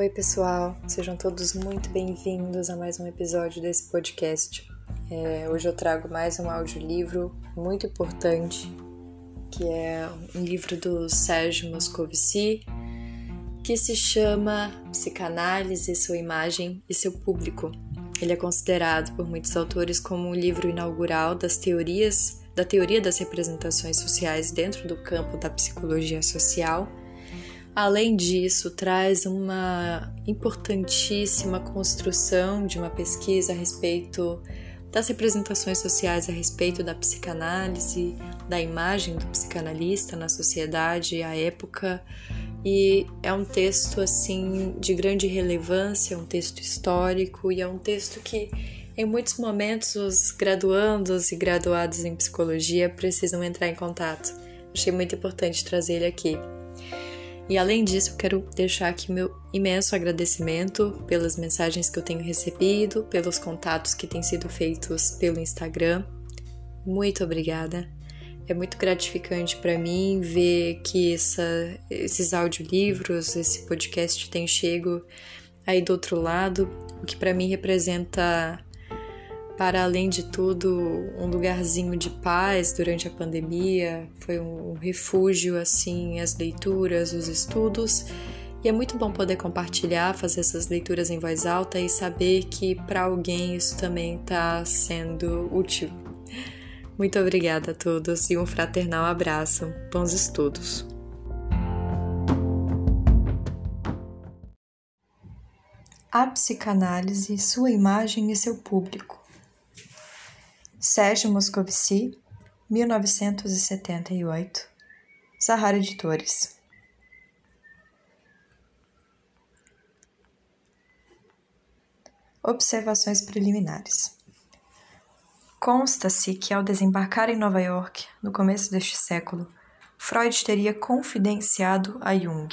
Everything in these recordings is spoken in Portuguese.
Oi, pessoal, sejam todos muito bem-vindos a mais um episódio desse podcast. É, hoje eu trago mais um audiolivro muito importante, que é um livro do Sérgio Moscovici, que se chama Psicanálise, Sua Imagem e Seu Público. Ele é considerado por muitos autores como um livro inaugural das teorias da teoria das representações sociais dentro do campo da psicologia social Além disso, traz uma importantíssima construção de uma pesquisa a respeito das representações sociais a respeito da psicanálise, da imagem do psicanalista na sociedade à época, e é um texto assim de grande relevância, um texto histórico e é um texto que em muitos momentos os graduandos e graduados em psicologia precisam entrar em contato. Achei muito importante trazer ele aqui. E além disso, quero deixar aqui meu imenso agradecimento pelas mensagens que eu tenho recebido, pelos contatos que têm sido feitos pelo Instagram. Muito obrigada. É muito gratificante para mim ver que essa, esses audiolivros, esse podcast tem chego aí do outro lado, o que para mim representa para além de tudo, um lugarzinho de paz durante a pandemia, foi um refúgio assim, as leituras, os estudos. E é muito bom poder compartilhar, fazer essas leituras em voz alta e saber que para alguém isso também está sendo útil. Muito obrigada a todos e um fraternal abraço. Bons estudos. A psicanálise, sua imagem e seu público. Sérgio Moscovici, 1978, Sahara Editores. Observações preliminares. Consta-se que, ao desembarcar em Nova York, no começo deste século, Freud teria confidenciado a Jung.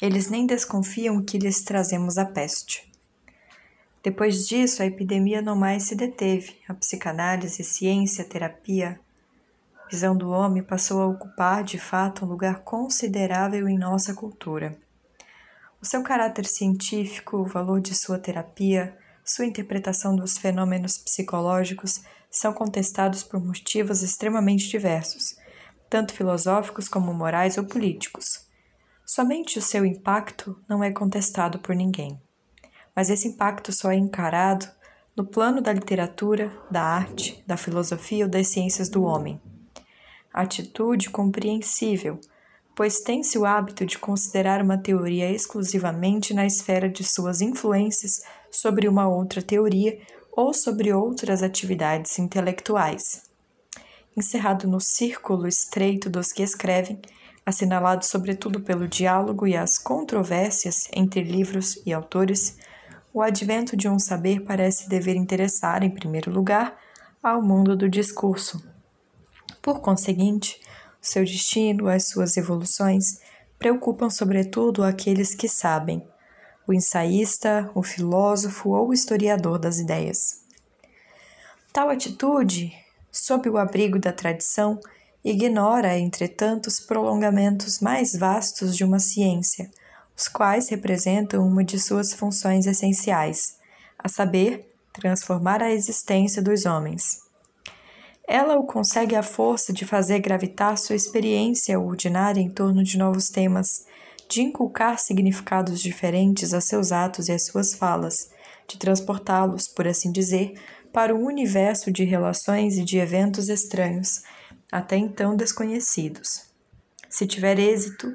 Eles nem desconfiam que lhes trazemos a peste. Depois disso, a epidemia não mais se deteve. A psicanálise, ciência, terapia, visão do homem passou a ocupar, de fato, um lugar considerável em nossa cultura. O seu caráter científico, o valor de sua terapia, sua interpretação dos fenômenos psicológicos são contestados por motivos extremamente diversos, tanto filosóficos como morais ou políticos. Somente o seu impacto não é contestado por ninguém mas esse impacto só é encarado no plano da literatura, da arte, da filosofia ou das ciências do homem. Atitude compreensível, pois tem-se o hábito de considerar uma teoria exclusivamente na esfera de suas influências sobre uma outra teoria ou sobre outras atividades intelectuais. Encerrado no círculo estreito dos que escrevem, assinalado sobretudo pelo diálogo e as controvérsias entre livros e autores, o advento de um saber parece dever interessar, em primeiro lugar, ao mundo do discurso. Por conseguinte, seu destino, as suas evoluções, preocupam sobretudo aqueles que sabem, o ensaísta, o filósofo ou o historiador das ideias. Tal atitude, sob o abrigo da tradição, ignora, entretanto, os prolongamentos mais vastos de uma ciência, os quais representam uma de suas funções essenciais, a saber, transformar a existência dos homens. Ela o consegue à força de fazer gravitar sua experiência ordinária em torno de novos temas, de inculcar significados diferentes a seus atos e às suas falas, de transportá-los, por assim dizer, para um universo de relações e de eventos estranhos, até então desconhecidos. Se tiver êxito,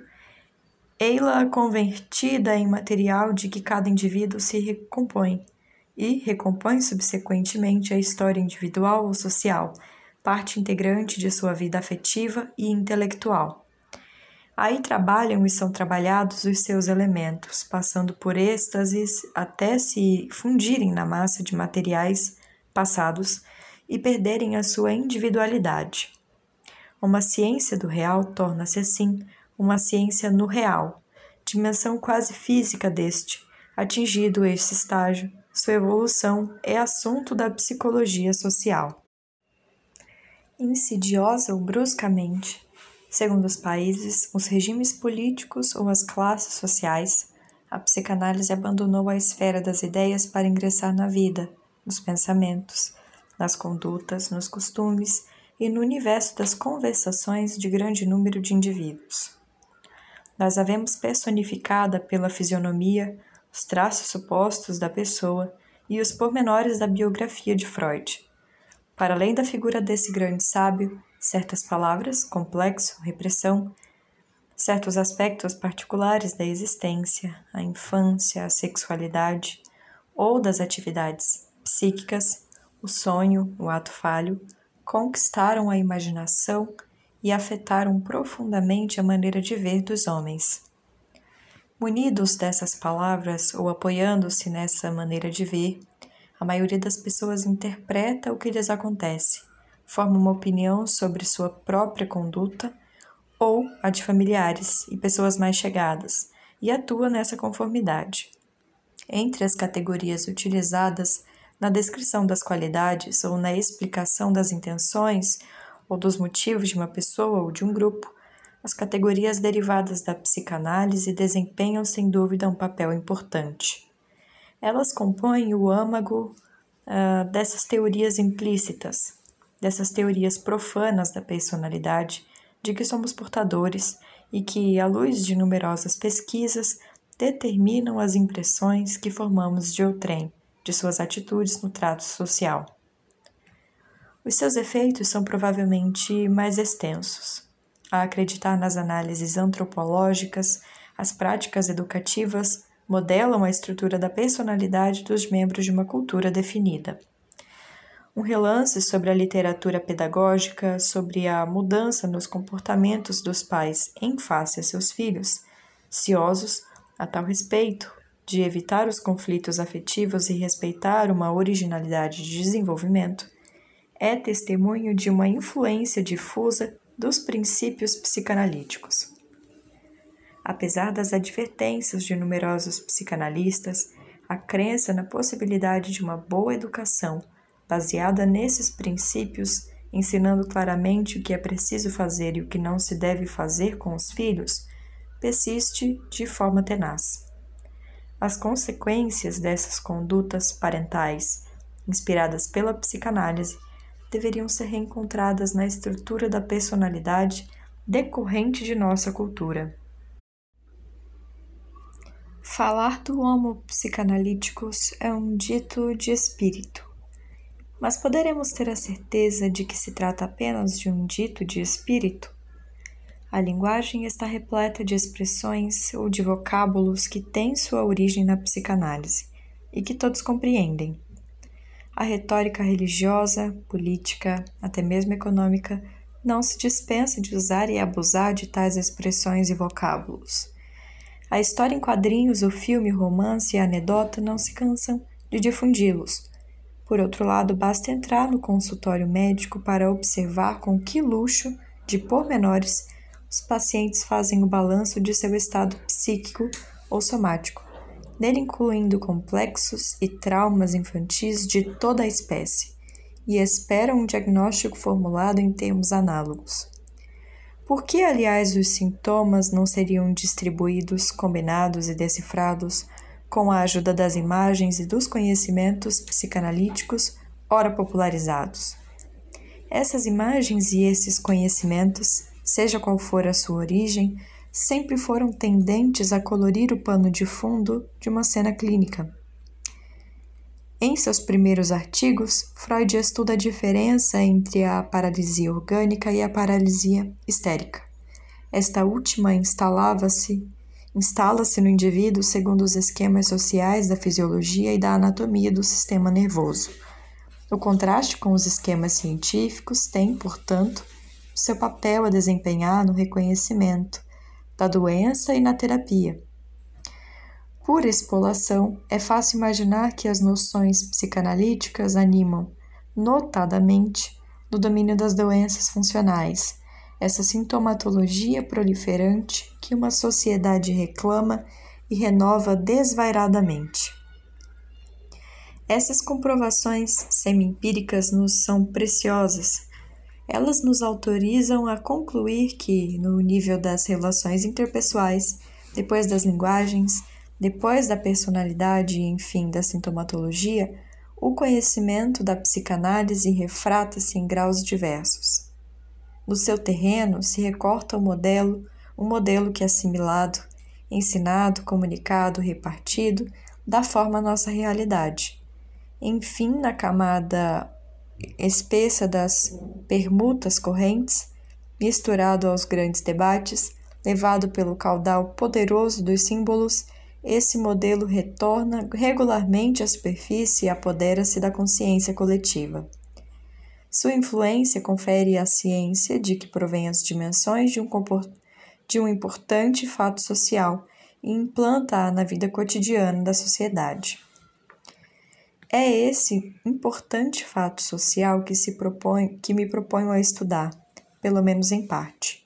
ei-la convertida em material de que cada indivíduo se recompõe e recompõe subsequentemente a história individual ou social, parte integrante de sua vida afetiva e intelectual. Aí trabalham e são trabalhados os seus elementos, passando por êxtases até se fundirem na massa de materiais passados e perderem a sua individualidade. Uma ciência do real torna-se assim uma ciência no real, dimensão quase física deste. Atingido este estágio, sua evolução é assunto da psicologia social. Insidiosa ou bruscamente, segundo os países, os regimes políticos ou as classes sociais, a psicanálise abandonou a esfera das ideias para ingressar na vida, nos pensamentos, nas condutas, nos costumes e no universo das conversações de grande número de indivíduos. Nós a vemos personificada pela fisionomia, os traços supostos da pessoa e os pormenores da biografia de Freud. Para além da figura desse grande sábio, certas palavras, complexo, repressão, certos aspectos particulares da existência, a infância, a sexualidade ou das atividades psíquicas, o sonho, o ato falho, conquistaram a imaginação e afetaram profundamente a maneira de ver dos homens. Munidos dessas palavras ou apoiando-se nessa maneira de ver, a maioria das pessoas interpreta o que lhes acontece, forma uma opinião sobre sua própria conduta ou a de familiares e pessoas mais chegadas, e atua nessa conformidade. Entre as categorias utilizadas na descrição das qualidades ou na explicação das intenções ou dos motivos de uma pessoa ou de um grupo, as categorias derivadas da psicanálise desempenham sem dúvida um papel importante. Elas compõem o âmago uh, dessas teorias implícitas, dessas teorias profanas da personalidade de que somos portadores e que, à luz de numerosas pesquisas, determinam as impressões que formamos de outrem, de suas atitudes no trato social. Os seus efeitos são provavelmente mais extensos. A acreditar nas análises antropológicas, as práticas educativas modelam a estrutura da personalidade dos membros de uma cultura definida um relance sobre a literatura pedagógica, sobre a mudança nos comportamentos dos pais em face a seus filhos, ciosos a tal respeito de evitar os conflitos afetivos e respeitar uma originalidade de desenvolvimento, é testemunho de uma influência difusa dos princípios psicanalíticos. Apesar das advertências de numerosos psicanalistas, a crença na possibilidade de uma boa educação baseada nesses princípios, ensinando claramente o que é preciso fazer e o que não se deve fazer com os filhos, persiste de forma tenaz. As consequências dessas condutas parentais, inspiradas pela psicanálise, deveriam ser reencontradas na estrutura da personalidade decorrente de nossa cultura. Falar do homo psicanalíticos é um dito de espírito mas poderemos ter a certeza de que se trata apenas de um dito de espírito? A linguagem está repleta de expressões ou de vocábulos que têm sua origem na psicanálise e que todos compreendem. A retórica religiosa, política, até mesmo econômica, não se dispensa de usar e abusar de tais expressões e vocábulos. A história em quadrinhos, o filme, o romance e a anedota não se cansam de difundi-los por outro lado, basta entrar no consultório médico para observar com que luxo de pormenores os pacientes fazem o balanço de seu estado psíquico ou somático, nele incluindo complexos e traumas infantis de toda a espécie, e esperam um diagnóstico formulado em termos análogos. Por que, aliás, os sintomas não seriam distribuídos, combinados e decifrados com a ajuda das imagens e dos conhecimentos psicanalíticos ora popularizados. Essas imagens e esses conhecimentos, seja qual for a sua origem, sempre foram tendentes a colorir o pano de fundo de uma cena clínica. Em seus primeiros artigos, Freud estuda a diferença entre a paralisia orgânica e a paralisia histérica. Esta última instalava-se instala-se no indivíduo segundo os esquemas sociais da fisiologia e da anatomia do sistema nervoso. O contraste com os esquemas científicos tem, portanto, seu papel a desempenhar no reconhecimento da doença e na terapia. Por expolação, é fácil imaginar que as noções psicanalíticas animam, notadamente, no domínio das doenças funcionais essa sintomatologia proliferante que uma sociedade reclama e renova desvairadamente. Essas comprovações semi-empíricas nos são preciosas. Elas nos autorizam a concluir que, no nível das relações interpessoais, depois das linguagens, Depois da personalidade e, enfim, da sintomatologia, o conhecimento da psicanálise refrata-se em graus diversos. No seu terreno se recorta o modelo, um modelo que é assimilado, ensinado, comunicado, repartido, dá forma à nossa realidade. Enfim, na camada espessa das permutas correntes, misturado aos grandes debates, levado pelo caudal poderoso dos símbolos, esse modelo retorna regularmente à superfície e apodera-se da consciência coletiva. Sua influência confere à ciência de que provém as dimensões de um, de um importante fato social e implanta-a na vida cotidiana da sociedade. É esse importante fato social que, se propõe, que me proponho a estudar, pelo menos em parte.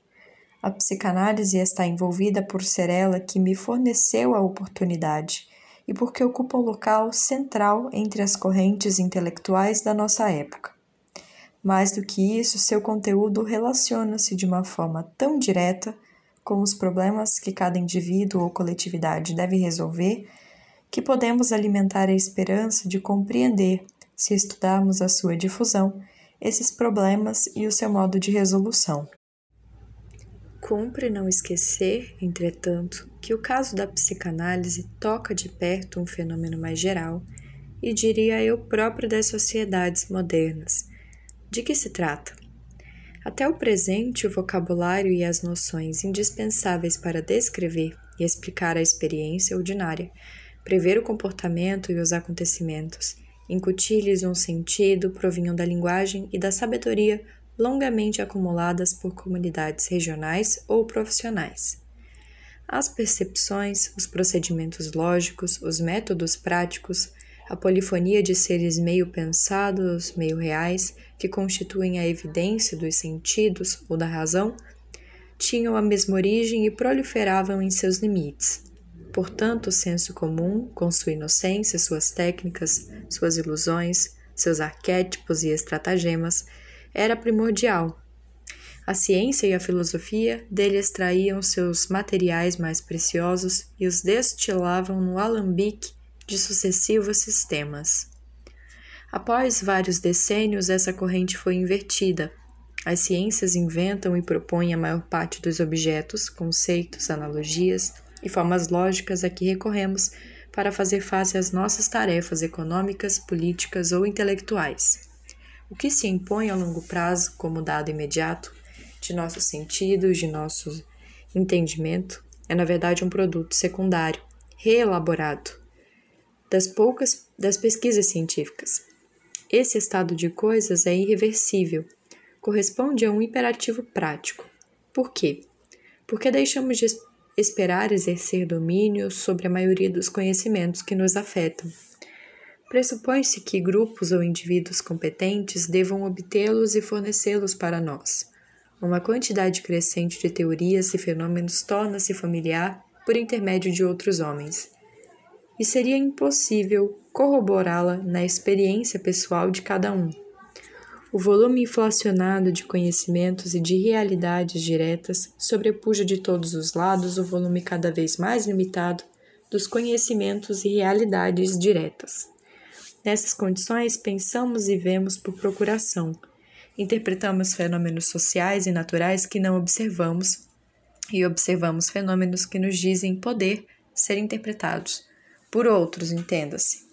A psicanálise está envolvida por ser ela que me forneceu a oportunidade e porque ocupa um local central entre as correntes intelectuais da nossa época. Mais do que isso, seu conteúdo relaciona-se de uma forma tão direta com os problemas que cada indivíduo ou coletividade deve resolver que podemos alimentar a esperança de compreender, se estudarmos a sua difusão, esses problemas e o seu modo de resolução. Cumpre não esquecer, entretanto, que o caso da psicanálise toca de perto um fenômeno mais geral e diria eu próprio das sociedades modernas. De que se trata? Até o presente, o vocabulário e as noções indispensáveis para descrever e explicar a experiência ordinária, prever o comportamento e os acontecimentos, incutir-lhes um sentido provinham da linguagem e da sabedoria longamente acumuladas por comunidades regionais ou profissionais. As percepções, os procedimentos lógicos, os métodos práticos, a polifonia de seres meio pensados, meio reais, que constituem a evidência dos sentidos ou da razão, tinham a mesma origem e proliferavam em seus limites. Portanto, o senso comum, com sua inocência, suas técnicas, suas ilusões, seus arquétipos e estratagemas, era primordial. A ciência e a filosofia dele extraíam seus materiais mais preciosos e os destilavam no alambique de sucessivos sistemas. Após vários decênios, essa corrente foi invertida. As ciências inventam e propõem a maior parte dos objetos, conceitos, analogias e formas lógicas a que recorremos para fazer face às nossas tarefas econômicas, políticas ou intelectuais. O que se impõe a longo prazo como dado imediato de nossos sentidos, de nosso entendimento, é na verdade um produto secundário, reelaborado das poucas das pesquisas científicas. Esse estado de coisas é irreversível, corresponde a um imperativo prático. Por quê? Porque deixamos de esperar exercer domínio sobre a maioria dos conhecimentos que nos afetam Pressupõe-se que grupos ou indivíduos competentes devam obtê-los e fornecê-los para nós. Uma quantidade crescente de teorias e fenômenos torna-se familiar por intermédio de outros homens. E seria impossível corroborá-la na experiência pessoal de cada um. O volume inflacionado de conhecimentos e de realidades diretas sobrepuja de todos os lados o volume cada vez mais limitado dos conhecimentos e realidades diretas. Nessas condições, pensamos e vemos por procuração. Interpretamos fenômenos sociais e naturais que não observamos e observamos fenômenos que nos dizem poder ser interpretados por outros, entenda-se.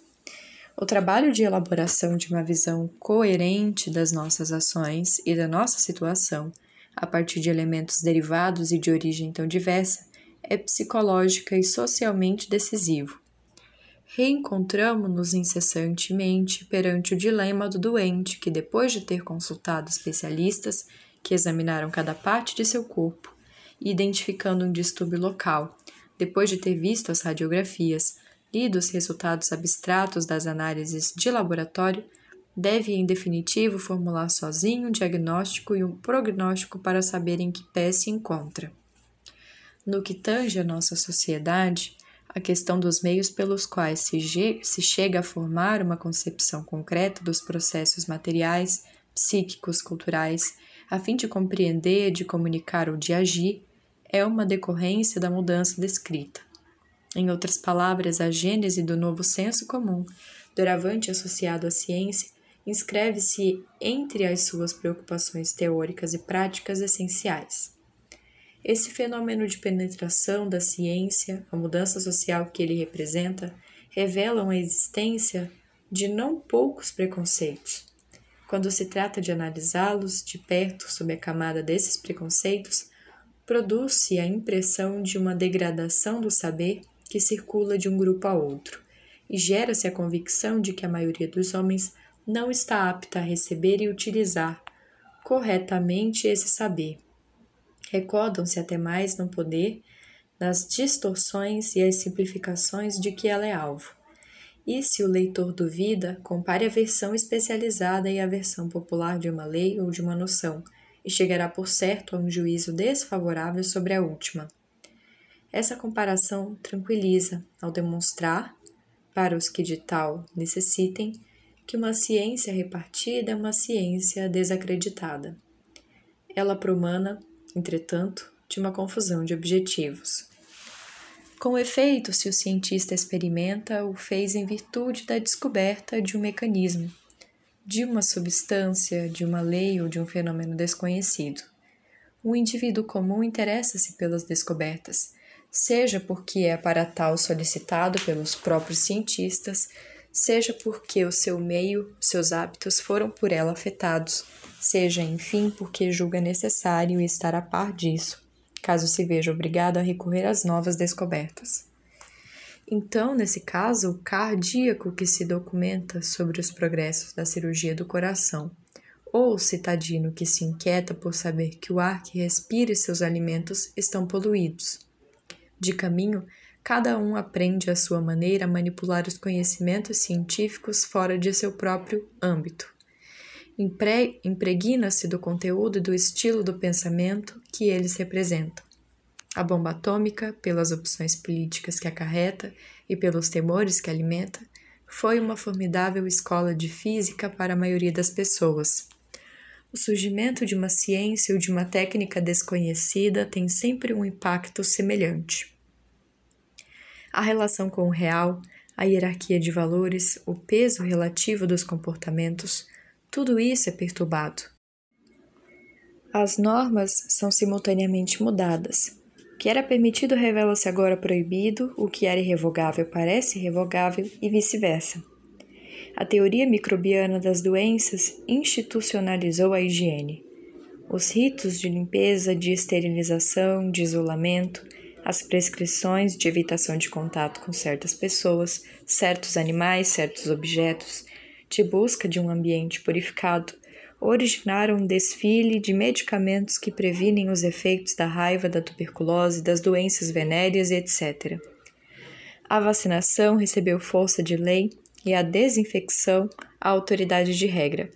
O trabalho de elaboração de uma visão coerente das nossas ações e da nossa situação, a partir de elementos derivados e de origem tão diversa, é psicológica e socialmente decisivo. Reencontramo-nos incessantemente perante o dilema do doente que, depois de ter consultado especialistas que examinaram cada parte de seu corpo, identificando um distúrbio local, depois de ter visto as radiografias, lido os resultados abstratos das análises de laboratório, deve, em definitivo, formular sozinho um diagnóstico e um prognóstico para saber em que pé se encontra. No que tange a nossa sociedade, a questão dos meios pelos quais se, se chega a formar uma concepção concreta dos processos materiais, psíquicos, culturais, a fim de compreender, de comunicar ou de agir, é uma decorrência da mudança descrita. Em outras palavras, a gênese do novo senso comum, doravante associado à ciência, inscreve-se entre as suas preocupações teóricas e práticas essenciais. Esse fenômeno de penetração da ciência, a mudança social que ele representa, revelam a existência de não poucos preconceitos. Quando se trata de analisá-los de perto sob a camada desses preconceitos, produz-se a impressão de uma degradação do saber que circula de um grupo a outro, e gera-se a convicção de que a maioria dos homens não está apta a receber e utilizar corretamente esse saber. Recordam-se até mais no poder das distorções e as simplificações de que ela é alvo. E se o leitor duvida, compare a versão especializada e a versão popular de uma lei ou de uma noção, e chegará por certo a um juízo desfavorável sobre a última. Essa comparação tranquiliza ao demonstrar, para os que de tal necessitem, que uma ciência repartida é uma ciência desacreditada. Ela promana, entretanto, de uma confusão de objetivos. Com efeito, se o cientista experimenta, o fez em virtude da descoberta de um mecanismo, de uma substância, de uma lei ou de um fenômeno desconhecido. O indivíduo comum interessa-se pelas descobertas, seja porque é para tal solicitado pelos próprios cientistas, seja porque o seu meio, seus hábitos foram por ela afetados, seja, enfim, porque julga necessário estar a par disso, caso se veja obrigado a recorrer às novas descobertas. Então, nesse caso, o cardíaco que se documenta sobre os progressos da cirurgia do coração, ou o citadino que se inquieta por saber que o ar que respira e seus alimentos estão poluídos. De caminho, cada um aprende à sua maneira a manipular os conhecimentos científicos fora de seu próprio âmbito. Impre impregna-se do conteúdo e do estilo do pensamento que eles representam. A bomba atômica, pelas opções políticas que acarreta e pelos temores que alimenta, foi uma formidável escola de física para a maioria das pessoas. O surgimento de uma ciência ou de uma técnica desconhecida tem sempre um impacto semelhante a relação com o real, a hierarquia de valores, o peso relativo dos comportamentos, tudo isso é perturbado. As normas são simultaneamente mudadas. O que era permitido revela-se agora proibido, o que era irrevogável parece irrevogável e vice-versa. A teoria microbiana das doenças institucionalizou a higiene. Os ritos de limpeza, de esterilização, de isolamento, as prescrições de evitação de contato com certas pessoas, certos animais, certos objetos, de busca de um ambiente purificado, originaram um desfile de medicamentos que previnem os efeitos da raiva, da tuberculose, das doenças venéreas, etc. A vacinação recebeu força de lei e a desinfecção a autoridade de regra.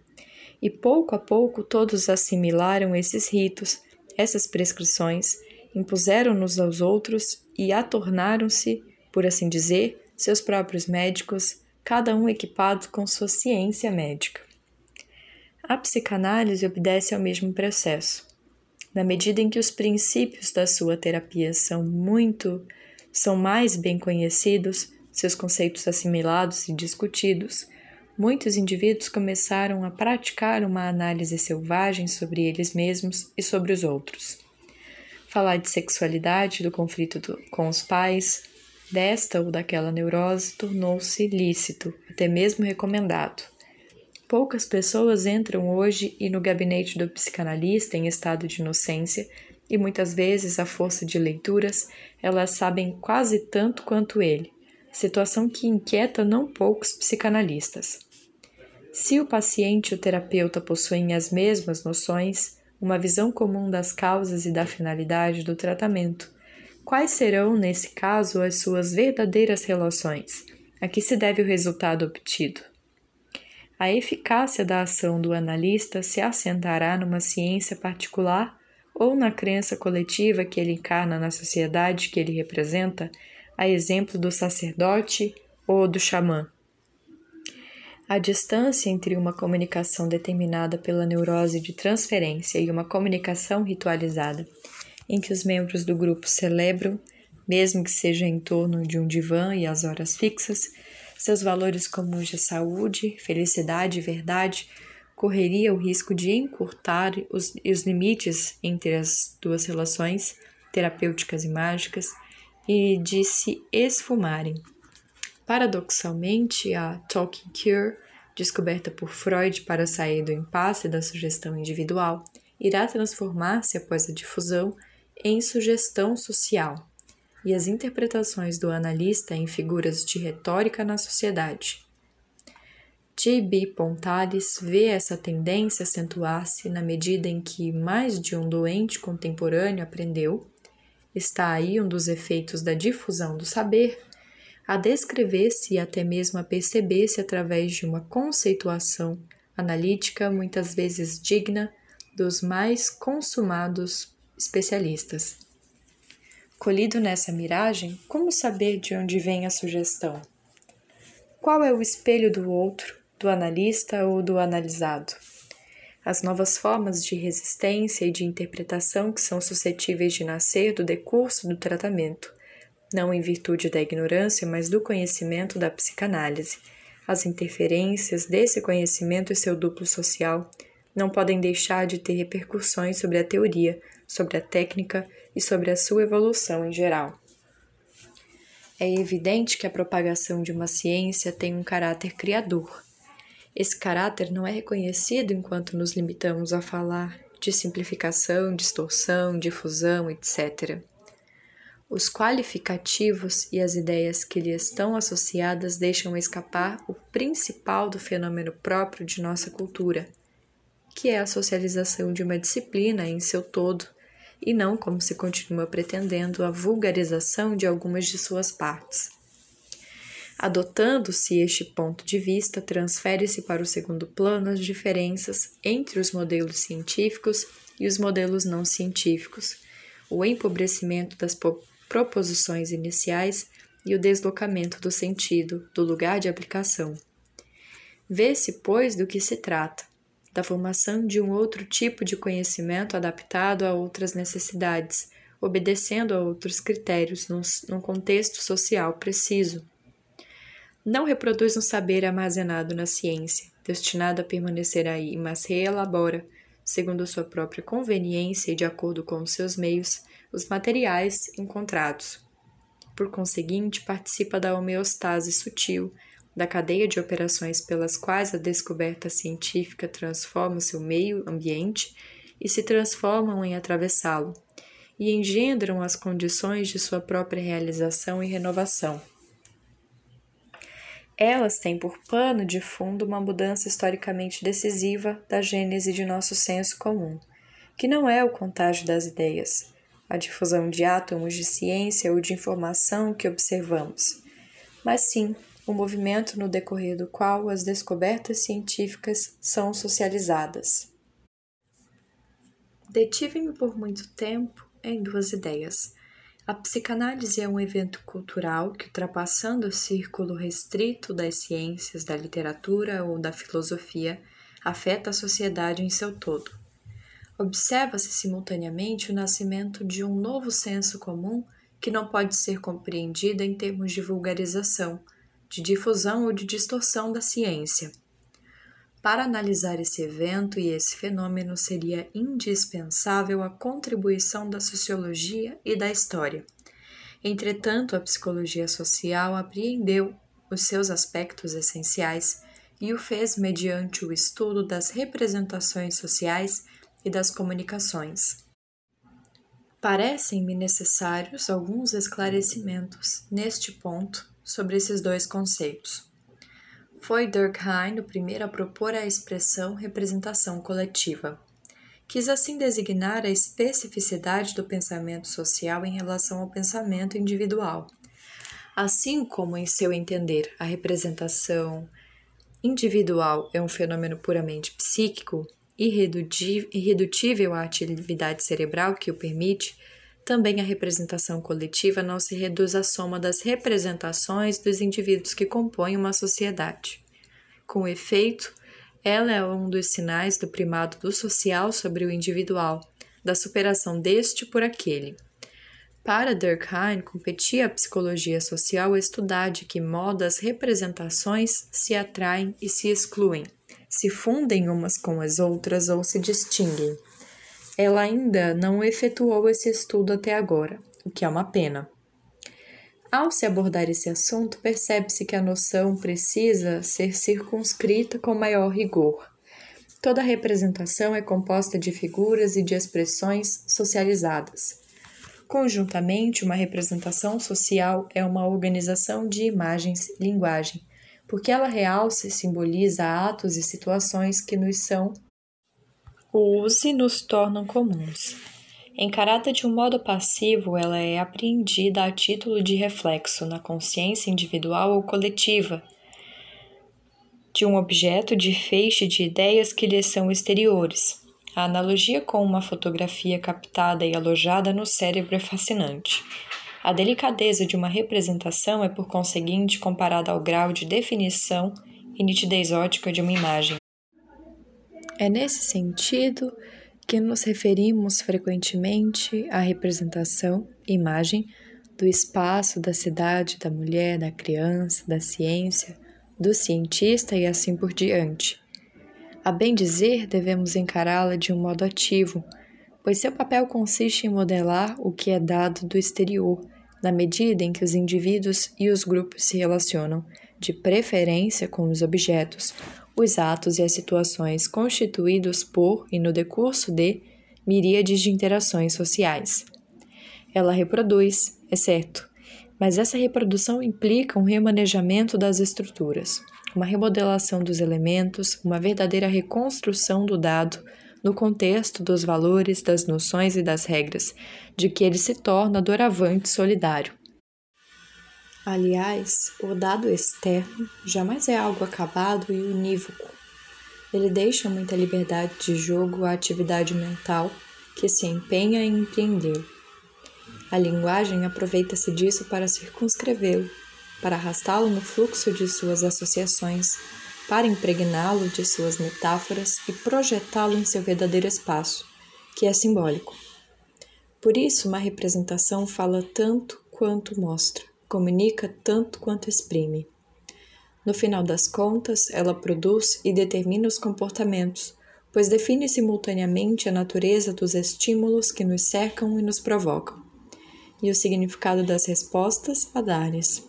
E pouco a pouco todos assimilaram esses ritos, essas prescrições impuseram-nos aos outros e atornaram-se, por assim dizer, seus próprios médicos, cada um equipado com sua ciência médica. A psicanálise obedece ao mesmo processo. Na medida em que os princípios da sua terapia são muito são mais bem conhecidos, seus conceitos assimilados e discutidos, muitos indivíduos começaram a praticar uma análise selvagem sobre eles mesmos e sobre os outros. Falar de sexualidade, do conflito do, com os pais, desta ou daquela neurose, tornou-se lícito, até mesmo recomendado. Poucas pessoas entram hoje e no gabinete do psicanalista em estado de inocência, e muitas vezes, à força de leituras, elas sabem quase tanto quanto ele, situação que inquieta não poucos psicanalistas. Se o paciente e o terapeuta possuem as mesmas noções, uma visão comum das causas e da finalidade do tratamento. Quais serão, nesse caso, as suas verdadeiras relações? A que se deve o resultado obtido? A eficácia da ação do analista se assentará numa ciência particular ou na crença coletiva que ele encarna na sociedade que ele representa, a exemplo do sacerdote ou do xamã. A distância entre uma comunicação determinada pela neurose de transferência e uma comunicação ritualizada, em que os membros do grupo celebram, mesmo que seja em torno de um divã e as horas fixas, seus valores comuns de saúde, felicidade e verdade correria o risco de encurtar os, os limites entre as duas relações terapêuticas e mágicas e de se esfumarem. Paradoxalmente, a Talking Cure, descoberta por Freud para sair do impasse da sugestão individual, irá transformar-se após a difusão em sugestão social e as interpretações do analista em figuras de retórica na sociedade. J.B. Pontales vê essa tendência acentuar-se na medida em que mais de um doente contemporâneo aprendeu, está aí um dos efeitos da difusão do saber, a descrever-se e até mesmo a perceber-se através de uma conceituação analítica muitas vezes digna dos mais consumados especialistas. Colhido nessa miragem, como saber de onde vem a sugestão? Qual é o espelho do outro, do analista ou do analisado? As novas formas de resistência e de interpretação que são suscetíveis de nascer do decurso do tratamento, não em virtude da ignorância, mas do conhecimento da psicanálise. As interferências desse conhecimento e seu duplo social não podem deixar de ter repercussões sobre a teoria, sobre a técnica e sobre a sua evolução em geral. É evidente que a propagação de uma ciência tem um caráter criador. Esse caráter não é reconhecido enquanto nos limitamos a falar de simplificação, distorção, difusão, etc. Os qualificativos e as ideias que lhe estão associadas deixam escapar o principal do fenômeno próprio de nossa cultura, que é a socialização de uma disciplina em seu todo e não como se continua pretendendo a vulgarização de algumas de suas partes. Adotando-se este ponto de vista, transfere-se para o segundo plano as diferenças entre os modelos científicos e os modelos não científicos, o empobrecimento das proposições iniciais e o deslocamento do sentido, do lugar de aplicação. Vê-se, pois, do que se trata da formação de um outro tipo de conhecimento adaptado a outras necessidades, obedecendo a outros critérios num, num contexto social preciso. Não reproduz um saber armazenado na ciência, destinado a permanecer aí, mas reelabora, segundo sua própria conveniência e de acordo com os seus meios, os materiais encontrados. Por conseguinte, participa da homeostase sutil da cadeia de operações pelas quais a descoberta científica transforma seu meio ambiente e se transformam em atravessá-lo, e engendram as condições de sua própria realização e renovação. Elas têm por pano de fundo uma mudança historicamente decisiva da gênese de nosso senso comum, que não é o contágio das ideias, a difusão de átomos de ciência ou de informação que observamos, mas sim o movimento no decorrer do qual as descobertas científicas são socializadas. Detive-me por muito tempo em duas ideias. A psicanálise é um evento cultural que, ultrapassando o círculo restrito das ciências, da literatura ou da filosofia, afeta a sociedade em seu todo. Observa-se simultaneamente o nascimento de um novo senso comum que não pode ser compreendido em termos de vulgarização, de difusão ou de distorção da ciência. Para analisar esse evento e esse fenômeno seria indispensável a contribuição da sociologia e da história. Entretanto, a psicologia social apreendeu os seus aspectos essenciais e o fez mediante o estudo das representações sociais e das comunicações. Parecem-me necessários alguns esclarecimentos neste ponto sobre esses dois conceitos. Foi Durkheim o primeiro a propor a expressão representação coletiva. Quis assim designar a especificidade do pensamento social em relação ao pensamento individual. Assim como, em seu entender, a representação individual é um fenômeno puramente psíquico, irredutível à atividade cerebral que o permite, também a representação coletiva não se reduz à soma das representações dos indivíduos que compõem uma sociedade. Com efeito, ela é um dos sinais do primado do social sobre o individual, da superação deste por aquele. Para Durkheim, competia a psicologia social estudar de que modo as representações se atraem e se excluem, se fundem umas com as outras ou se distinguem. Ela ainda não efetuou esse estudo até agora, o que é uma pena. Ao se abordar esse assunto, percebe-se que a noção precisa ser circunscrita com maior rigor. Toda representação é composta de figuras e de expressões socializadas. Conjuntamente, uma representação social é uma organização de imagens linguagem, porque ela realça e simboliza atos e situações que nos são os e nos tornam comuns. Encarada de um modo passivo, ela é apreendida a título de reflexo na consciência individual ou coletiva de um objeto de feixe de ideias que lhe são exteriores. A analogia com uma fotografia captada e alojada no cérebro é fascinante. A delicadeza de uma representação é, por conseguinte, comparada ao grau de definição e nitidez ótica de uma imagem. É nesse sentido que nos referimos frequentemente à representação, imagem, do espaço, da cidade, da mulher, da criança, da ciência, do cientista e assim por diante. A bem dizer, devemos encará-la de um modo ativo, pois seu papel consiste em modelar o que é dado do exterior, na medida em que os indivíduos e os grupos se relacionam, de preferência com os objetos, os atos e as situações constituídos por e no decurso de miríades de interações sociais. Ela reproduz, é certo, mas essa reprodução implica um remanejamento das estruturas uma remodelação dos elementos, uma verdadeira reconstrução do dado no contexto dos valores, das noções e das regras, de que ele se torna doravante solidário. Aliás, o dado externo jamais é algo acabado e unívoco. Ele deixa muita liberdade de jogo à atividade mental que se empenha em empreender. A linguagem aproveita-se disso para circunscrevê-lo, para arrastá-lo no fluxo de suas associações, para impregná-lo de suas metáforas e projetá-lo em seu verdadeiro espaço, que é simbólico. Por isso, uma representação fala tanto quanto mostra, comunica tanto quanto exprime. No final das contas, ela produz e determina os comportamentos, pois define simultaneamente a natureza dos estímulos que nos cercam e nos provocam, e o significado das respostas a dar-lhes.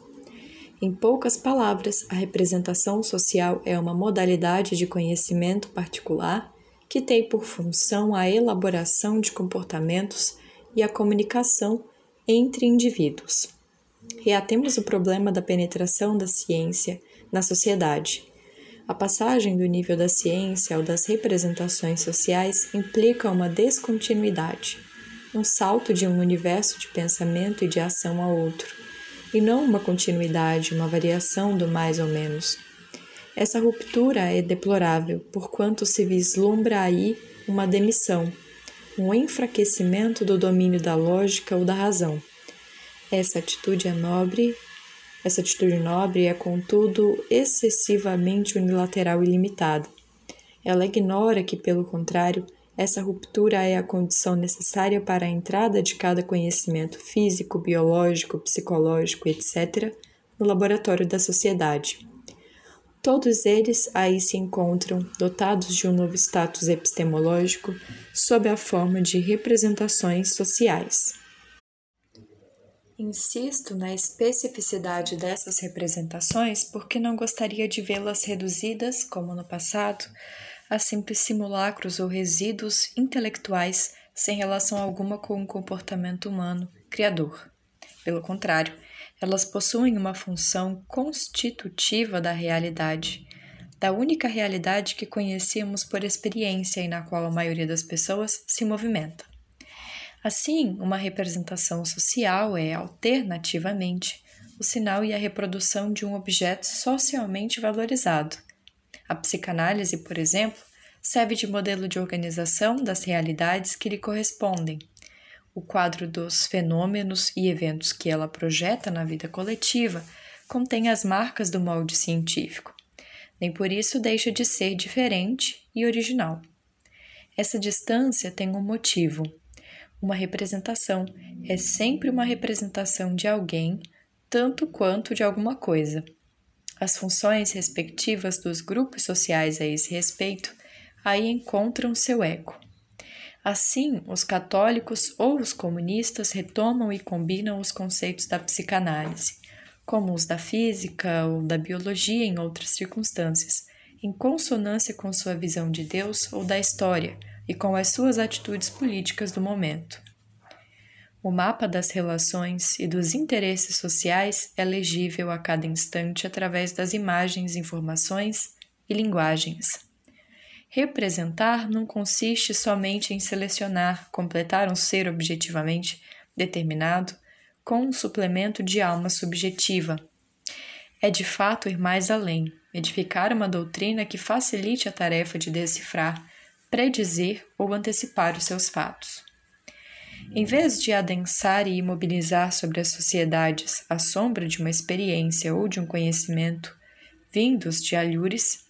Em poucas palavras, a representação social é uma modalidade de conhecimento particular que tem por função a elaboração de comportamentos e a comunicação entre indivíduos. Reatemos o problema da penetração da ciência na sociedade. A passagem do nível da ciência ao das representações sociais implica uma descontinuidade, um salto de um universo de pensamento e de ação a outro e não uma continuidade, uma variação do mais ou menos. Essa ruptura é deplorável, porquanto se vislumbra aí uma demissão, um enfraquecimento do domínio da lógica ou da razão. Essa atitude é nobre, essa atitude nobre é, contudo, excessivamente unilateral e limitada. Ela ignora que, pelo contrário, essa ruptura é a condição necessária para a entrada de cada conhecimento físico, biológico, psicológico, etc., no laboratório da sociedade. Todos eles aí se encontram dotados de um novo status epistemológico sob a forma de representações sociais. Insisto na especificidade dessas representações porque não gostaria de vê-las reduzidas, como no passado, a simples simulacros ou resíduos intelectuais sem relação alguma com o comportamento humano criador. Pelo contrário, elas possuem uma função constitutiva da realidade, da única realidade que conhecemos por experiência e na qual a maioria das pessoas se movimenta. Assim, uma representação social é, alternativamente, o sinal e a reprodução de um objeto socialmente valorizado a psicanálise, por exemplo, serve de modelo de organização das realidades que lhe correspondem. O quadro dos fenômenos e eventos que ela projeta na vida coletiva contém as marcas do molde científico. Nem por isso deixa de ser diferente e original. Essa distância tem um motivo. Uma representação é sempre uma representação de alguém, tanto quanto de alguma coisa. As funções respectivas dos grupos sociais a esse respeito aí encontram seu eco. Assim, os católicos ou os comunistas retomam e combinam os conceitos da psicanálise, como os da física ou da biologia em outras circunstâncias, em consonância com sua visão de Deus ou da história e com as suas atitudes políticas do momento. O mapa das relações e dos interesses sociais é legível a cada instante através das imagens, informações e linguagens. Representar não consiste somente em selecionar, completar um ser objetivamente determinado com um suplemento de alma subjetiva. É de fato ir mais além, edificar uma doutrina que facilite a tarefa de decifrar, predizer ou antecipar os seus fatos. Em vez de adensar e imobilizar sobre as sociedades a sombra de uma experiência ou de um conhecimento vindos de alhures,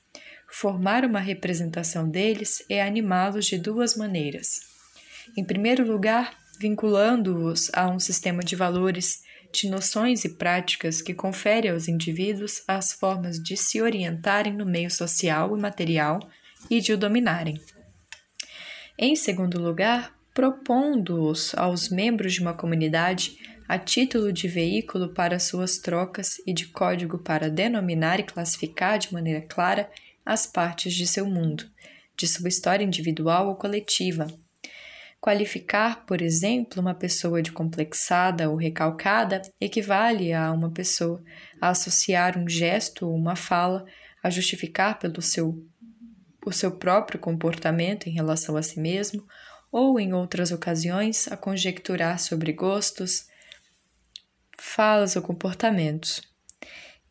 formar uma representação deles é animá-los de duas maneiras. Em primeiro lugar, vinculando-os a um sistema de valores, de noções e práticas que confere aos indivíduos as formas de se orientarem no meio social e material e de o dominarem. Em segundo lugar, propondo-os aos membros de uma comunidade a título de veículo para suas trocas e de código para denominar e classificar de maneira clara as partes de seu mundo, de sua história individual ou coletiva. Qualificar, por exemplo, uma pessoa de complexada ou recalcada equivale a uma pessoa a associar um gesto ou uma fala a justificar pelo seu o seu próprio comportamento em relação a si mesmo ou em outras ocasiões a conjecturar sobre gostos, falas ou comportamentos.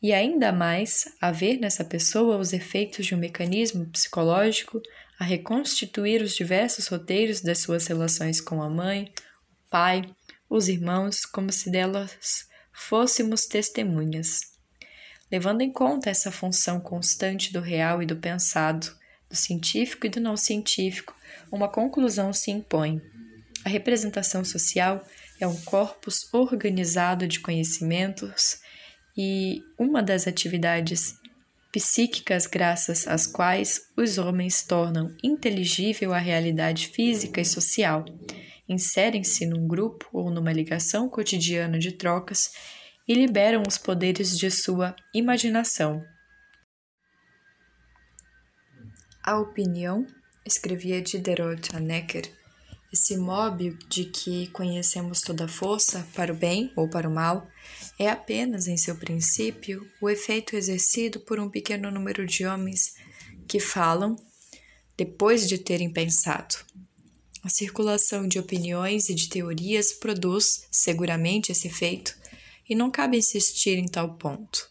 E ainda mais a ver nessa pessoa os efeitos de um mecanismo psicológico a reconstituir os diversos roteiros das suas relações com a mãe, o pai, os irmãos, como se delas fôssemos testemunhas. Levando em conta essa função constante do real e do pensado, do científico e do não científico, uma conclusão se impõe. A representação social é um corpus organizado de conhecimentos e uma das atividades psíquicas graças às quais os homens tornam inteligível a realidade física e social, inserem-se num grupo ou numa ligação cotidiana de trocas e liberam os poderes de sua imaginação. A opinião escrevia Diderot a Necker, esse mob de que conhecemos toda a força, para o bem ou para o mal, é apenas, em seu princípio, o efeito exercido por um pequeno número de homens que falam depois de terem pensado. A circulação de opiniões e de teorias produz, seguramente, esse efeito, e não cabe insistir em tal ponto.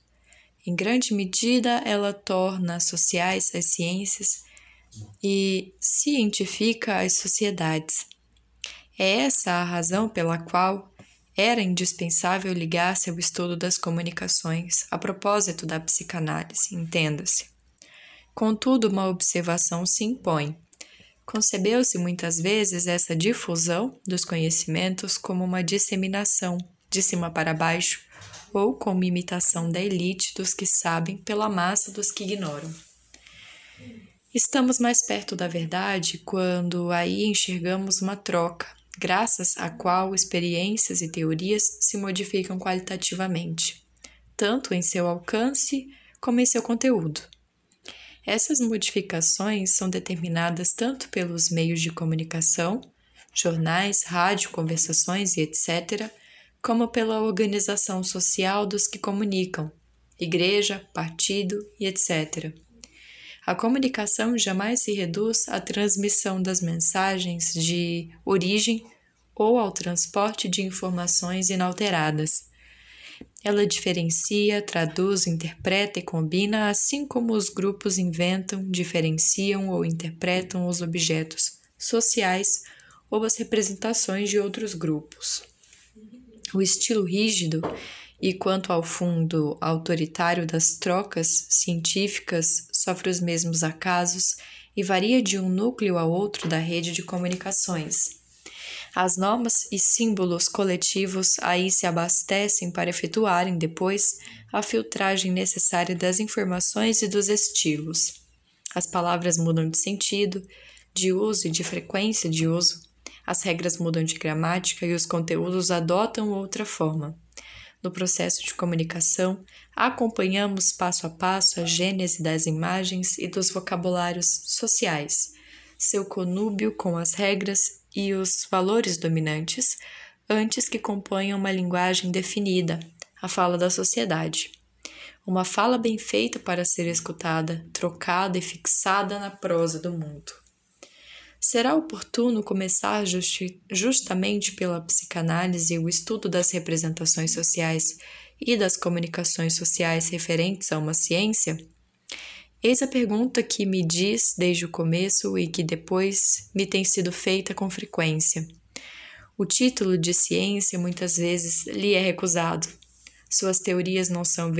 Em grande medida, ela torna sociais as ciências e cientifica as sociedades. É essa a razão pela qual era indispensável ligar-se ao estudo das comunicações a propósito da psicanálise, entenda-se. Contudo, uma observação se impõe. Concebeu-se muitas vezes essa difusão dos conhecimentos como uma disseminação de cima para baixo ou como imitação da elite dos que sabem pela massa dos que ignoram. Estamos mais perto da verdade quando aí enxergamos uma troca, graças à qual experiências e teorias se modificam qualitativamente, tanto em seu alcance como em seu conteúdo. Essas modificações são determinadas tanto pelos meios de comunicação, jornais, rádio, conversações e etc., como pela organização social dos que comunicam, igreja, partido e etc. A comunicação jamais se reduz à transmissão das mensagens de origem ou ao transporte de informações inalteradas. Ela diferencia, traduz, interpreta e combina, assim como os grupos inventam, diferenciam ou interpretam os objetos sociais ou as representações de outros grupos. O estilo rígido e quanto ao fundo autoritário das trocas científicas, sofre os mesmos acasos e varia de um núcleo a outro da rede de comunicações. As normas e símbolos coletivos aí se abastecem para efetuarem depois a filtragem necessária das informações e dos estilos. As palavras mudam de sentido, de uso e de frequência de uso. As regras mudam de gramática e os conteúdos adotam outra forma. No processo de comunicação, acompanhamos passo a passo a gênese das imagens e dos vocabulários sociais, seu conúbio com as regras e os valores dominantes, antes que componham uma linguagem definida, a fala da sociedade. Uma fala bem feita para ser escutada, trocada e fixada na prosa do mundo. Será oportuno começar justi justamente pela psicanálise o estudo das representações sociais e das comunicações sociais referentes a uma ciência? Eis a pergunta que me diz desde o começo e que depois me tem sido feita com frequência. O título de ciência muitas vezes lhe é recusado. Suas teorias não são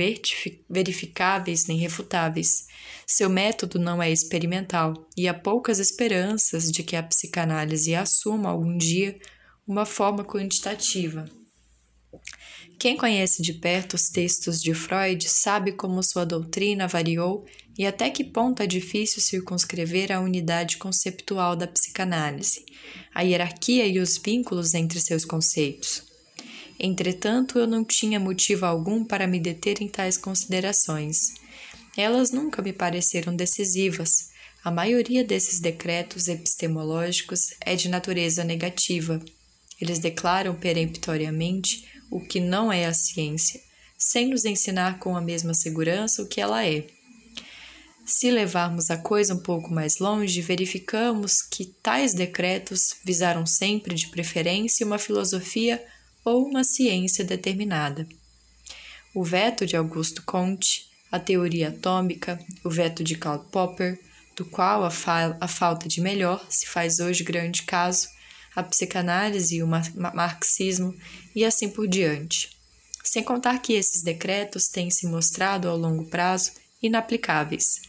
verificáveis nem refutáveis. Seu método não é experimental e há poucas esperanças de que a psicanálise assuma algum dia uma forma quantitativa. Quem conhece de perto os textos de Freud sabe como sua doutrina variou e até que ponto é difícil circunscrever a unidade conceptual da psicanálise, a hierarquia e os vínculos entre seus conceitos. Entretanto, eu não tinha motivo algum para me deter em tais considerações. Elas nunca me pareceram decisivas. A maioria desses decretos epistemológicos é de natureza negativa. Eles declaram peremptoriamente o que não é a ciência, sem nos ensinar com a mesma segurança o que ela é. Se levarmos a coisa um pouco mais longe, verificamos que tais decretos visaram sempre de preferência uma filosofia ou uma ciência determinada. O veto de Augusto Comte, a teoria atômica, o veto de Karl Popper, do qual a, fa a falta de melhor se faz hoje grande caso, a psicanálise e o marxismo e assim por diante. Sem contar que esses decretos têm se mostrado ao longo prazo inaplicáveis.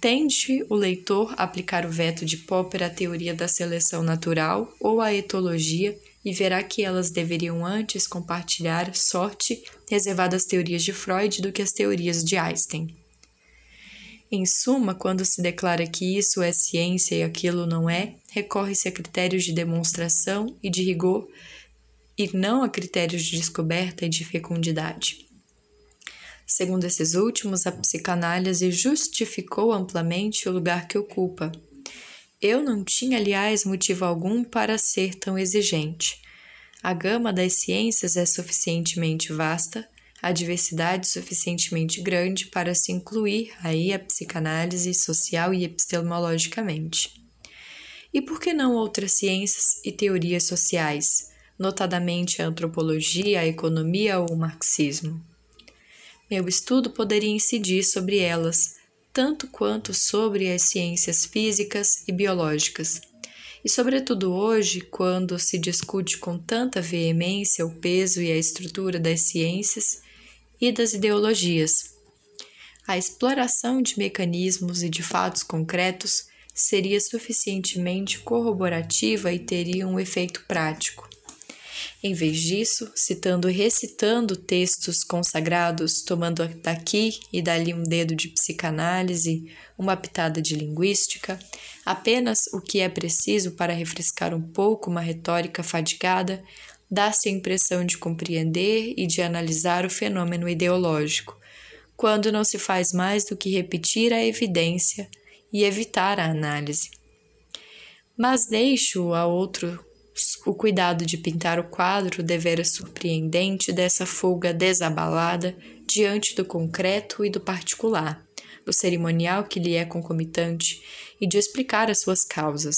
Tende o leitor a aplicar o veto de Popper à teoria da seleção natural ou à etologia e verá que elas deveriam antes compartilhar sorte reservada às teorias de Freud do que às teorias de Einstein. Em suma, quando se declara que isso é ciência e aquilo não é, recorre-se a critérios de demonstração e de rigor e não a critérios de descoberta e de fecundidade. Segundo esses últimos, a psicanálise justificou amplamente o lugar que ocupa, eu não tinha, aliás, motivo algum para ser tão exigente. A gama das ciências é suficientemente vasta, a diversidade suficientemente grande para se incluir aí a psicanálise social e epistemologicamente. E por que não outras ciências e teorias sociais, notadamente a antropologia, a economia ou o marxismo? Meu estudo poderia incidir sobre elas, tanto quanto sobre as ciências físicas e biológicas. E, sobretudo hoje, quando se discute com tanta veemência o peso e a estrutura das ciências e das ideologias. A exploração de mecanismos e de fatos concretos seria suficientemente corroborativa e teria um efeito prático. Em vez disso, citando e recitando textos consagrados, tomando daqui e dali um dedo de psicanálise, uma pitada de linguística, apenas o que é preciso para refrescar um pouco uma retórica fadigada, dá-se a impressão de compreender e de analisar o fenômeno ideológico, quando não se faz mais do que repetir a evidência e evitar a análise. Mas deixo a outro o cuidado de pintar o quadro devera surpreendente dessa fuga desabalada diante do concreto e do particular, do cerimonial que lhe é concomitante e de explicar as suas causas.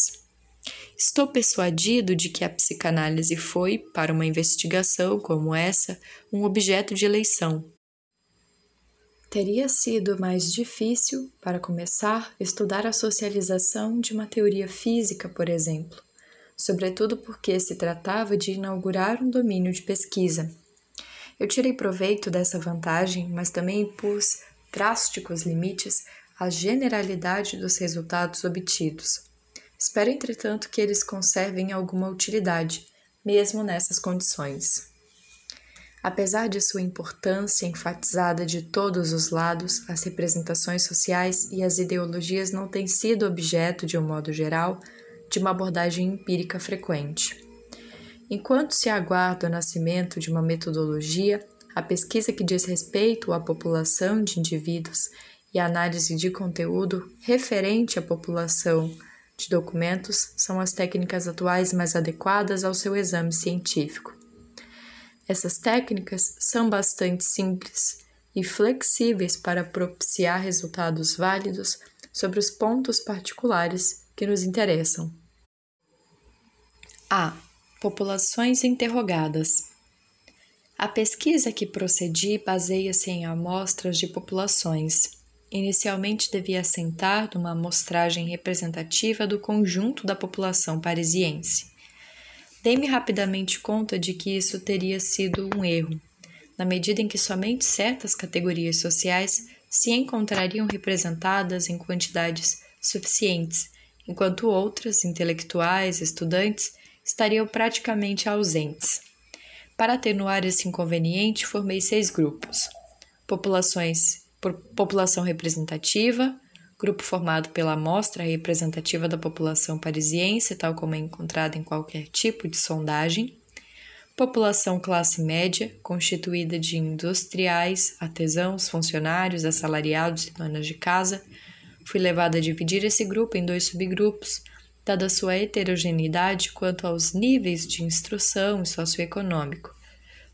Estou persuadido de que a psicanálise foi, para uma investigação como essa, um objeto de eleição. Teria sido mais difícil, para começar, estudar a socialização de uma teoria física, por exemplo sobretudo porque se tratava de inaugurar um domínio de pesquisa. Eu tirei proveito dessa vantagem, mas também pus drásticos limites à generalidade dos resultados obtidos. Espero, entretanto, que eles conservem alguma utilidade, mesmo nessas condições. Apesar de sua importância enfatizada de todos os lados, as representações sociais e as ideologias não têm sido objeto, de um modo geral, de uma abordagem empírica frequente. Enquanto se aguarda o nascimento de uma metodologia, a pesquisa que diz respeito à população de indivíduos e a análise de conteúdo referente à população de documentos são as técnicas atuais mais adequadas ao seu exame científico. Essas técnicas são bastante simples e flexíveis para propiciar resultados válidos sobre os pontos particulares que nos interessam. A. Populações interrogadas. A pesquisa que procedi baseia-se em amostras de populações inicialmente devia assentar numa amostragem representativa do conjunto da população parisiense. Dei-me rapidamente conta de que isso teria sido um erro, na medida em que somente certas categorias sociais se encontrariam representadas em quantidades suficientes, enquanto outras, intelectuais, estudantes, estariam praticamente ausentes. Para atenuar esse inconveniente, formei seis grupos: populações população representativa, grupo formado pela amostra representativa da população parisiense, tal como é encontrada em qualquer tipo de sondagem, população classe média, constituída de industriais, artesãos, funcionários, assalariados e donas de casa. Fui levada a dividir esse grupo em dois subgrupos, dada sua heterogeneidade quanto aos níveis de instrução e socioeconômico.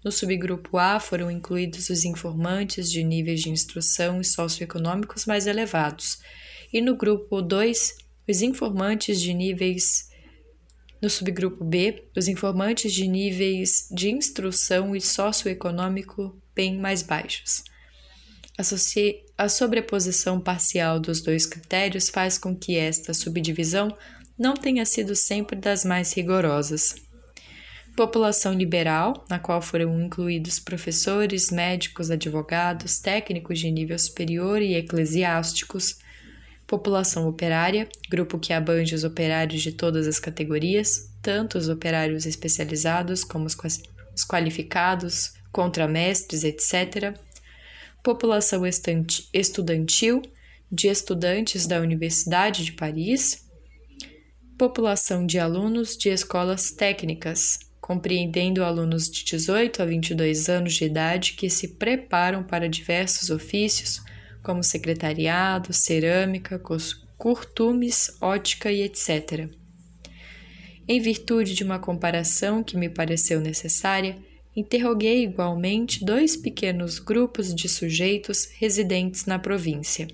No subgrupo A foram incluídos os informantes de níveis de instrução e socioeconômicos mais elevados, e no grupo 2, os informantes de níveis. No subgrupo B, os informantes de níveis de instrução e socioeconômico bem mais baixos. A sobreposição parcial dos dois critérios faz com que esta subdivisão não tenha sido sempre das mais rigorosas população liberal, na qual foram incluídos professores, médicos, advogados, técnicos de nível superior e eclesiásticos, população operária, grupo que abrange os operários de todas as categorias, tanto os operários especializados como os qualificados, contramestres, etc. População estudantil, de estudantes da Universidade de Paris, população de alunos de escolas técnicas, compreendendo alunos de 18 a 22 anos de idade que se preparam para diversos ofícios, como secretariado, cerâmica, curtumes, ótica e etc. Em virtude de uma comparação que me pareceu necessária, interroguei igualmente dois pequenos grupos de sujeitos residentes na província.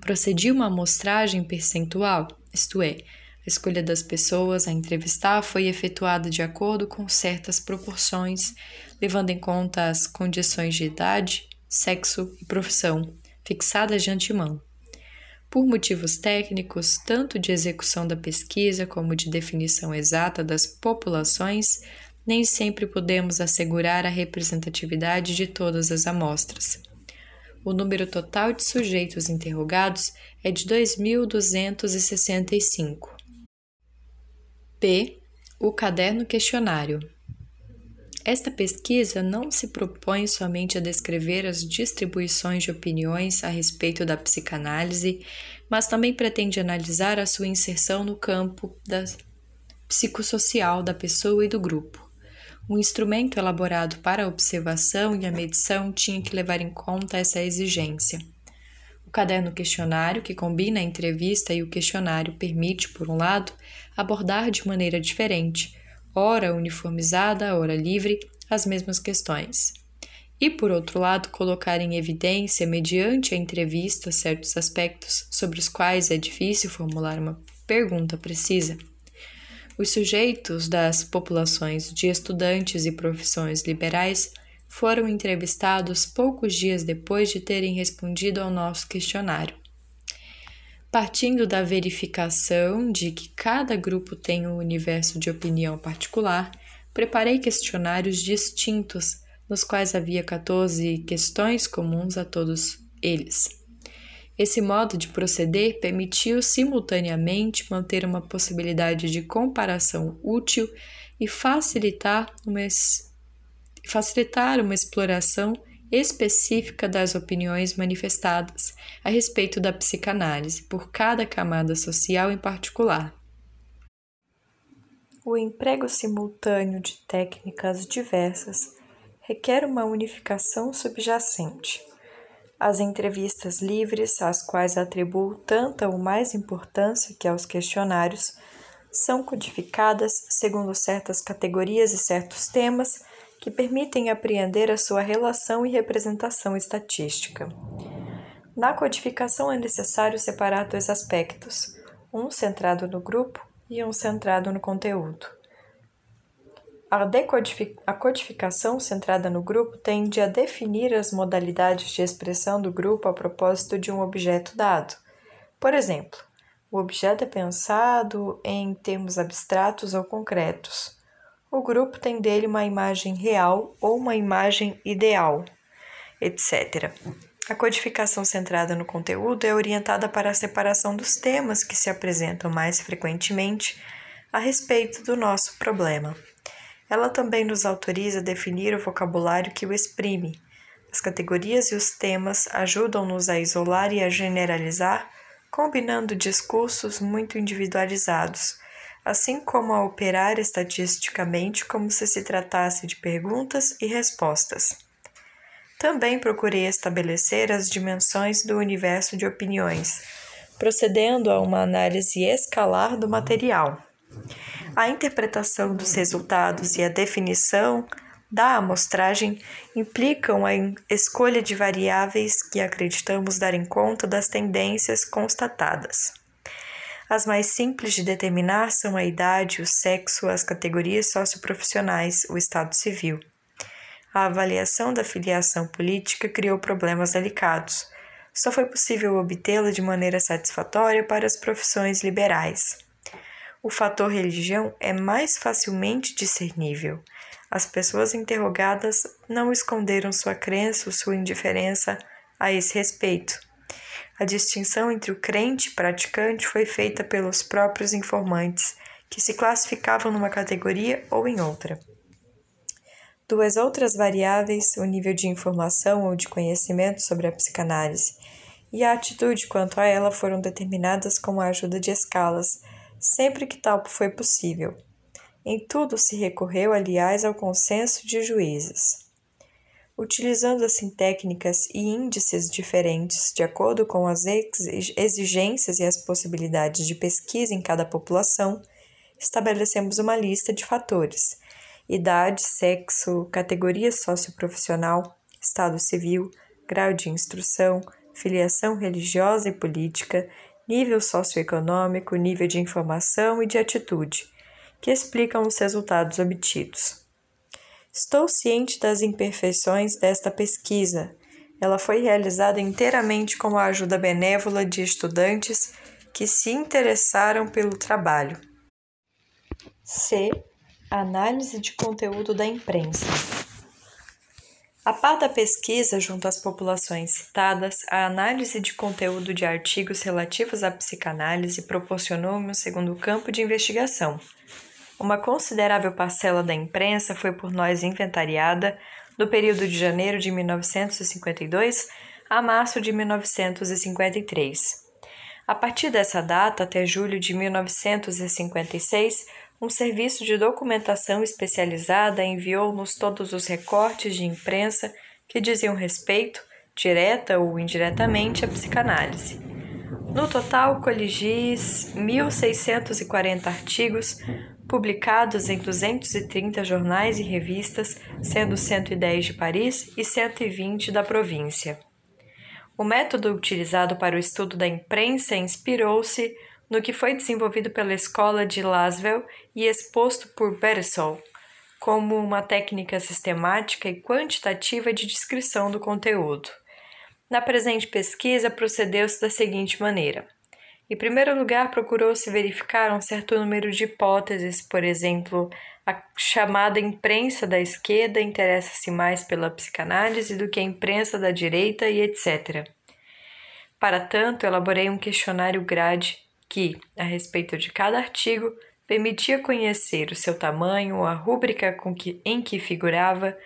Procedi uma amostragem percentual, isto é, a escolha das pessoas a entrevistar foi efetuada de acordo com certas proporções, levando em conta as condições de idade, sexo e profissão, fixadas de antemão. Por motivos técnicos, tanto de execução da pesquisa como de definição exata das populações, nem sempre podemos assegurar a representatividade de todas as amostras. O número total de sujeitos interrogados é de 2.265. P. O caderno questionário. Esta pesquisa não se propõe somente a descrever as distribuições de opiniões a respeito da psicanálise, mas também pretende analisar a sua inserção no campo da psicossocial da pessoa e do grupo. Um instrumento elaborado para a observação e a medição tinha que levar em conta essa exigência. O caderno questionário, que combina a entrevista e o questionário, permite, por um lado, abordar de maneira diferente, ora uniformizada, ora livre, as mesmas questões. E, por outro lado, colocar em evidência, mediante a entrevista, certos aspectos sobre os quais é difícil formular uma pergunta precisa. Os sujeitos das populações de estudantes e profissões liberais foram entrevistados poucos dias depois de terem respondido ao nosso questionário. Partindo da verificação de que cada grupo tem um universo de opinião particular, preparei questionários distintos, nos quais havia 14 questões comuns a todos eles. Esse modo de proceder permitiu simultaneamente manter uma possibilidade de comparação útil e facilitar uma, facilitar uma exploração específica das opiniões manifestadas a respeito da psicanálise por cada camada social em particular. O emprego simultâneo de técnicas diversas requer uma unificação subjacente. As entrevistas livres, às quais atribuo tanta ou mais importância que aos questionários, são codificadas segundo certas categorias e certos temas que permitem apreender a sua relação e representação estatística. Na codificação é necessário separar dois aspectos, um centrado no grupo e um centrado no conteúdo. A, a codificação centrada no grupo tende a definir as modalidades de expressão do grupo a propósito de um objeto dado. Por exemplo, o objeto é pensado em termos abstratos ou concretos. O grupo tem dele uma imagem real ou uma imagem ideal, etc. A codificação centrada no conteúdo é orientada para a separação dos temas que se apresentam mais frequentemente a respeito do nosso problema. Ela também nos autoriza a definir o vocabulário que o exprime. As categorias e os temas ajudam-nos a isolar e a generalizar, combinando discursos muito individualizados assim como a operar estatisticamente como se se tratasse de perguntas e respostas. Também procurei estabelecer as dimensões do universo de opiniões, procedendo a uma análise escalar do material. A interpretação dos resultados e a definição da amostragem implicam a escolha de variáveis que acreditamos darem conta das tendências constatadas. As mais simples de determinar são a idade, o sexo, as categorias socioprofissionais, o estado civil. A avaliação da filiação política criou problemas delicados. Só foi possível obtê-la de maneira satisfatória para as profissões liberais. O fator religião é mais facilmente discernível. As pessoas interrogadas não esconderam sua crença ou sua indiferença a esse respeito. A distinção entre o crente e praticante foi feita pelos próprios informantes, que se classificavam numa categoria ou em outra. Duas outras variáveis, o nível de informação ou de conhecimento sobre a psicanálise e a atitude quanto a ela, foram determinadas com a ajuda de escalas, sempre que tal foi possível. Em tudo se recorreu, aliás, ao consenso de juízes. Utilizando assim técnicas e índices diferentes de acordo com as exigências e as possibilidades de pesquisa em cada população, estabelecemos uma lista de fatores: idade, sexo, categoria socioprofissional, estado civil, grau de instrução, filiação religiosa e política, nível socioeconômico, nível de informação e de atitude, que explicam os resultados obtidos. Estou ciente das imperfeições desta pesquisa. Ela foi realizada inteiramente com a ajuda benévola de estudantes que se interessaram pelo trabalho. C. Análise de conteúdo da imprensa. A par da pesquisa junto às populações citadas, a análise de conteúdo de artigos relativos à psicanálise proporcionou-me um segundo campo de investigação, uma considerável parcela da imprensa foi por nós inventariada do período de janeiro de 1952 a março de 1953. A partir dessa data até julho de 1956, um serviço de documentação especializada enviou-nos todos os recortes de imprensa que diziam respeito, direta ou indiretamente, à psicanálise. No total, coligi 1.640 artigos publicados em 230 jornais e revistas, sendo 110 de Paris e 120 da província. O método utilizado para o estudo da imprensa inspirou-se no que foi desenvolvido pela Escola de Laswell e exposto por Bersol, como uma técnica sistemática e quantitativa de descrição do conteúdo. Na presente pesquisa, procedeu-se da seguinte maneira. Em primeiro lugar, procurou-se verificar um certo número de hipóteses, por exemplo, a chamada imprensa da esquerda interessa-se mais pela psicanálise do que a imprensa da direita e etc. Para tanto, elaborei um questionário grade que, a respeito de cada artigo, permitia conhecer o seu tamanho, a rúbrica que, em que figurava,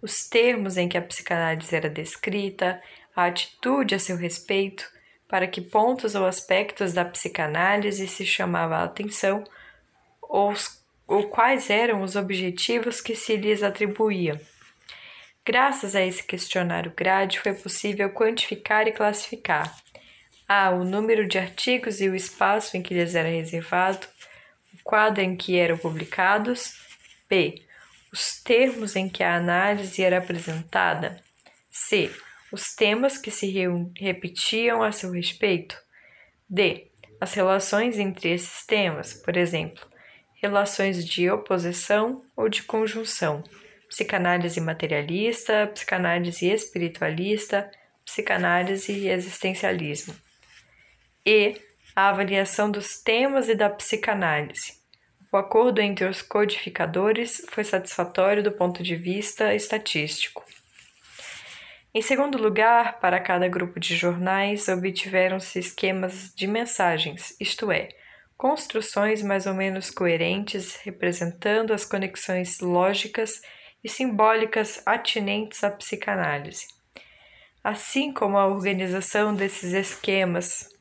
os termos em que a psicanálise era descrita, a atitude a seu respeito, para que pontos ou aspectos da psicanálise se chamava a atenção, ou, ou quais eram os objetivos que se lhes atribuíam. Graças a esse questionário grade foi possível quantificar e classificar a. o número de artigos e o espaço em que lhes era reservado, o quadro em que eram publicados, b. os termos em que a análise era apresentada, c. os temas que se repetiam a seu respeito, d. as relações entre esses temas, por exemplo, relações de oposição ou de conjunção psicanálise materialista, psicanálise espiritualista, psicanálise e existencialismo. E a avaliação dos temas e da psicanálise. O acordo entre os codificadores foi satisfatório do ponto de vista estatístico. Em segundo lugar, para cada grupo de jornais, obtiveram-se esquemas de mensagens, isto é, construções mais ou menos coerentes representando as conexões lógicas e simbólicas atinentes à psicanálise, assim como a organização desses esquemas,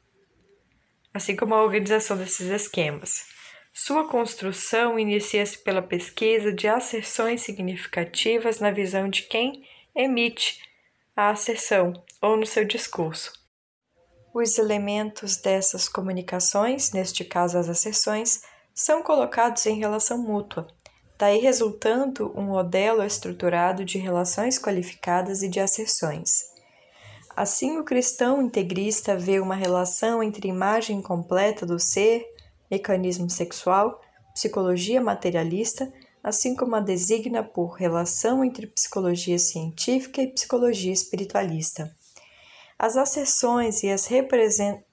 assim como a organização desses esquemas. Sua construção inicia-se pela pesquisa de asserções significativas na visão de quem emite a asserção ou no seu discurso. Os elementos dessas comunicações, neste caso as asserções, são colocados em relação mútua, daí resultando um modelo estruturado de relações qualificadas e de asserções. Assim, o cristão integrista vê uma relação entre imagem completa do ser, mecanismo sexual, psicologia materialista, assim como a designa por relação entre psicologia científica e psicologia espiritualista. As asserções e as,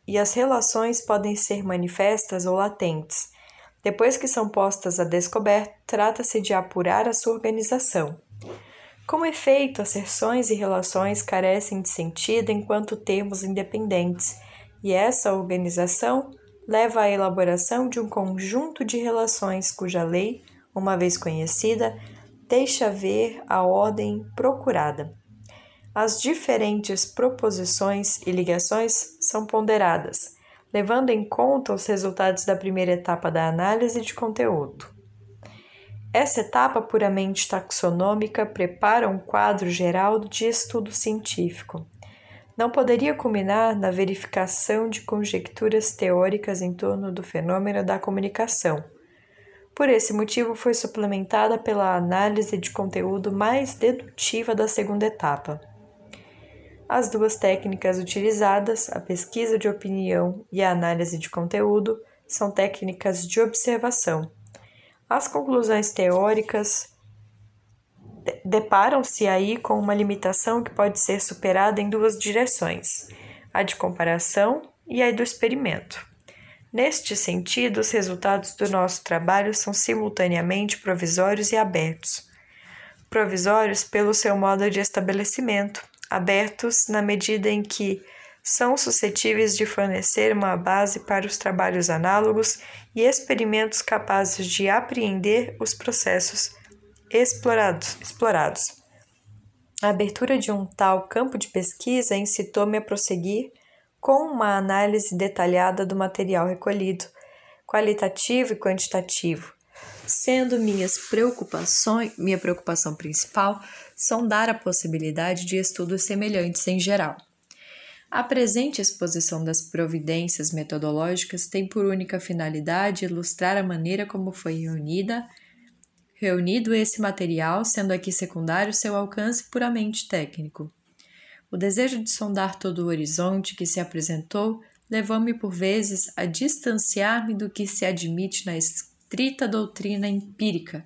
e as relações podem ser manifestas ou latentes, depois que são postas a descoberto, trata-se de apurar a sua organização. Como efeito, asserções e relações carecem de sentido enquanto termos independentes, e essa organização leva à elaboração de um conjunto de relações cuja lei, uma vez conhecida, deixa ver a ordem procurada. As diferentes proposições e ligações são ponderadas levando em conta os resultados da primeira etapa da análise de conteúdo. Essa etapa puramente taxonômica prepara um quadro geral de estudo científico. Não poderia culminar na verificação de conjecturas teóricas em torno do fenômeno da comunicação. Por esse motivo, foi suplementada pela análise de conteúdo mais dedutiva da segunda etapa. As duas técnicas utilizadas, a pesquisa de opinião e a análise de conteúdo, são técnicas de observação. As conclusões teóricas deparam-se aí com uma limitação que pode ser superada em duas direções: a de comparação e a do experimento. Neste sentido, os resultados do nosso trabalho são simultaneamente provisórios e abertos. Provisórios pelo seu modo de estabelecimento, abertos na medida em que são suscetíveis de fornecer uma base para os trabalhos análogos e experimentos capazes de apreender os processos explorados. explorados. A abertura de um tal campo de pesquisa incitou-me a prosseguir com uma análise detalhada do material recolhido, qualitativo e quantitativo, sendo minhas preocupações, minha preocupação principal sondar a possibilidade de estudos semelhantes em geral. A presente exposição das providências metodológicas tem por única finalidade ilustrar a maneira como foi reunida reunido esse material, sendo aqui secundário seu alcance puramente técnico. O desejo de sondar todo o horizonte que se apresentou levou-me por vezes a distanciar-me do que se admite na estrita doutrina empírica,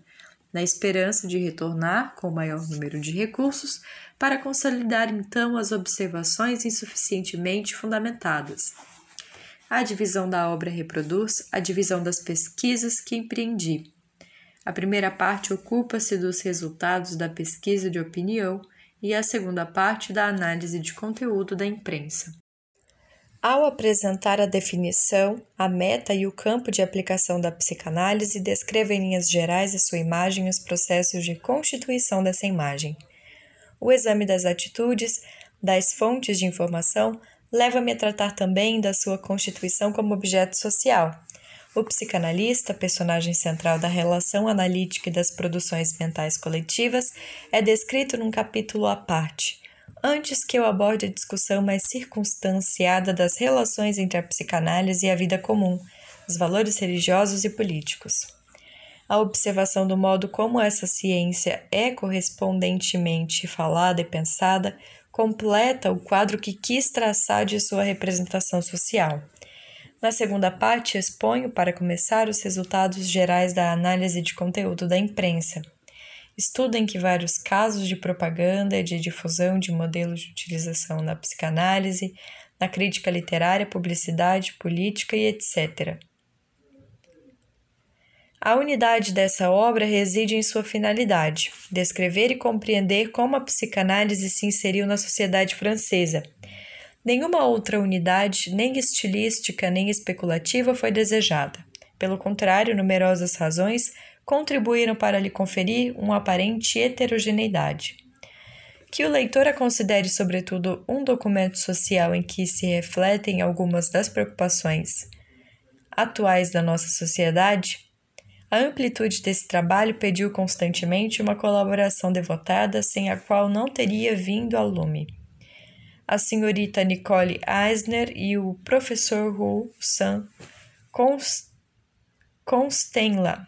na esperança de retornar com o maior número de recursos para consolidar então as observações insuficientemente fundamentadas. A divisão da obra reproduz a divisão das pesquisas que empreendi. A primeira parte ocupa-se dos resultados da pesquisa de opinião e a segunda parte da análise de conteúdo da imprensa. Ao apresentar a definição, a meta e o campo de aplicação da psicanálise, descreve em linhas gerais a sua imagem e os processos de constituição dessa imagem. O exame das atitudes, das fontes de informação, leva-me a tratar também da sua constituição como objeto social. O psicanalista, personagem central da relação analítica e das produções mentais coletivas, é descrito num capítulo à parte antes que eu aborde a discussão mais circunstanciada das relações entre a psicanálise e a vida comum, os valores religiosos e políticos. A observação do modo como essa ciência é correspondentemente falada e pensada completa o quadro que quis traçar de sua representação social. Na segunda parte, exponho, para começar, os resultados gerais da análise de conteúdo da imprensa estudo em que vários casos de propaganda e de difusão de modelos de utilização na psicanálise, na crítica literária, publicidade, política e etc. A unidade dessa obra reside em sua finalidade, descrever e compreender como a psicanálise se inseriu na sociedade francesa. Nenhuma outra unidade, nem estilística nem especulativa, foi desejada. Pelo contrário, numerosas razões contribuíram para lhe conferir uma aparente heterogeneidade. Que o leitor a considere, sobretudo, um documento social em que se refletem algumas das preocupações atuais da nossa sociedade, a amplitude desse trabalho pediu constantemente uma colaboração devotada sem a qual não teria vindo ao lume. A senhorita Nicole Eisner e o professor Hu San Constenla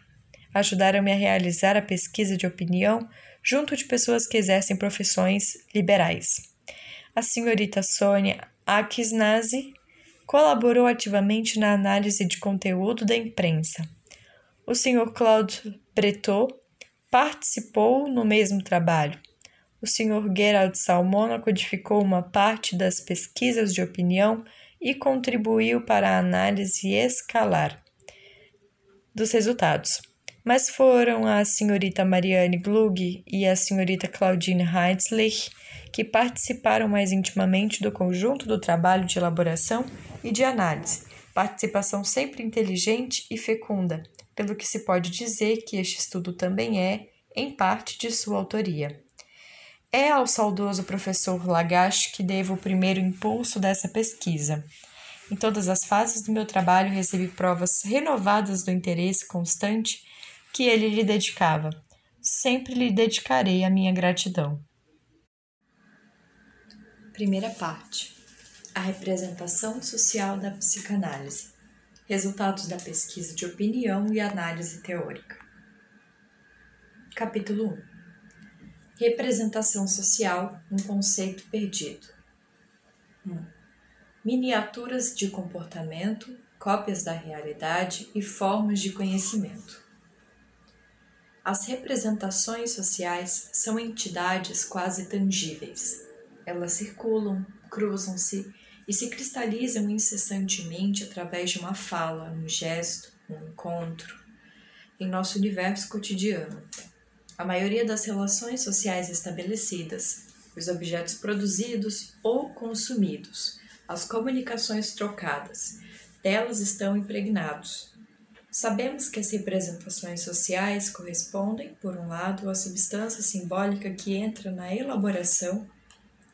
ajudaram-me a realizar a pesquisa de opinião junto de pessoas que exercem profissões liberais. A senhorita Sônia Akisnazi colaborou ativamente na análise de conteúdo da imprensa. O senhor Claude Bretot participou no mesmo trabalho. O senhor Gerald Salmona codificou uma parte das pesquisas de opinião e contribuiu para a análise escalar dos resultados. Mas foram a senhorita Marianne Glug e a senhorita Claudine Heitzlich que participaram mais intimamente do conjunto do trabalho de elaboração e de análise, participação sempre inteligente e fecunda, pelo que se pode dizer que este estudo também é, em parte, de sua autoria. É ao saudoso professor Lagache que devo o primeiro impulso dessa pesquisa. Em todas as fases do meu trabalho recebi provas renovadas do interesse constante que ele lhe dedicava. Sempre lhe dedicarei a minha gratidão. Primeira parte: A representação social da psicanálise. Resultados da pesquisa de opinião e análise teórica. Capítulo 1 Representação social, um conceito perdido. 1. Miniaturas de comportamento, cópias da realidade e formas de conhecimento. As representações sociais são entidades quase tangíveis. Elas circulam, cruzam-se e se cristalizam incessantemente através de uma fala, um gesto, um encontro, em nosso universo cotidiano. A maioria das relações sociais estabelecidas, os objetos produzidos ou consumidos, as comunicações trocadas, delas estão impregnados, Sabemos que as representações sociais correspondem, por um lado, à substância simbólica que entra na elaboração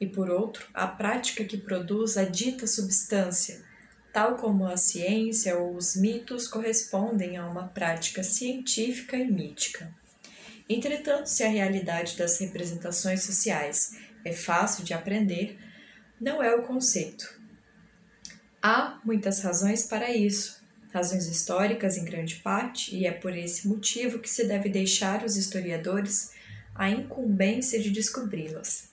e, por outro, à prática que produz a dita substância, tal como a ciência ou os mitos correspondem a uma prática científica e mítica. Entretanto, se a realidade das representações sociais é fácil de aprender, não é o conceito. Há muitas razões para isso, razões históricas em grande parte, e é por esse motivo que se deve deixar os historiadores a incumbência de descobri-las.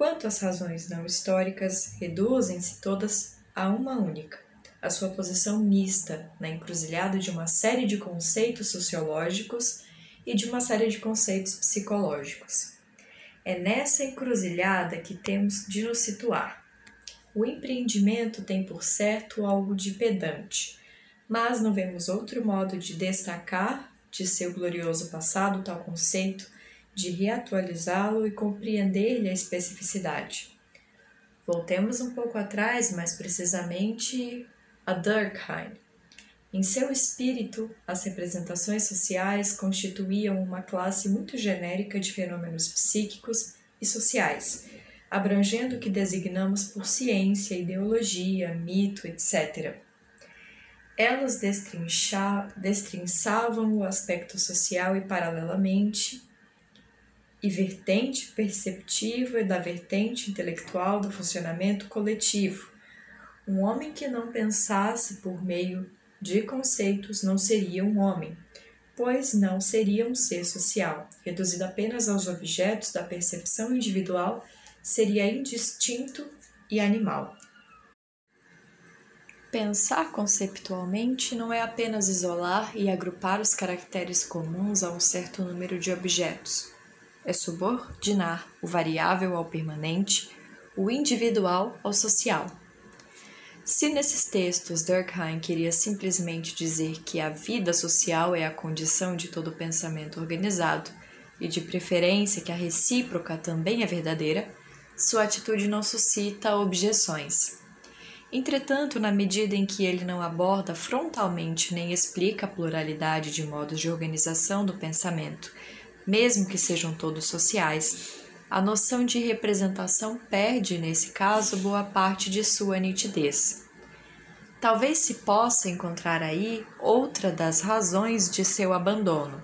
Quanto às razões não históricas, reduzem-se todas a uma única, a sua posição mista na encruzilhada de uma série de conceitos sociológicos e de uma série de conceitos psicológicos. É nessa encruzilhada que temos de nos situar. O empreendimento tem por certo algo de pedante, mas não vemos outro modo de destacar de seu glorioso passado tal conceito, de reatualizá-lo e compreender-lhe a especificidade. Voltemos um pouco atrás, mais precisamente a Durkheim. Em seu espírito, as representações sociais constituíam uma classe muito genérica de fenômenos psíquicos e sociais, abrangendo o que designamos por ciência, ideologia, mito, etc. Elas destrinçavam o aspecto social e, paralelamente, e vertente perceptiva e da vertente intelectual do funcionamento coletivo. Um homem que não pensasse por meio de conceitos não seria um homem, pois não seria um ser social. Reduzido apenas aos objetos da percepção individual, seria indistinto e animal. Pensar conceptualmente não é apenas isolar e agrupar os caracteres comuns a um certo número de objetos. É subordinar o variável ao permanente, o individual ao social. Se nesses textos Durkheim queria simplesmente dizer que a vida social é a condição de todo pensamento organizado, e de preferência que a recíproca também é verdadeira, sua atitude não suscita objeções. Entretanto, na medida em que ele não aborda frontalmente nem explica a pluralidade de modos de organização do pensamento, mesmo que sejam todos sociais, a noção de representação perde, nesse caso, boa parte de sua nitidez. Talvez se possa encontrar aí outra das razões de seu abandono.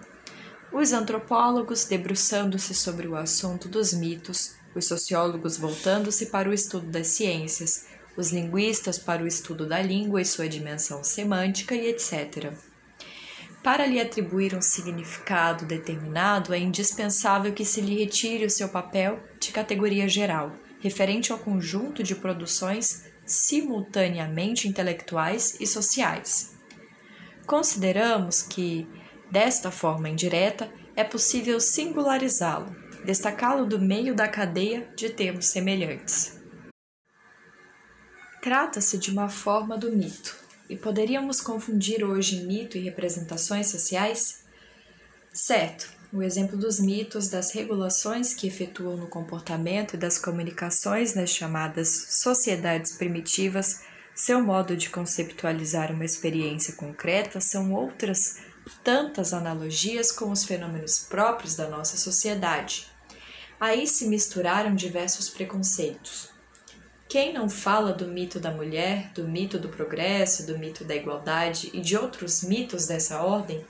Os antropólogos debruçando-se sobre o assunto dos mitos, os sociólogos voltando-se para o estudo das ciências, os linguistas para o estudo da língua e sua dimensão semântica e etc. Para lhe atribuir um significado determinado, é indispensável que se lhe retire o seu papel de categoria geral, referente ao conjunto de produções simultaneamente intelectuais e sociais. Consideramos que, desta forma indireta, é possível singularizá-lo, destacá-lo do meio da cadeia de termos semelhantes. Trata-se de uma forma do mito, e poderíamos confundir hoje mito e representações sociais? Certo, o exemplo dos mitos, das regulações que efetuam no comportamento e das comunicações nas chamadas sociedades primitivas, seu modo de conceptualizar uma experiência concreta são outras tantas analogias com os fenômenos próprios da nossa sociedade. Aí se misturaram diversos preconceitos. Quem não fala do mito da mulher, do mito do progresso, do mito da igualdade e de outros mitos dessa ordem,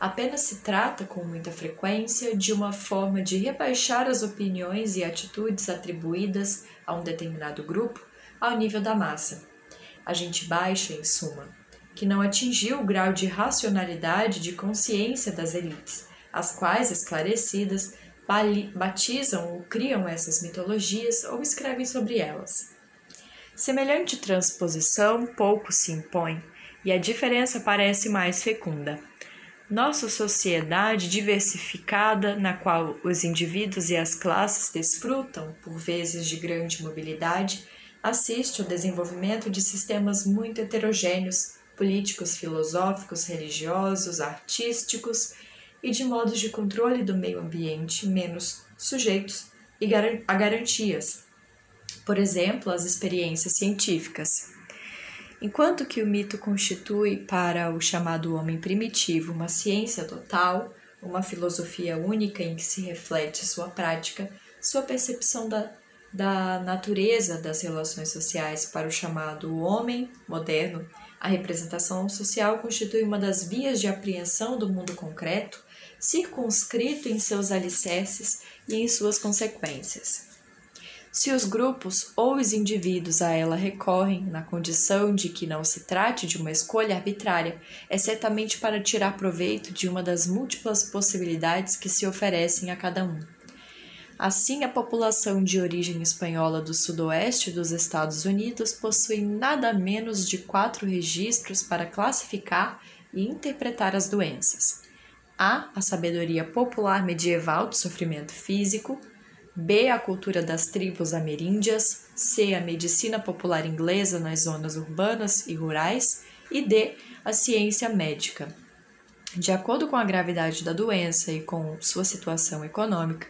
apenas se trata com muita frequência de uma forma de rebaixar as opiniões e atitudes atribuídas a um determinado grupo ao nível da massa. A gente baixa, em suma, que não atingiu o grau de racionalidade de consciência das elites, as quais, esclarecidas, batizam ou criam essas mitologias ou escrevem sobre elas. Semelhante transposição pouco se impõe e a diferença parece mais fecunda. Nossa sociedade diversificada, na qual os indivíduos e as classes desfrutam, por vezes, de grande mobilidade, assiste ao desenvolvimento de sistemas muito heterogêneos, políticos, filosóficos, religiosos, artísticos e de modos de controle do meio ambiente menos sujeitos a garantias, por exemplo, as experiências científicas. Enquanto que o mito constitui para o chamado homem primitivo uma ciência total, uma filosofia única em que se reflete sua prática, sua percepção da, da natureza das relações sociais para o chamado homem moderno, a representação social constitui uma das vias de apreensão do mundo concreto circunscrito em seus alicerces e em suas consequências. Se os grupos ou os indivíduos a ela recorrem na condição de que não se trate de uma escolha arbitrária, é certamente para tirar proveito de uma das múltiplas possibilidades que se oferecem a cada um. Assim, a população de origem espanhola do sudoeste dos Estados Unidos possui nada menos de quatro registros para classificar e interpretar as doenças. A. A sabedoria popular medieval do sofrimento físico. B. A cultura das tribos ameríndias. C. A medicina popular inglesa nas zonas urbanas e rurais. E D. A ciência médica. De acordo com a gravidade da doença e com sua situação econômica,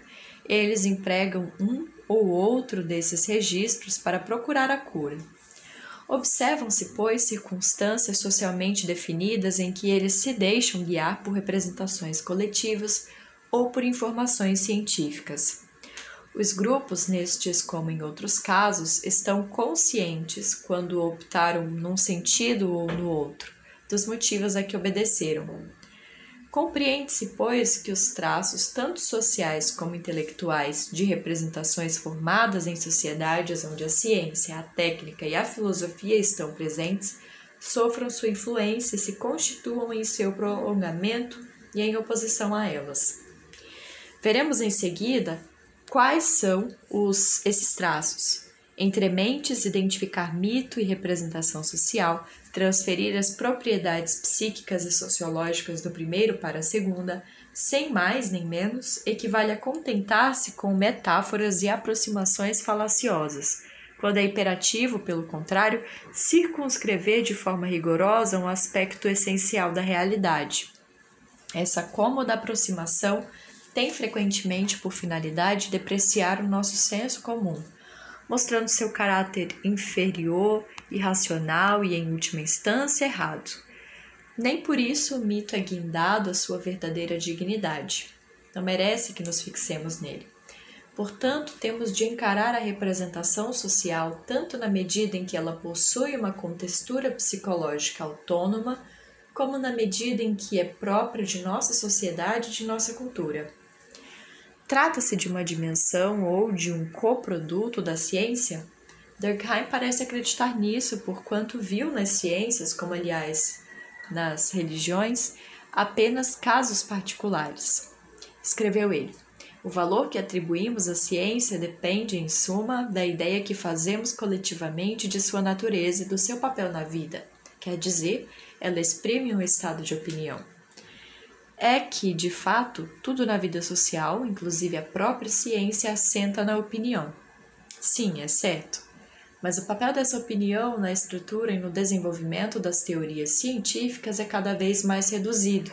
eles empregam um ou outro desses registros para procurar a cura. Observam-se, pois, circunstâncias socialmente definidas em que eles se deixam guiar por representações coletivas ou por informações científicas. Os grupos, nestes como em outros casos, estão conscientes, quando optaram num sentido ou no outro, dos motivos a que obedeceram. Compreende-se, pois, que os traços, tanto sociais como intelectuais, de representações formadas em sociedades onde a ciência, a técnica e a filosofia estão presentes, sofram sua influência e se constituam em seu prolongamento e em oposição a elas. Veremos em seguida quais são os, esses traços, entre mentes, identificar mito e representação social, transferir as propriedades psíquicas e sociológicas do primeiro para a segunda, sem mais nem menos, equivale a contentar-se com metáforas e aproximações falaciosas. Quando é imperativo, pelo contrário, circunscrever de forma rigorosa um aspecto essencial da realidade. Essa cômoda aproximação tem frequentemente por finalidade depreciar o nosso senso comum mostrando seu caráter inferior, irracional e, em última instância, errado. Nem por isso o mito é guindado à sua verdadeira dignidade. Não merece que nos fixemos nele. Portanto, temos de encarar a representação social tanto na medida em que ela possui uma contextura psicológica autônoma, como na medida em que é própria de nossa sociedade e de nossa cultura. Trata-se de uma dimensão ou de um coproduto da ciência? Durkheim parece acreditar nisso, porquanto viu nas ciências, como aliás nas religiões, apenas casos particulares. Escreveu ele: O valor que atribuímos à ciência depende, em suma, da ideia que fazemos coletivamente de sua natureza e do seu papel na vida. Quer dizer, ela exprime um estado de opinião é que, de fato, tudo na vida social, inclusive a própria ciência, assenta na opinião. Sim, é certo. Mas o papel dessa opinião na estrutura e no desenvolvimento das teorias científicas é cada vez mais reduzido.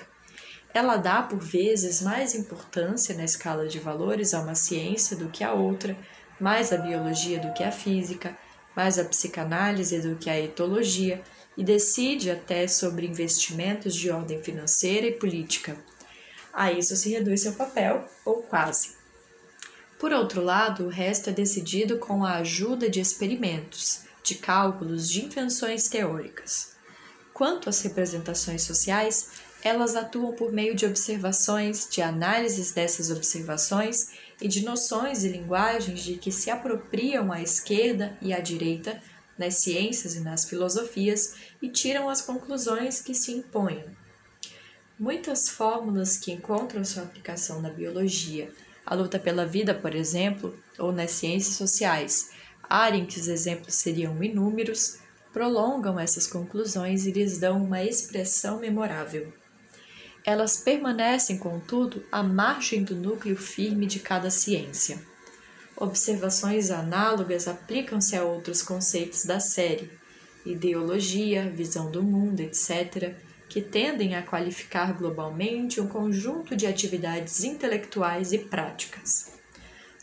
Ela dá, por vezes, mais importância na escala de valores a uma ciência do que a outra, mais a biologia do que a física, mais a psicanálise do que a etologia, e decide até sobre investimentos de ordem financeira e política. A isso se reduz seu papel, ou quase. Por outro lado, o resto é decidido com a ajuda de experimentos, de cálculos, de invenções teóricas. Quanto às representações sociais, elas atuam por meio de observações, de análises dessas observações e de noções e linguagens de que se apropriam a esquerda e a direita nas ciências e nas filosofias e tiram as conclusões que se impõem. Muitas fórmulas que encontram sua aplicação na biologia, a luta pela vida, por exemplo, ou nas ciências sociais, área em que os exemplos seriam inúmeros, prolongam essas conclusões e lhes dão uma expressão memorável. Elas permanecem, contudo, à margem do núcleo firme de cada ciência. Observações análogas aplicam-se a outros conceitos da série, ideologia, visão do mundo, etc., que tendem a qualificar globalmente um conjunto de atividades intelectuais e práticas.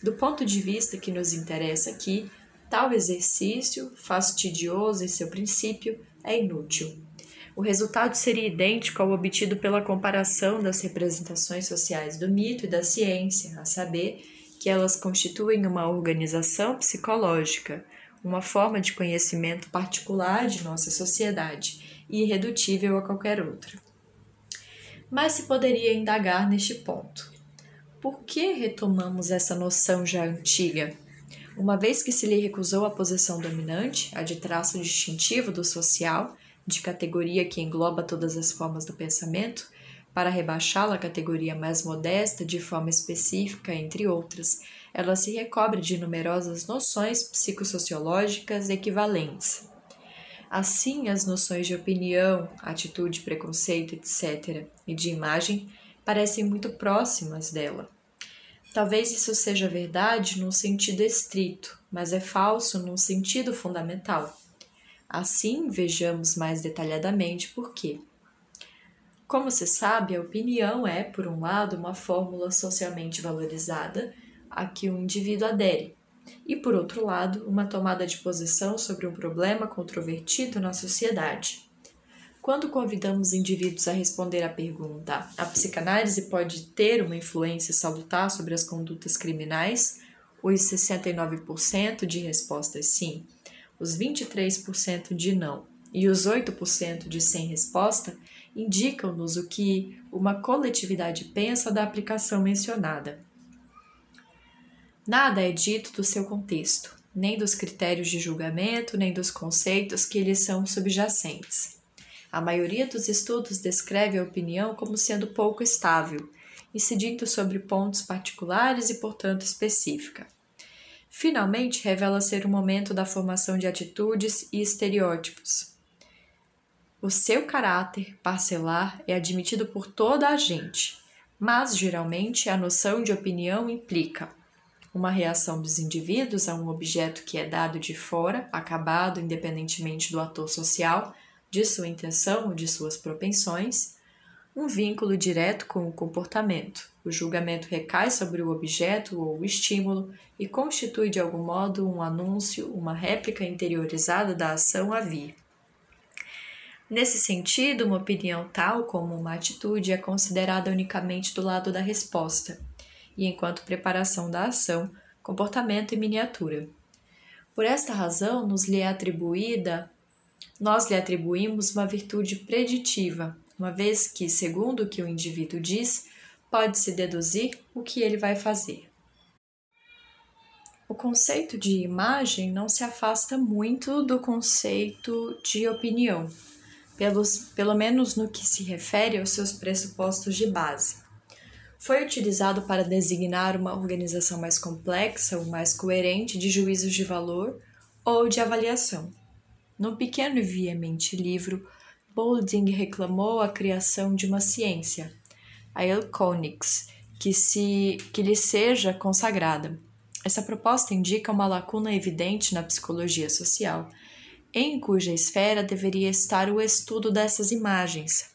Do ponto de vista que nos interessa aqui, tal exercício, fastidioso em seu princípio, é inútil. O resultado seria idêntico ao obtido pela comparação das representações sociais do mito e da ciência, a saber, que elas constituem uma organização psicológica, uma forma de conhecimento particular de nossa sociedade e irredutível a qualquer outra. Mas se poderia indagar neste ponto. Por que retomamos essa noção já antiga? Uma vez que se lhe recusou a posição dominante, a de traço distintivo do social, de categoria que engloba todas as formas do pensamento, para rebaixá-la à categoria mais modesta de forma específica, entre outras, ela se recobre de numerosas noções psicossociológicas equivalentes. Assim, as noções de opinião, atitude, preconceito, etc., e de imagem parecem muito próximas dela. Talvez isso seja verdade num sentido estrito, mas é falso num sentido fundamental. Assim, vejamos mais detalhadamente por quê. Como se sabe, a opinião é, por um lado, uma fórmula socialmente valorizada a que o indivíduo adere. e, por outro lado, uma tomada de posição sobre um problema controvertido na sociedade. Quando convidamos indivíduos a responder à pergunta: a psicanálise pode ter uma influência salutar sobre as condutas criminais? Os 69% de respostas sim, os 23% de não e os 8% de sem resposta indicam-nos o que uma coletividade pensa da aplicação mencionada. Nada é dito do seu contexto, nem dos critérios de julgamento, nem dos conceitos que lhes são subjacentes. A maioria dos estudos descreve a opinião como sendo pouco estável, incidindo sobre pontos particulares e, portanto, específica. Finalmente, revela ser o momento da formação de atitudes e estereótipos. O seu caráter parcelar é admitido por toda a gente, mas geralmente a noção de opinião implica uma reação dos indivíduos a um objeto que é dado de fora, acabado independentemente do ator social, de sua intenção ou de suas propensões, um vínculo direto com o comportamento. O julgamento recai sobre o objeto ou o estímulo e constitui de algum modo um anúncio, uma réplica interiorizada da ação a vir. Nesse sentido, uma opinião tal como uma atitude é considerada unicamente do lado da resposta, e enquanto preparação da ação, comportamento e miniatura. Por esta razão, nos lhe é atribuída nós lhe atribuímos uma virtude preditiva, uma vez que, segundo o que o indivíduo diz, pode-se deduzir o que ele vai fazer. O conceito de imagem não se afasta muito do conceito de opinião, pelos, pelo menos no que se refere aos seus pressupostos de base. Foi utilizado para designar uma organização mais complexa ou mais coerente de juízos de valor ou de avaliação. No pequeno e veemente livro, Boulding reclamou a criação de uma ciência, a Elconics, que, se, que lhe seja consagrada. Essa proposta indica uma lacuna evidente na psicologia social, em cuja esfera deveria estar o estudo dessas imagens.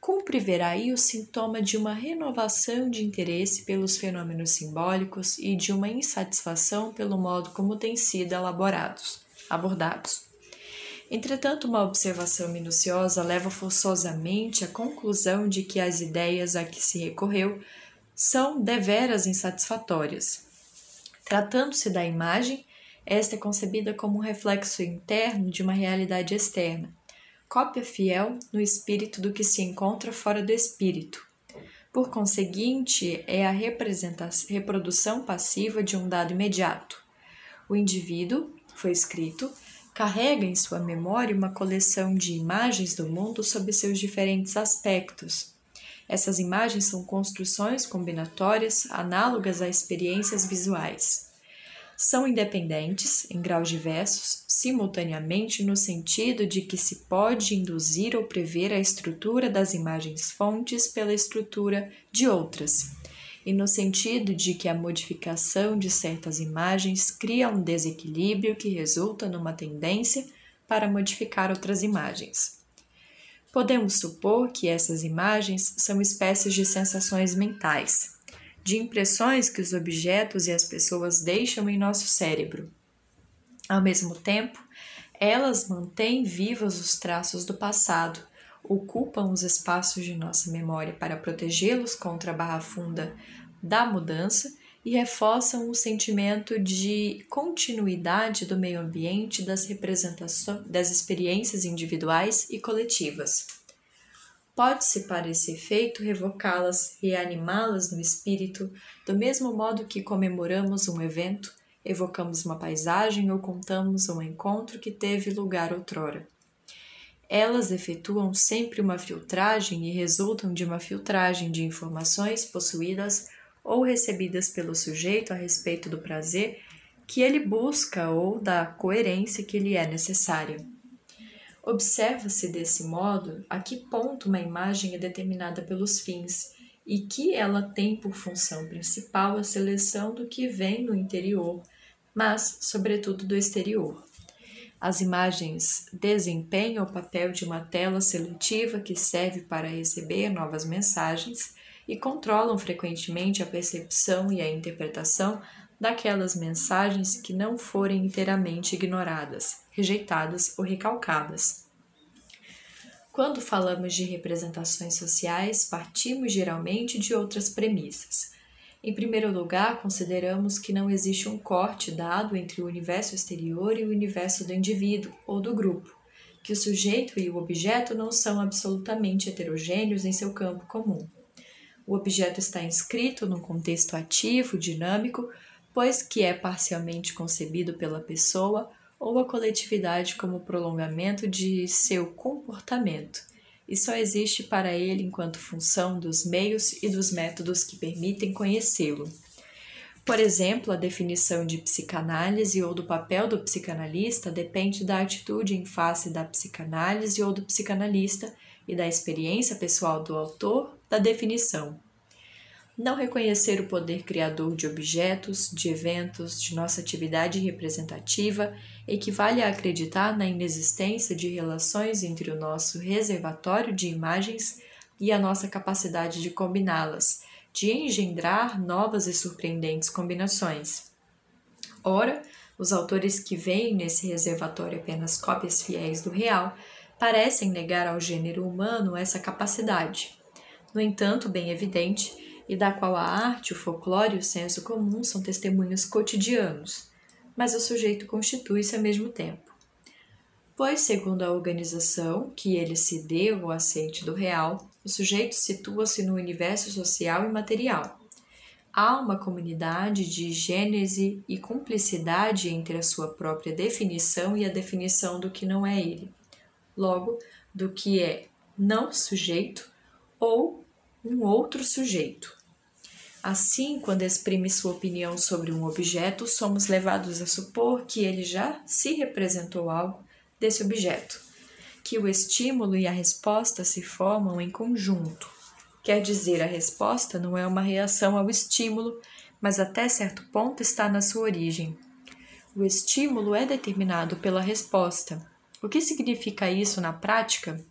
Cumpre ver aí o sintoma de uma renovação de interesse pelos fenômenos simbólicos e de uma insatisfação pelo modo como têm sido elaborados, abordados. Entretanto, uma observação minuciosa leva forçosamente à conclusão de que as ideias a que se recorreu são deveras insatisfatórias. Tratando-se da imagem, esta é concebida como um reflexo interno de uma realidade externa, cópia fiel no espírito do que se encontra fora do espírito. Por conseguinte, é a reprodução passiva de um dado imediato. O indivíduo, foi escrito, carrega em sua memória uma coleção de imagens do mundo sob seus diferentes aspectos. Essas imagens são construções combinatórias análogas a experiências visuais. São independentes, em graus diversos, simultaneamente no sentido de que se pode induzir ou prever a estrutura das imagens fontes pela estrutura de outras e no sentido de que a modificação de certas imagens cria um desequilíbrio que resulta numa tendência para modificar outras imagens. Podemos supor que essas imagens são espécies de sensações mentais, de impressões que os objetos e as pessoas deixam em nosso cérebro. Ao mesmo tempo, elas mantêm vivos os traços do passado ocupam os espaços de nossa memória para protegê-los contra a barra funda da mudança e reforçam o sentimento de continuidade do meio ambiente das representações das experiências individuais e coletivas. Pode-se, para esse efeito, revocá-las, reanimá-las no espírito, do mesmo modo que comemoramos um evento, evocamos uma paisagem ou contamos um encontro que teve lugar outrora. Elas efetuam sempre uma filtragem e resultam de uma filtragem de informações possuídas ou recebidas pelo sujeito a respeito do prazer que ele busca ou da coerência que lhe é necessária. Observa-se desse modo a que ponto uma imagem é determinada pelos fins e que ela tem por função principal a seleção do que vem no interior, mas, sobretudo, do exterior. As imagens desempenham o papel de uma tela seletiva que serve para receber novas mensagens e controlam frequentemente a percepção e a interpretação daquelas mensagens que não forem inteiramente ignoradas, rejeitadas ou recalcadas. Quando falamos de representações sociais, partimos geralmente de outras premissas. Em primeiro lugar, consideramos que não existe um corte dado entre o universo exterior e o universo do indivíduo ou do grupo, que o sujeito e o objeto não são absolutamente heterogêneos em seu campo comum. O objeto está inscrito num contexto ativo, dinâmico, pois que é parcialmente concebido pela pessoa ou a coletividade como prolongamento de seu comportamento, e só existe para ele enquanto função dos meios e dos métodos que permitem conhecê-lo. Por exemplo, a definição de psicanálise ou do papel do psicanalista depende da atitude em face da psicanálise ou do psicanalista e da experiência pessoal do autor da definição. Não reconhecer o poder criador de objetos, de eventos, de nossa atividade representativa equivale a acreditar na inexistência de relações entre o nosso reservatório de imagens e a nossa capacidade de combiná-las, de engendrar novas e surpreendentes combinações. Ora, os autores que veem nesse reservatório apenas cópias fiéis do real parecem negar ao gênero humano essa capacidade. No entanto, bem evidente, e da qual a arte, o folclore e o senso comum são testemunhos cotidianos, mas o sujeito constitui-se ao mesmo tempo. Pois, segundo a organização que ele se dê ou aceite do real, o sujeito situa-se no universo social e material. Há uma comunidade de gênese e cumplicidade entre a sua própria definição e a definição do que não é ele. Logo, do que é não sujeito ou um outro sujeito. Assim, quando exprime sua opinião sobre um objeto, somos levados a supor que ele já se representou algo desse objeto, que o estímulo e a resposta se formam em conjunto. Quer dizer, a resposta não é uma reação ao estímulo, mas até certo ponto está na sua origem. O estímulo é determinado pela resposta. O que significa isso na prática?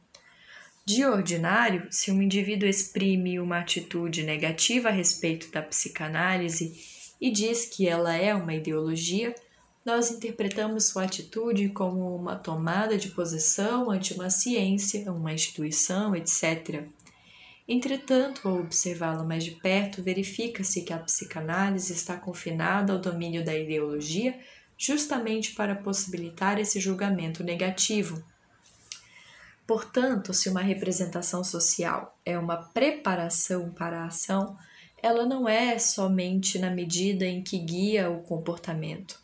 De ordinário, se um indivíduo exprime uma atitude negativa a respeito da psicanálise e diz que ela é uma ideologia, nós interpretamos sua atitude como uma tomada de posição ante uma ciência, uma instituição, etc. Entretanto, ao observá-la mais de perto, verifica-se que a psicanálise está confinada ao domínio da ideologia justamente para possibilitar esse julgamento negativo Portanto, se uma representação social é uma preparação para a ação, ela não é somente na medida em que guia o comportamento,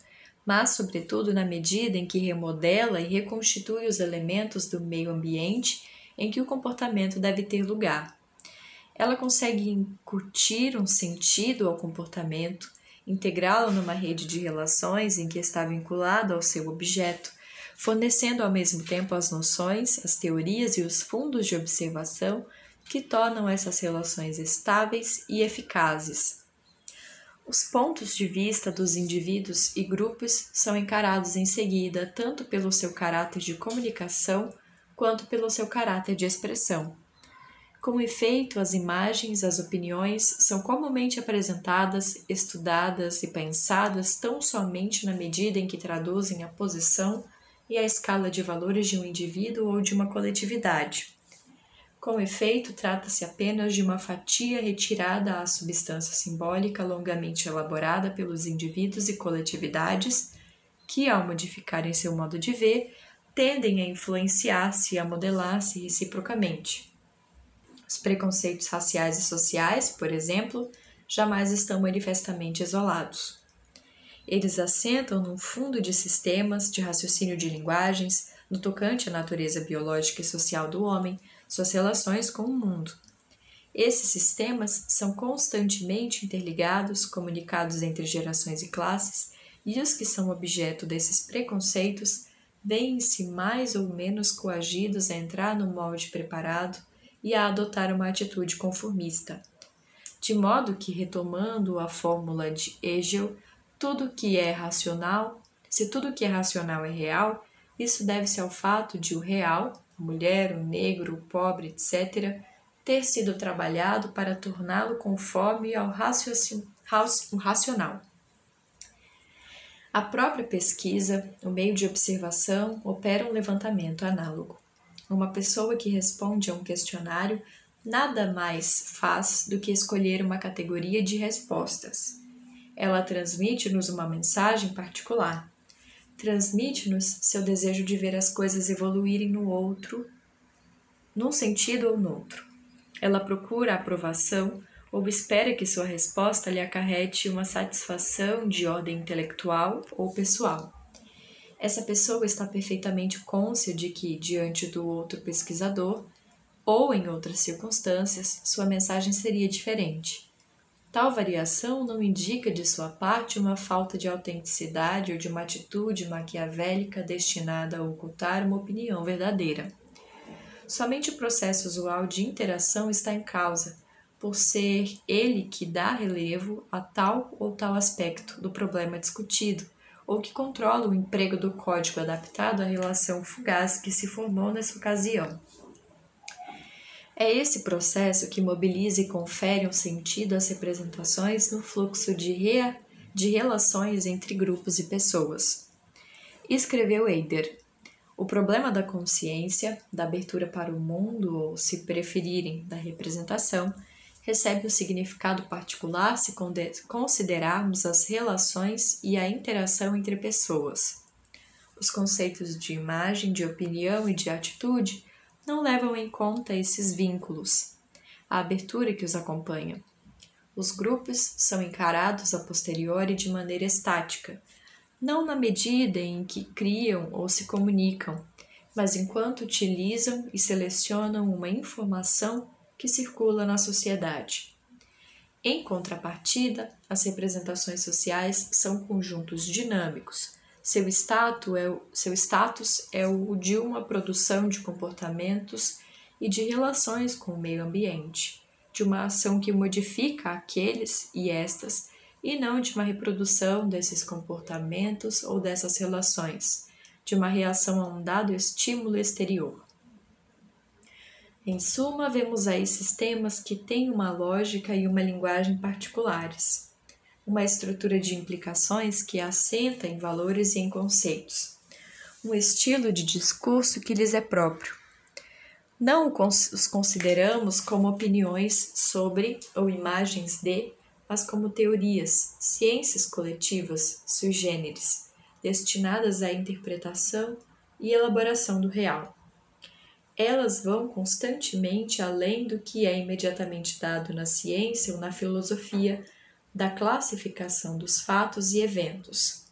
mas, sobretudo, na medida em que remodela e reconstitui os elementos do meio ambiente em que o comportamento deve ter lugar. Ela consegue incutir um sentido ao comportamento, integrá-lo numa rede de relações em que está vinculado ao seu objeto fornecendo ao mesmo tempo as noções, as teorias e os fundos de observação que tornam essas relações estáveis e eficazes. Os pontos de vista dos indivíduos e grupos são encarados em seguida tanto pelo seu caráter de comunicação quanto pelo seu caráter de expressão. Com efeito, as imagens, as opiniões são comumente apresentadas, estudadas e pensadas tão somente na medida em que traduzem a posição e a escala de valores de um indivíduo ou de uma coletividade. Com efeito, trata-se apenas de uma fatia retirada à substância simbólica longamente elaborada pelos indivíduos e coletividades, que, ao modificarem seu modo de ver, tendem a influenciar-se e a modelar-se reciprocamente. Os preconceitos raciais e sociais, por exemplo, jamais estão manifestamente isolados. Eles assentam num fundo de sistemas, de raciocínio de linguagens, no tocante à natureza biológica e social do homem, suas relações com o mundo. Esses sistemas são constantemente interligados, comunicados entre gerações e classes, e os que são objeto desses preconceitos veem-se mais ou menos coagidos a entrar no molde preparado e a adotar uma atitude conformista. De modo que, retomando a fórmula de Hegel, tudo que é racional, se tudo que é racional é real, isso deve-se ao fato de o real, a mulher, o negro, o pobre, etc., ter sido trabalhado para torná-lo conforme ao racional. A própria pesquisa, o meio de observação, opera um levantamento análogo. Uma pessoa que responde a um questionário nada mais faz do que escolher uma categoria de respostas. Ela transmite-nos uma mensagem particular. Transmite-nos seu desejo de ver as coisas evoluírem no outro, num sentido ou no outro. Ela procura a aprovação ou espera que sua resposta lhe acarrete uma satisfação de ordem intelectual ou pessoal. Essa pessoa está perfeitamente côncia de que, diante do outro pesquisador, ou em outras circunstâncias, sua mensagem seria diferente. Tal variação não indica de sua parte uma falta de autenticidade ou de uma atitude maquiavélica destinada a ocultar uma opinião verdadeira. Somente o processo usual de interação está em causa por ser ele que dá relevo a tal ou tal aspecto do problema discutido, ou que controla o emprego do código adaptado à relação fugaz que se formou nessa ocasião. É esse processo que mobiliza e confere um sentido às representações no fluxo de, rea, de relações entre grupos e pessoas. Escreveu Eider. O problema da consciência, da abertura para o mundo, ou, se preferirem, da representação, recebe um significado particular se considerarmos as relações e a interação entre pessoas. Os conceitos de imagem, de opinião e de atitude não levam em conta esses vínculos, a abertura que os acompanha. Os grupos são encarados a posteriori de maneira estática, não na medida em que criam ou se comunicam, mas enquanto utilizam e selecionam uma informação que circula na sociedade. Em contrapartida, as representações sociais são conjuntos dinâmicos. Seu status, é, seu status é o de uma produção de comportamentos e de relações com o meio ambiente, de uma ação que modifica aqueles e estas, e não de uma reprodução desses comportamentos ou dessas relações, de uma reação a um dado estímulo exterior. Em suma, vemos aí sistemas que têm uma lógica e uma linguagem particulares, uma estrutura de implicações que assenta em valores e em conceitos, um estilo de discurso que lhes é próprio. Não os consideramos como opiniões sobre ou imagens de, mas como teorias, ciências coletivas, sui generis, destinadas à interpretação e elaboração do real elas vão constantemente além do que é imediatamente dado na ciência ou na filosofia da classificação dos fatos e eventos.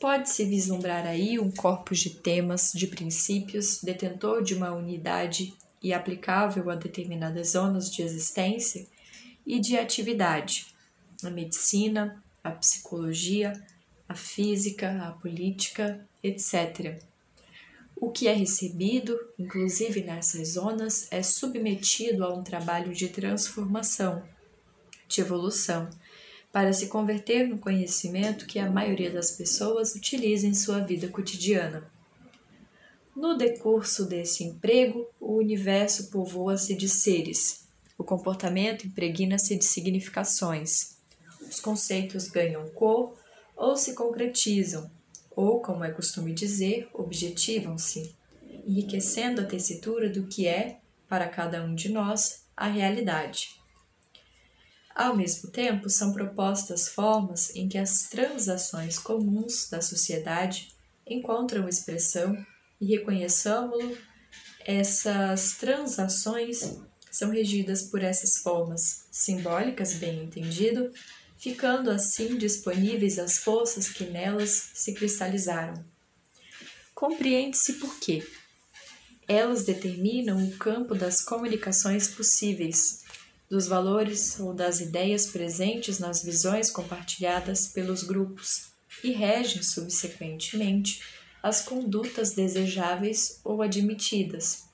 Pode-se vislumbrar aí um corpus de temas, de princípios, detentor de uma unidade e aplicável a determinadas zonas de existência e de atividade, a medicina, a psicologia, a física, a política, etc o que é recebido, inclusive nessas zonas, é submetido a um trabalho de transformação, de evolução, para se converter no conhecimento que a maioria das pessoas utiliza em sua vida cotidiana. No decurso desse emprego, o universo povoa-se de seres, o comportamento impregna-se de significações, os conceitos ganham cor ou se concretizam, ou, como é costume dizer, objetivam-se, enriquecendo a tessitura do que é, para cada um de nós, a realidade. Ao mesmo tempo, são propostas formas em que as transações comuns da sociedade encontram expressão e reconheçamos-lo, essas transações são regidas por essas formas, simbólicas, bem entendido, ficando assim disponíveis as forças que nelas se cristalizaram. Compreende-se por quê. Elas determinam o campo das comunicações possíveis, dos valores ou das ideias presentes nas visões compartilhadas pelos grupos e regem, subsequentemente, as condutas desejáveis ou admitidas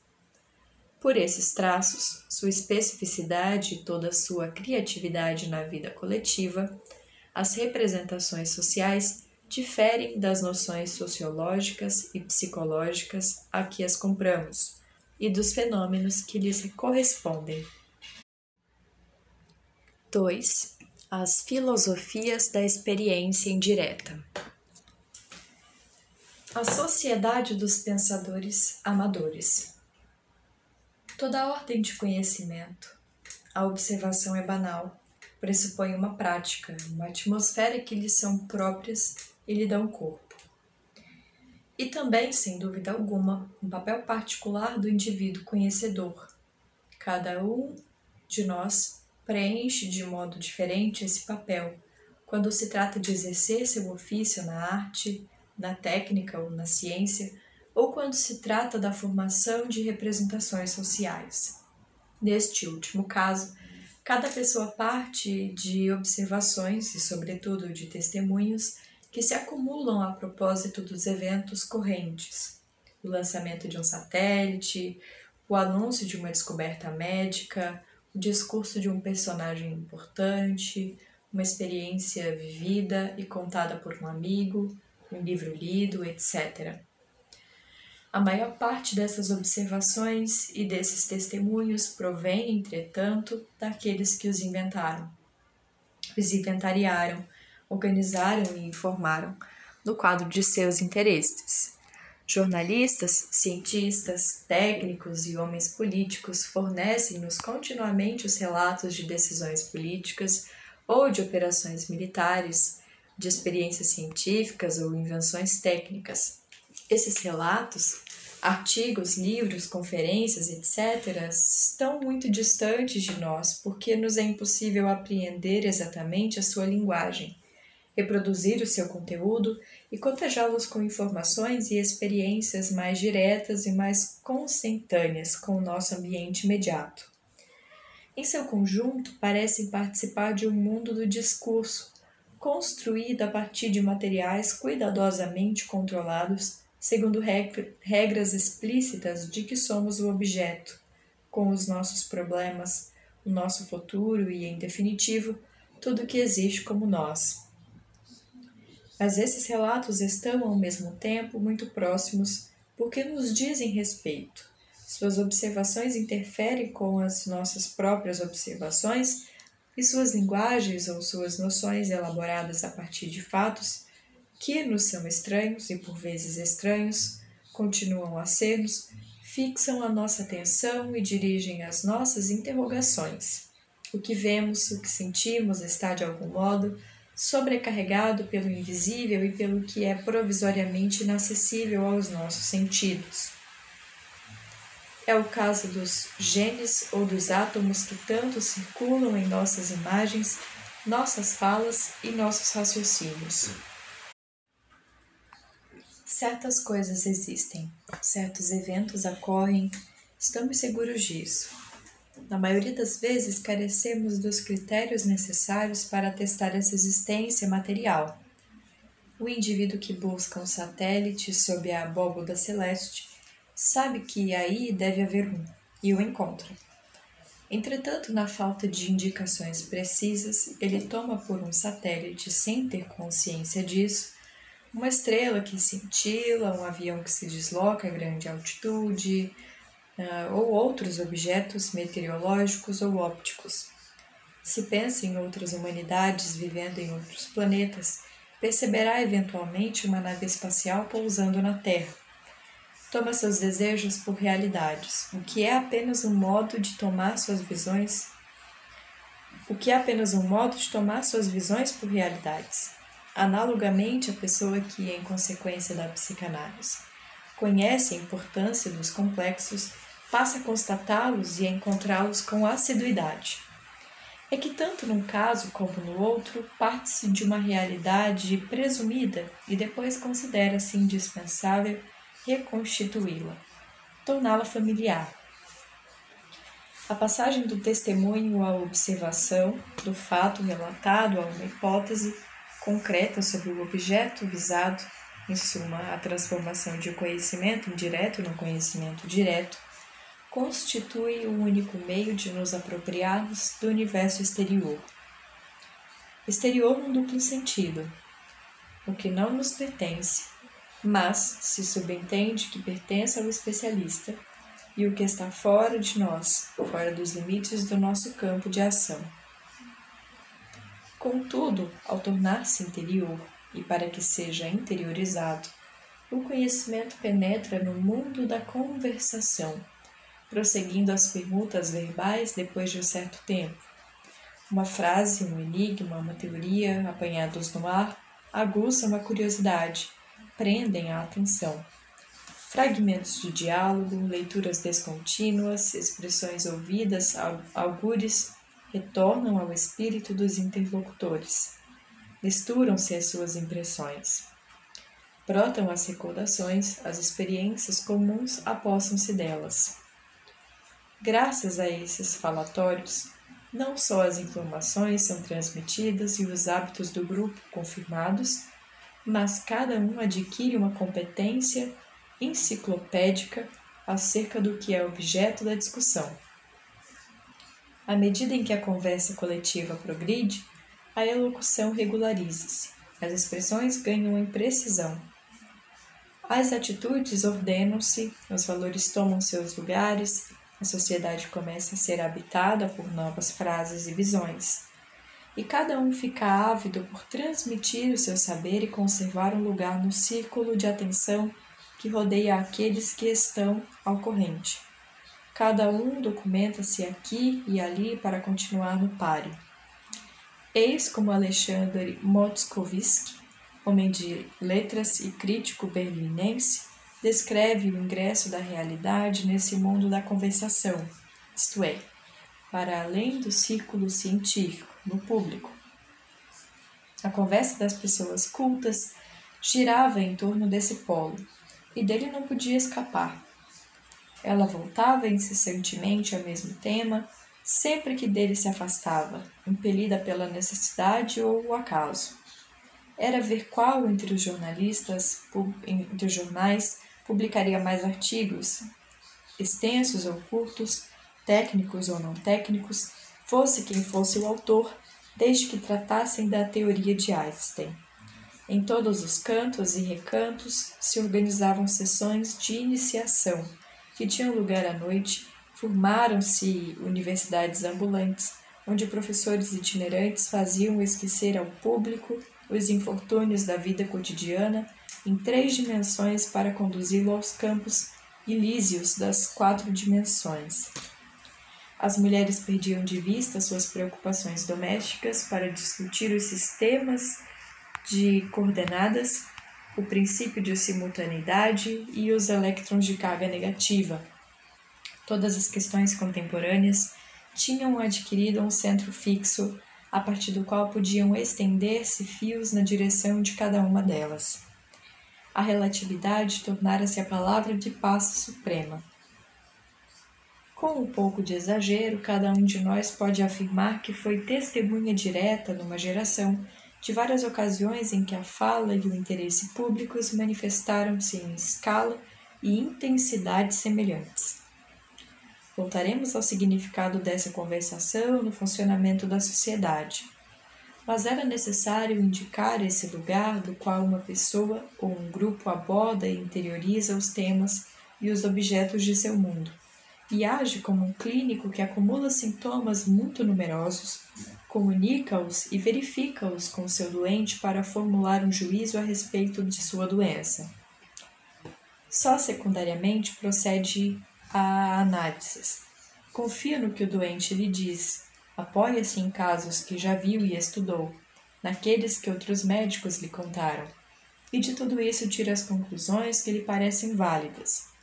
por esses traços, sua especificidade e toda sua criatividade na vida coletiva, as representações sociais diferem das noções sociológicas e psicológicas a que as compramos e dos fenômenos que lhes correspondem. 2. As filosofias da experiência indireta. A Sociedade dos Pensadores Amadores. Toda ordem de conhecimento, a observação é banal, pressupõe uma prática, uma atmosfera que lhe são próprias e lhe dão corpo. E também, sem dúvida alguma, um papel particular do indivíduo conhecedor. Cada um de nós preenche de modo diferente esse papel quando se trata de exercer seu ofício na arte, na técnica ou na ciência, ou quando se trata da formação de representações sociais. Neste último caso, cada pessoa parte de observações e, sobretudo, de testemunhos que se acumulam a propósito dos eventos correntes. O lançamento de um satélite, o anúncio de uma descoberta médica, o discurso de um personagem importante, uma experiência vivida e contada por um amigo, um livro lido, etc. A maior parte dessas observações e desses testemunhos provém, entretanto, daqueles que os inventaram, os inventariaram, organizaram e informaram no quadro de seus interesses. Jornalistas, cientistas, técnicos e homens políticos fornecem-nos continuamente os relatos de decisões políticas ou de operações militares de experiências científicas ou invenções técnicas. Esses relatos, artigos, livros, conferências, etc., estão muito distantes de nós porque nos é impossível apreender exatamente a sua linguagem, reproduzir o seu conteúdo e cotejá-los com informações e experiências mais diretas e mais consentâneas com o nosso ambiente imediato. Em seu conjunto, parecem participar de um mundo do discurso, construída a partir de materiais cuidadosamente controlados, segundo regras explícitas de que somos o objeto, com os nossos problemas, o nosso futuro e, em definitivo, tudo que existe como nós. Mas esses relatos estão, ao mesmo tempo, muito próximos porque nos dizem respeito. Suas observações interferem com as nossas próprias observações e suas linguagens ou suas noções elaboradas a partir de fatos que nos são estranhos e por vezes estranhos, continuam a ser-nos, fixam a nossa atenção e dirigem as nossas interrogações. O que vemos, o que sentimos está de algum modo sobrecarregado pelo invisível e pelo que é provisoriamente inacessível aos nossos sentidos. É o caso dos genes ou dos átomos que tanto circulam em nossas imagens, nossas falas e nossos raciocínios. Certas coisas existem, certos eventos ocorrem, estamos seguros disso. Na maioria das vezes, carecemos dos critérios necessários para testar essa existência material. O indivíduo que busca um satélite sob a abóboda celeste sabe que aí deve haver um e o encontra. Entretanto, na falta de indicações precisas, ele toma por um satélite sem ter consciência disso, uma estrela que cintila, um avião que se desloca a grande altitude, ou outros objetos meteorológicos ou ópticos. Se pensa em outras humanidades vivendo em outros planetas, perceberá eventualmente uma nave espacial pousando na Terra toma seus desejos por realidades, o que é apenas um modo de tomar suas visões, o que é apenas um modo de tomar suas visões por realidades. Analogamente, a pessoa que, em consequência da psicanálise, conhece a importância dos complexos, passa a constatá-los e a encontrá-los com assiduidade. É que, tanto num caso como no outro, parte-se de uma realidade presumida e depois considera-se indispensável reconstituí-la, torná-la familiar. A passagem do testemunho à observação, do fato relatado a uma hipótese concreta sobre o objeto visado, em suma, a transformação de conhecimento indireto no conhecimento direto, constitui o um único meio de nos apropriarmos do universo exterior. Exterior num duplo sentido, o que não nos pertence mas se subentende que pertence ao especialista e o que está fora de nós, fora dos limites do nosso campo de ação. Contudo, ao tornar-se interior e para que seja interiorizado, o conhecimento penetra no mundo da conversação, prosseguindo as perguntas verbais depois de um certo tempo. Uma frase, um enigma, uma teoria apanhados no ar aguçam a curiosidade, prendem a atenção. Fragmentos de diálogo, leituras descontínuas, expressões ouvidas, augures, retornam ao espírito dos interlocutores. Misturam-se as suas impressões. Brotam as recordações, as experiências comuns apossam-se delas. Graças a esses falatórios, não só as informações são transmitidas e os hábitos do grupo confirmados, mas cada um adquire uma competência enciclopédica acerca do que é objeto da discussão. À medida em que a conversa coletiva progride, a elocução regulariza-se, as expressões ganham em precisão. As atitudes ordenam-se, os valores tomam seus lugares, a sociedade começa a ser habitada por novas frases e visões. E cada um fica ávido por transmitir o seu saber e conservar um lugar no círculo de atenção que rodeia aqueles que estão ao corrente. Cada um documenta-se aqui e ali para continuar no páreo. Eis como Alexandre Motskovsky, homem de letras e crítico berlinense, descreve o ingresso da realidade nesse mundo da conversação, isto é, para além do círculo científico, no público. A conversa das pessoas cultas girava em torno desse polo, e dele não podia escapar. Ela voltava incessantemente ao mesmo tema, sempre que dele se afastava, impelida pela necessidade ou o acaso. Era ver qual entre os jornalistas, entre os jornais, publicaria mais artigos, extensos ou curtos, técnicos ou não técnicos, fosse quem fosse o autor, desde que tratassem da teoria de Einstein. Em todos os cantos e recantos se organizavam sessões de iniciação, que tinham lugar à noite, formaram-se universidades ambulantes, onde professores itinerantes faziam esquecer ao público os infortúnios da vida cotidiana em três dimensões para conduzi-lo aos campos ilísios das quatro dimensões. As mulheres perdiam de vista suas preocupações domésticas para discutir os sistemas de coordenadas, o princípio de simultaneidade e os elétrons de carga negativa. Todas as questões contemporâneas tinham adquirido um centro fixo a partir do qual podiam estender-se fios na direção de cada uma delas. A relatividade tornara-se a palavra de passo suprema. Com um pouco de exagero, cada um de nós pode afirmar que foi testemunha direta numa geração de várias ocasiões em que a fala e o interesse públicos manifestaram-se em escala e intensidade semelhantes. Voltaremos ao significado dessa conversação no funcionamento da sociedade. Mas era necessário indicar esse lugar do qual uma pessoa ou um grupo aborda e interioriza os temas e os objetos de seu mundo, e age como um clínico que acumula sintomas muito numerosos, comunica-os e verifica-os com seu doente para formular um juízo a respeito de sua doença. Só secundariamente procede a análises. Confia no que o doente lhe diz, apoia-se em casos que já viu e estudou, naqueles que outros médicos lhe contaram, e de tudo isso tira as conclusões que lhe parecem válidas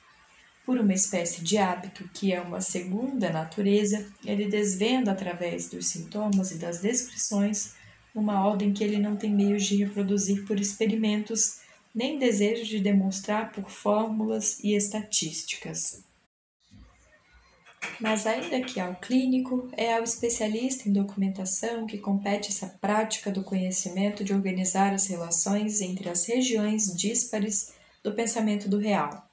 por uma espécie de hábito que é uma segunda natureza, ele desvenda através dos sintomas e das descrições uma ordem que ele não tem meios de reproduzir por experimentos, nem desejo de demonstrar por fórmulas e estatísticas. Mas, ainda que ao clínico, é ao especialista em documentação que compete essa prática do conhecimento de organizar as relações entre as regiões díspares do pensamento do real.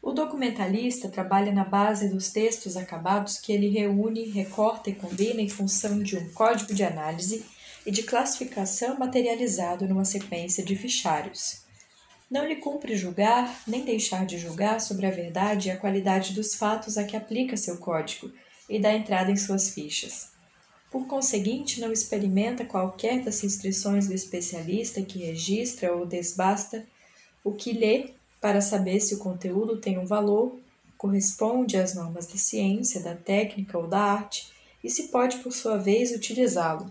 O documentalista trabalha na base dos textos acabados que ele reúne, recorta e combina em função de um código de análise e de classificação materializado numa sequência de fichários. Não lhe cumpre julgar nem deixar de julgar sobre a verdade e a qualidade dos fatos a que aplica seu código e dá entrada em suas fichas. Por conseguinte, não experimenta qualquer das restrições do especialista que registra ou desbasta o que lê para saber se o conteúdo tem um valor, corresponde às normas da ciência, da técnica ou da arte e se pode, por sua vez, utilizá-lo.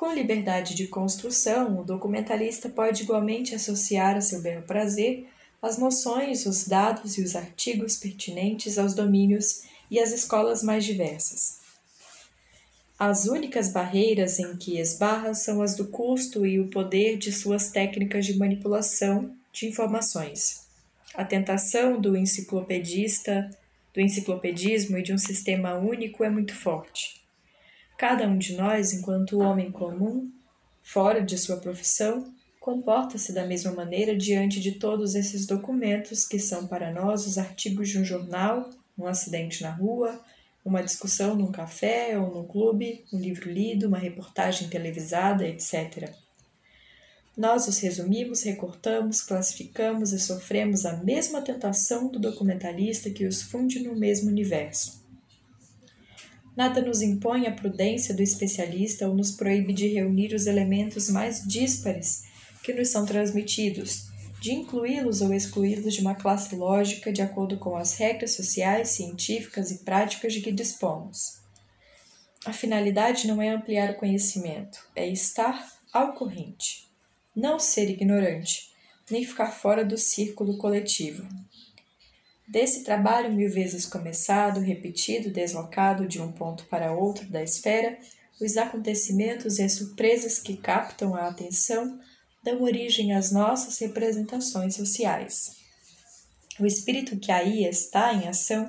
Com liberdade de construção, o documentalista pode igualmente associar a seu belo prazer as noções, os dados e os artigos pertinentes aos domínios e às escolas mais diversas. As únicas barreiras em que esbarra são as do custo e o poder de suas técnicas de manipulação de informações. A tentação do enciclopedista, do enciclopedismo e de um sistema único é muito forte. Cada um de nós, enquanto homem comum, fora de sua profissão, comporta-se da mesma maneira diante de todos esses documentos que são para nós os artigos de um jornal, um acidente na rua, uma discussão num café ou num clube, um livro lido, uma reportagem televisada, etc. Nós os resumimos, recortamos, classificamos e sofremos a mesma tentação do documentalista que os funde no mesmo universo. Nada nos impõe a prudência do especialista ou nos proíbe de reunir os elementos mais díspares que nos são transmitidos, de incluí-los ou excluí-los de uma classe lógica de acordo com as regras sociais, científicas e práticas de que dispomos. A finalidade não é ampliar o conhecimento, é estar ao corrente, não ser ignorante, nem ficar fora do círculo coletivo. Desse trabalho mil vezes começado, repetido, deslocado de um ponto para outro da esfera, os acontecimentos e as surpresas que captam a atenção dão origem às nossas representações sociais. O espírito que aí está em ação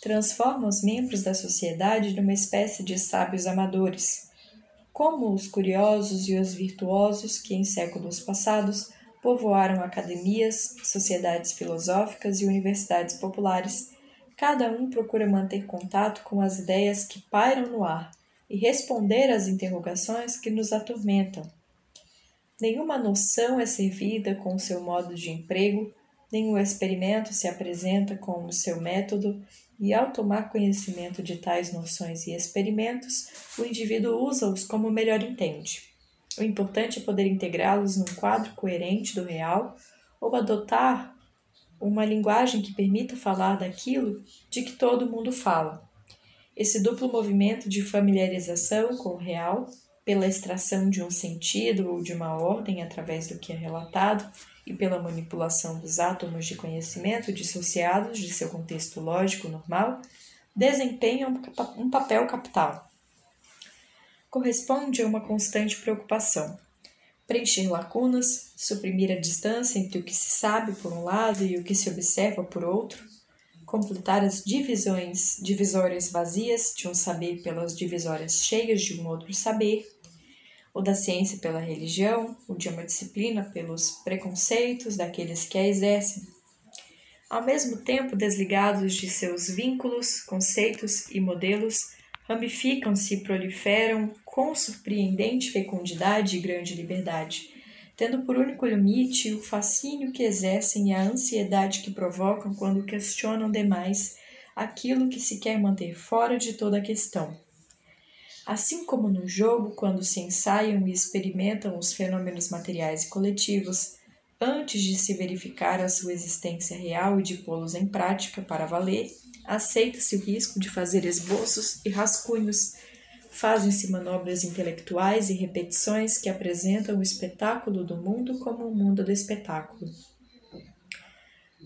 transforma os membros da sociedade numa espécie de sábios amadores, como os curiosos e os virtuosos que em séculos passados povoaram academias, sociedades filosóficas e universidades populares. Cada um procura manter contato com as ideias que pairam no ar e responder às interrogações que nos atormentam Nenhuma noção é servida com o seu modo de emprego, nenhum experimento se apresenta com o seu método, e ao tomar conhecimento de tais noções e experimentos, o indivíduo usa-os como melhor entende. O importante é poder integrá-los num quadro coerente do real ou adotar uma linguagem que permita falar daquilo de que todo mundo fala. Esse duplo movimento de familiarização com o real pela extração de um sentido ou de uma ordem através do que é relatado e pela manipulação dos átomos de conhecimento dissociados de seu contexto lógico normal, desempenham um papel capital. Corresponde a uma constante preocupação. Preencher lacunas, suprimir a distância entre o que se sabe por um lado e o que se observa por outro, completar as divisões divisórias vazias de um saber pelas divisórias cheias de um outro saber, o da ciência pela religião, o de uma disciplina pelos preconceitos daqueles que a exercem. Ao mesmo tempo, desligados de seus vínculos, conceitos e modelos, ramificam-se e proliferam com surpreendente fecundidade e grande liberdade, tendo por único limite o fascínio que exercem e a ansiedade que provocam quando questionam demais aquilo que se quer manter fora de toda a questão. Assim como no jogo, quando se ensaiam e experimentam os fenômenos materiais e coletivos, antes de se verificar a sua existência real e de pô-los em prática para valer, aceita-se o risco de fazer esboços e rascunhos, fazem-se manobras intelectuais e repetições que apresentam o espetáculo do mundo como o mundo do espetáculo.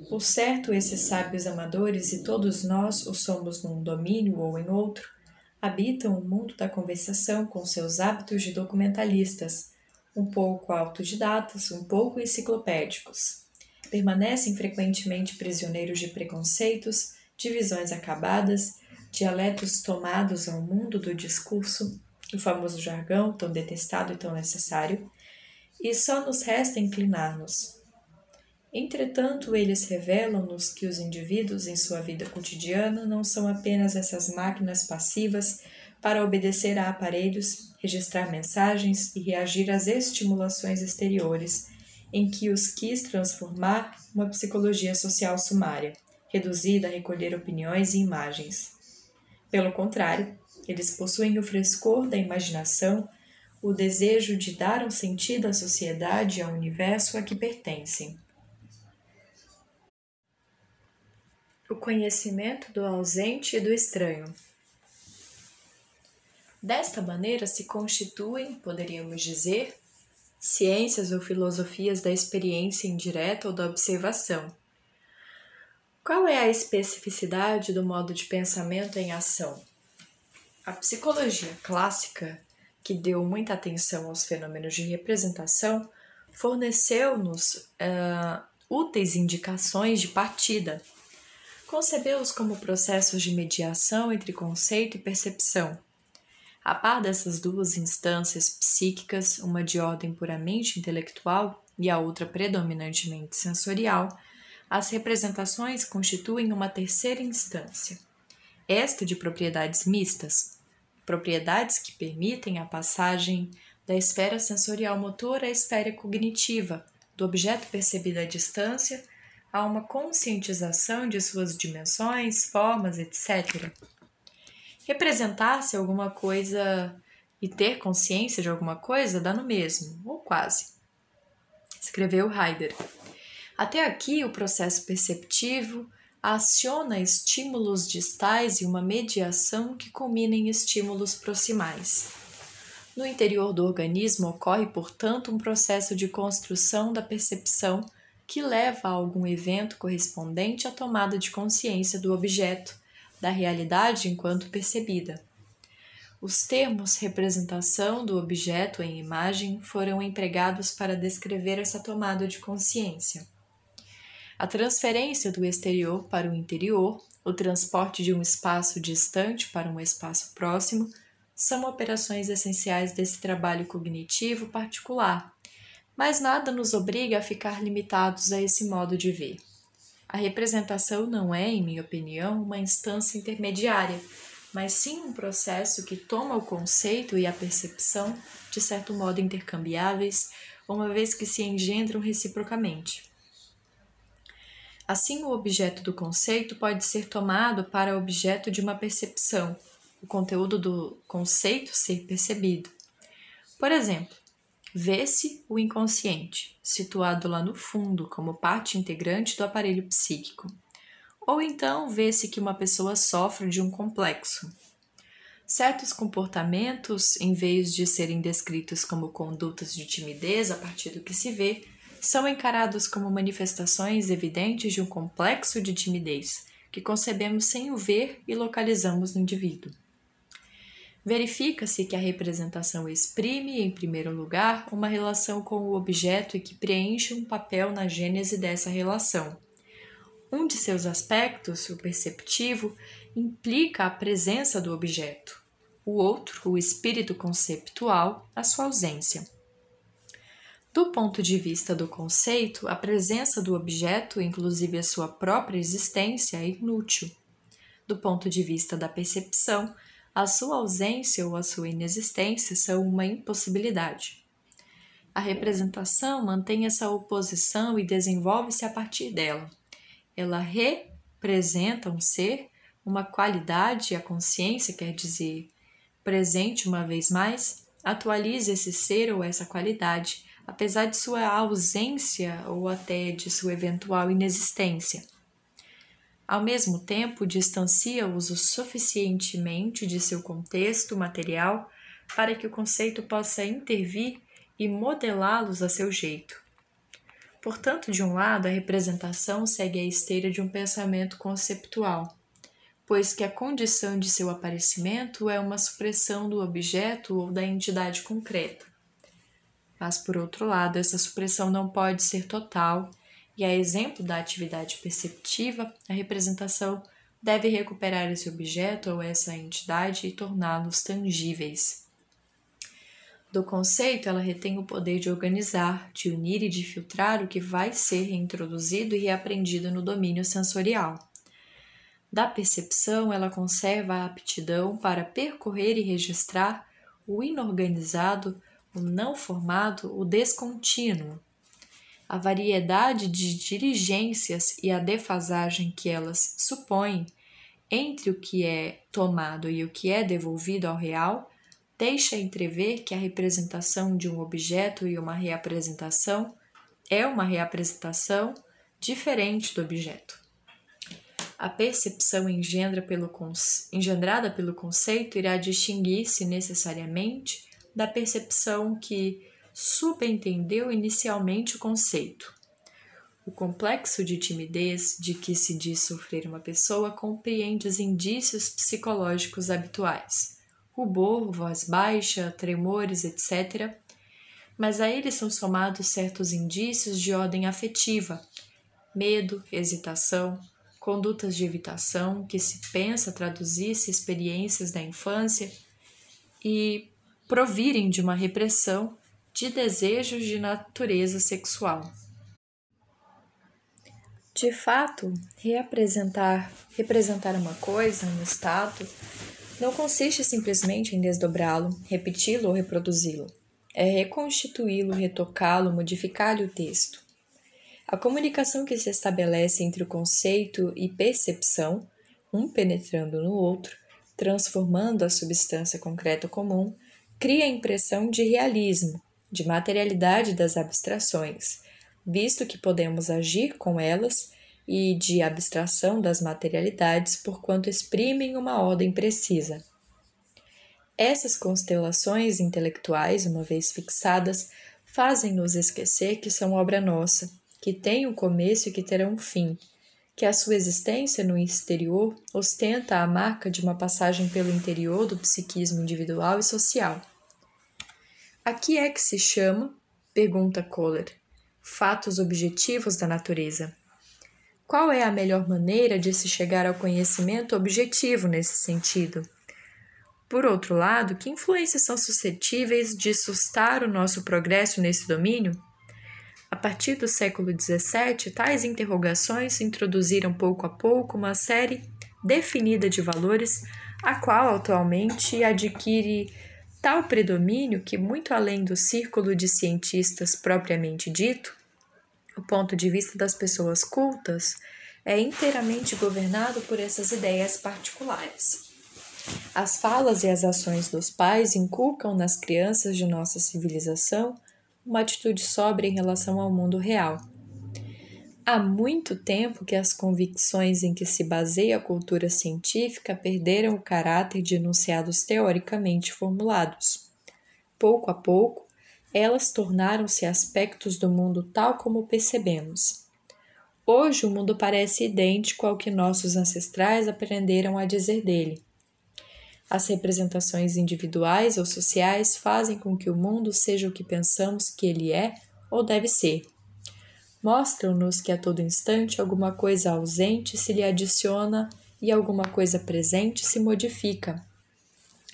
Por certo, esses sábios amadores, e todos nós o somos num domínio ou em outro, habitam o mundo da conversação com seus hábitos de documentalistas, um pouco autodidatas, um pouco enciclopédicos. Permanecem frequentemente prisioneiros de preconceitos, divisões acabadas, dialetos tomados ao mundo do discurso, o famoso jargão tão detestado e tão necessário, e só nos resta inclinar-nos, Entretanto, eles revelam-nos que os indivíduos em sua vida cotidiana não são apenas essas máquinas passivas para obedecer a aparelhos, registrar mensagens e reagir às estimulações exteriores, em que os quis transformar uma psicologia social sumária, reduzida a recolher opiniões e imagens. Pelo contrário, eles possuem o frescor da imaginação, o desejo de dar um sentido à sociedade e ao universo a que pertencem. O conhecimento do ausente e do estranho. Desta maneira se constituem, poderíamos dizer, ciências ou filosofias da experiência indireta ou da observação qual é a especificidade do modo de pensamento em ação? A psicologia clássica, que deu muita atenção aos fenômenos de representação, forneceu-nos uh, úteis indicações de partida. Concebeu-os como processos de mediação entre conceito e percepção. A par dessas duas instâncias psíquicas, uma de ordem puramente intelectual e a outra predominantemente sensorial, as representações constituem uma terceira instância, esta de propriedades mistas, propriedades que permitem a passagem da esfera sensorial motora à esfera cognitiva, do objeto percebido à distância a uma conscientização de suas dimensões, formas, etc. Representar-se alguma coisa e ter consciência de alguma coisa dá no mesmo, ou quase. Escreveu Heidegger. Até aqui, o processo perceptivo aciona estímulos distais e uma mediação que culmina em estímulos proximais. No interior do organismo ocorre, portanto, um processo de construção da percepção que leva a algum evento correspondente à tomada de consciência do objeto, da realidade enquanto percebida. Os termos representação do objeto em imagem foram empregados para descrever essa tomada de consciência. A transferência do exterior para o interior, o transporte de um espaço distante para um espaço próximo, são operações essenciais desse trabalho cognitivo particular, mas nada nos obriga a ficar limitados a esse modo de ver. A representação não é, em minha opinião, uma instância intermediária, mas sim um processo que toma o conceito e a percepção, de certo modo intercambiáveis, uma vez que se engendram reciprocamente. Assim, o objeto do conceito pode ser tomado para objeto de uma percepção, o conteúdo do conceito ser percebido. Por exemplo, vê-se o inconsciente, situado lá no fundo como parte integrante do aparelho psíquico. Ou então vê-se que uma pessoa sofre de um complexo. Certos comportamentos, em vez de serem descritos como condutas de timidez a partir do que se vê, são encarados como manifestações evidentes de um complexo de timidez que concebemos sem o ver e localizamos no indivíduo. Verifica-se que a representação exprime, em primeiro lugar, uma relação com o objeto e que preenche um papel na gênese dessa relação. Um de seus aspectos, o perceptivo, implica a presença do objeto. O outro, o espírito conceptual, a sua ausência. Do ponto de vista do conceito, a presença do objeto, inclusive a sua própria existência, é inútil. Do ponto de vista da percepção, a sua ausência ou a sua inexistência são uma impossibilidade. A representação mantém essa oposição e desenvolve-se a partir dela. Ela representa um ser, uma qualidade, a consciência quer dizer, presente uma vez mais, atualiza esse ser ou essa qualidade, apesar de sua ausência ou até de sua eventual inexistência. Ao mesmo tempo, distancia-os o suficientemente de seu contexto material para que o conceito possa intervir e modelá-los a seu jeito. Portanto, de um lado, a representação segue a esteira de um pensamento conceptual, pois que a condição de seu aparecimento é uma supressão do objeto ou da entidade concreta. Mas, por outro lado, essa supressão não pode ser total e a exemplo da atividade perceptiva, a representação deve recuperar esse objeto ou essa entidade e torná-los tangíveis. Do conceito, ela retém o poder de organizar, de unir e de filtrar o que vai ser reintroduzido e reaprendido no domínio sensorial. Da percepção, ela conserva a aptidão para percorrer e registrar o inorganizado, o não formado, o descontínuo, a variedade de dirigências e a defasagem que elas supõem entre o que é tomado e o que é devolvido ao real deixa entrever que a representação de um objeto e uma reapresentação é uma reapresentação diferente do objeto. a percepção engendra pelo, engendrada pelo conceito irá distinguir-se necessariamente da percepção que subentendeu inicialmente o conceito. O complexo de timidez de que se diz sofrer uma pessoa compreende os indícios psicológicos habituais, rubor, voz baixa, tremores, etc. Mas a eles são somados certos indícios de ordem afetiva, medo, hesitação, condutas de evitação que se pensa traduzir-se experiências da infância e provirem de uma repressão de desejos de natureza sexual. De fato, reapresentar, representar uma coisa, um estado, não consiste simplesmente em desdobrá-lo, repeti-lo ou reproduzi-lo. É reconstituí-lo, retocá-lo, modificar-lhe o texto. A comunicação que se estabelece entre o conceito e percepção, um penetrando no outro, transformando a substância concreta comum, cria a impressão de realismo, de materialidade das abstrações, visto que podemos agir com elas, e de abstração das materialidades, porquanto exprimem uma ordem precisa. Essas constelações intelectuais, uma vez fixadas, fazem-nos esquecer que são obra nossa que têm um começo e que terão um fim, que a sua existência no exterior ostenta a marca de uma passagem pelo interior do psiquismo individual e social. A que é que se chama, pergunta Kohler, fatos objetivos da natureza? Qual é a melhor maneira de se chegar ao conhecimento objetivo nesse sentido? Por outro lado, que influências são suscetíveis de sustar o nosso progresso nesse domínio? A partir do século XVII, tais interrogações introduziram pouco a pouco uma série definida de valores, a qual atualmente adquire tal predomínio que, muito além do círculo de cientistas propriamente dito, o ponto de vista das pessoas cultas é inteiramente governado por essas ideias particulares. As falas e as ações dos pais inculcam nas crianças de nossa civilização uma atitude sóbria em relação ao mundo real. Há muito tempo que as convicções em que se baseia a cultura científica perderam o caráter de enunciados teoricamente formulados. Pouco a pouco, elas tornaram-se aspectos do mundo tal como percebemos. Hoje o mundo parece idêntico ao que nossos ancestrais aprenderam a dizer dele. As representações individuais ou sociais fazem com que o mundo seja o que pensamos que ele é ou deve ser. Mostram-nos que a todo instante alguma coisa ausente se lhe adiciona e alguma coisa presente se modifica.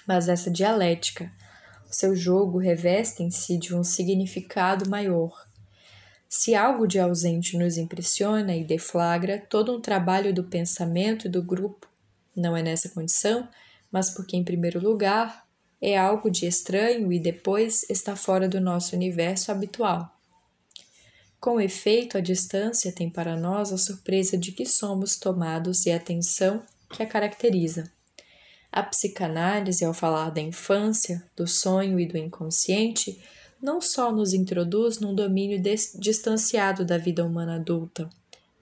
Mas essa dialética, o seu jogo reveste em si de um significado maior. Se algo de ausente nos impressiona e deflagra todo um trabalho do pensamento e do grupo, não é nessa condição mas porque, em primeiro lugar, é algo de estranho e depois está fora do nosso universo habitual. Com efeito, a distância tem para nós a surpresa de que somos tomados e a atenção que a caracteriza. A psicanálise, ao falar da infância, do sonho e do inconsciente, não só nos introduz num domínio distanciado da vida humana adulta,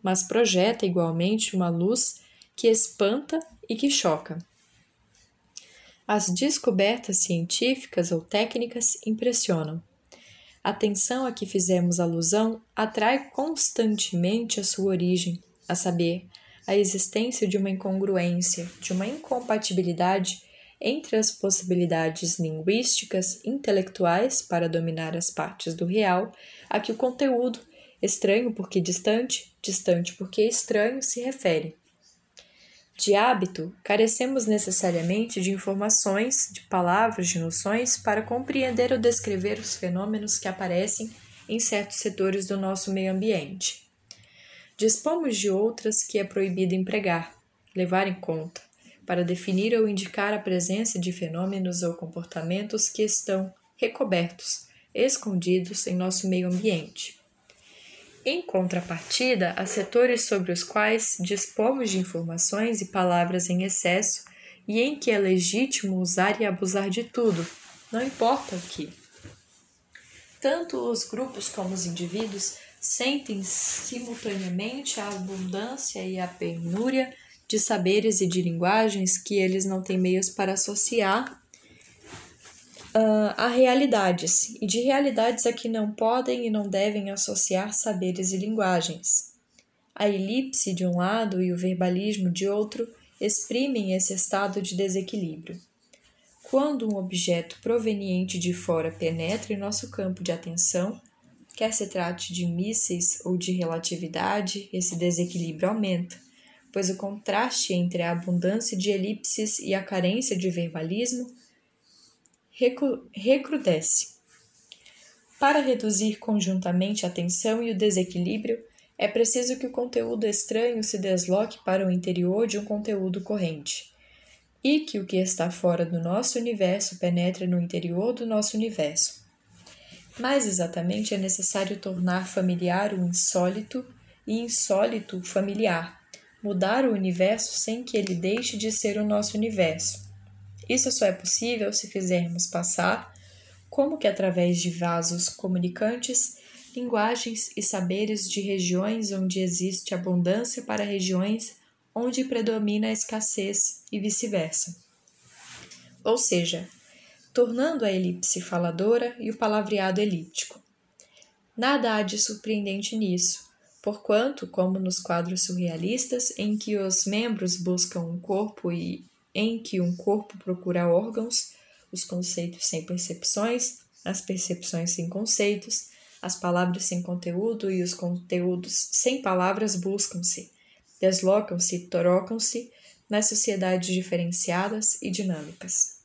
mas projeta igualmente uma luz que espanta e que choca. As descobertas científicas ou técnicas impressionam. A tensão a que fizemos alusão atrai constantemente a sua origem, a saber, a existência de uma incongruência, de uma incompatibilidade entre as possibilidades linguísticas intelectuais para dominar as partes do real a que o conteúdo, estranho porque distante, distante porque estranho, se refere. De hábito, carecemos necessariamente de informações, de palavras, de noções para compreender ou descrever os fenômenos que aparecem em certos setores do nosso meio ambiente. Dispomos de outras que é proibido empregar, levar em conta, para definir ou indicar a presença de fenômenos ou comportamentos que estão recobertos, escondidos em nosso meio ambiente. Em contrapartida, há setores sobre os quais dispomos de informações e palavras em excesso e em que é legítimo usar e abusar de tudo, não importa o que. Tanto os grupos como os indivíduos sentem simultaneamente a abundância e a penúria de saberes e de linguagens que eles não têm meios para associar uh, a realidades, e de realidades a que não podem e não devem associar saberes e linguagens. A elipse de um lado e o verbalismo de outro exprimem esse estado de desequilíbrio. Quando um objeto proveniente de fora penetra em nosso campo de atenção, quer se trate de mísseis ou de relatividade, esse desequilíbrio aumenta, pois o contraste entre a abundância de elipses e a carência de verbalismo recrudesce. Para reduzir conjuntamente a tensão e o desequilíbrio, é preciso que o conteúdo estranho se desloque para o interior de um conteúdo corrente, e que o que está fora do nosso universo penetre no interior do nosso universo. Mais exatamente, é necessário tornar familiar o insólito e insólito familiar, mudar o universo sem que ele deixe de ser o nosso universo. Isso só é possível se fizermos passar, como que através de vasos comunicantes, linguagens e saberes de regiões onde existe abundância para regiões onde predomina a escassez e vice-versa. Ou seja, tornando a elipse faladora e o palavreado elíptico. Nada há de surpreendente nisso, porquanto, como nos quadros surrealistas, em que os membros buscam um corpo e em que um corpo procura órgãos, os conceitos sem percepções, as percepções sem conceitos, as palavras sem conteúdo e os conteúdos sem palavras buscam-se, deslocam-se, trocam-se nas sociedades diferenciadas e dinâmicas.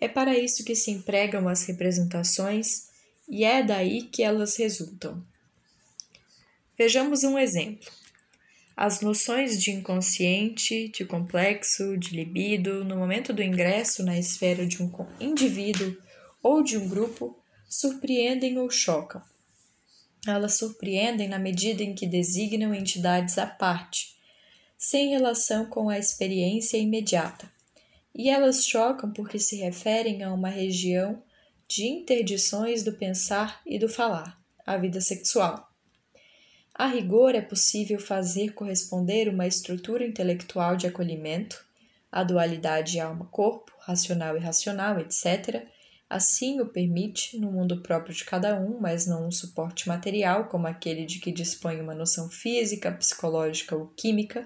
É para isso que se empregam as representações e é daí que elas resultam. Vejamos um exemplo. As noções de inconsciente, de complexo, de libido, no momento do ingresso na esfera de um indivíduo ou de um grupo, surpreendem ou chocam. Elas surpreendem na medida em que designam entidades à parte, sem relação com a experiência imediata, e elas chocam porque se referem a uma região de interdições do pensar e do falar, a vida sexual. A rigor, é possível fazer corresponder uma estrutura intelectual de acolhimento, a dualidade alma-corpo, racional e irracional, etc., assim o permite no mundo próprio de cada um, mas não um suporte material como aquele de que dispõe uma noção física, psicológica ou química.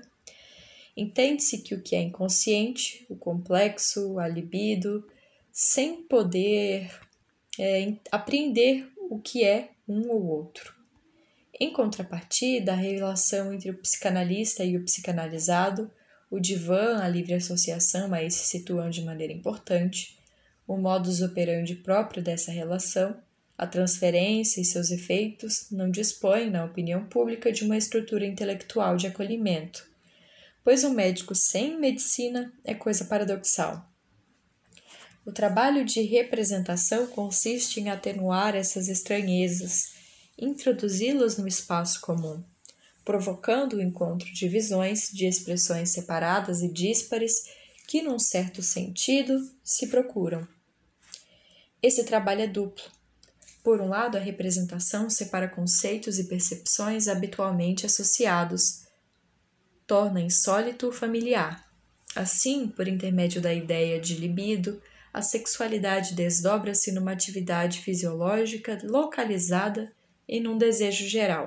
Entende-se que o que é inconsciente, o complexo, a libido, sem poder é, apreender o que é um ou outro. Em contrapartida, a relação entre o psicanalista e o psicanalizado, o divã, a livre associação aí se situam de maneira importante, o modus operandi próprio dessa relação, a transferência e seus efeitos não dispõem, na opinião pública, de uma estrutura intelectual de acolhimento, pois um médico sem medicina é coisa paradoxal. O trabalho de representação consiste em atenuar essas estranhezas introduzi-los no espaço comum, provocando o encontro de visões de expressões separadas e díspares que, num certo sentido, se procuram. Esse trabalho é duplo. Por um lado, a representação separa conceitos e percepções habitualmente associados, torna insólito o familiar. Assim, por intermédio da ideia de libido, a sexualidade desdobra-se numa atividade fisiológica localizada e num desejo geral,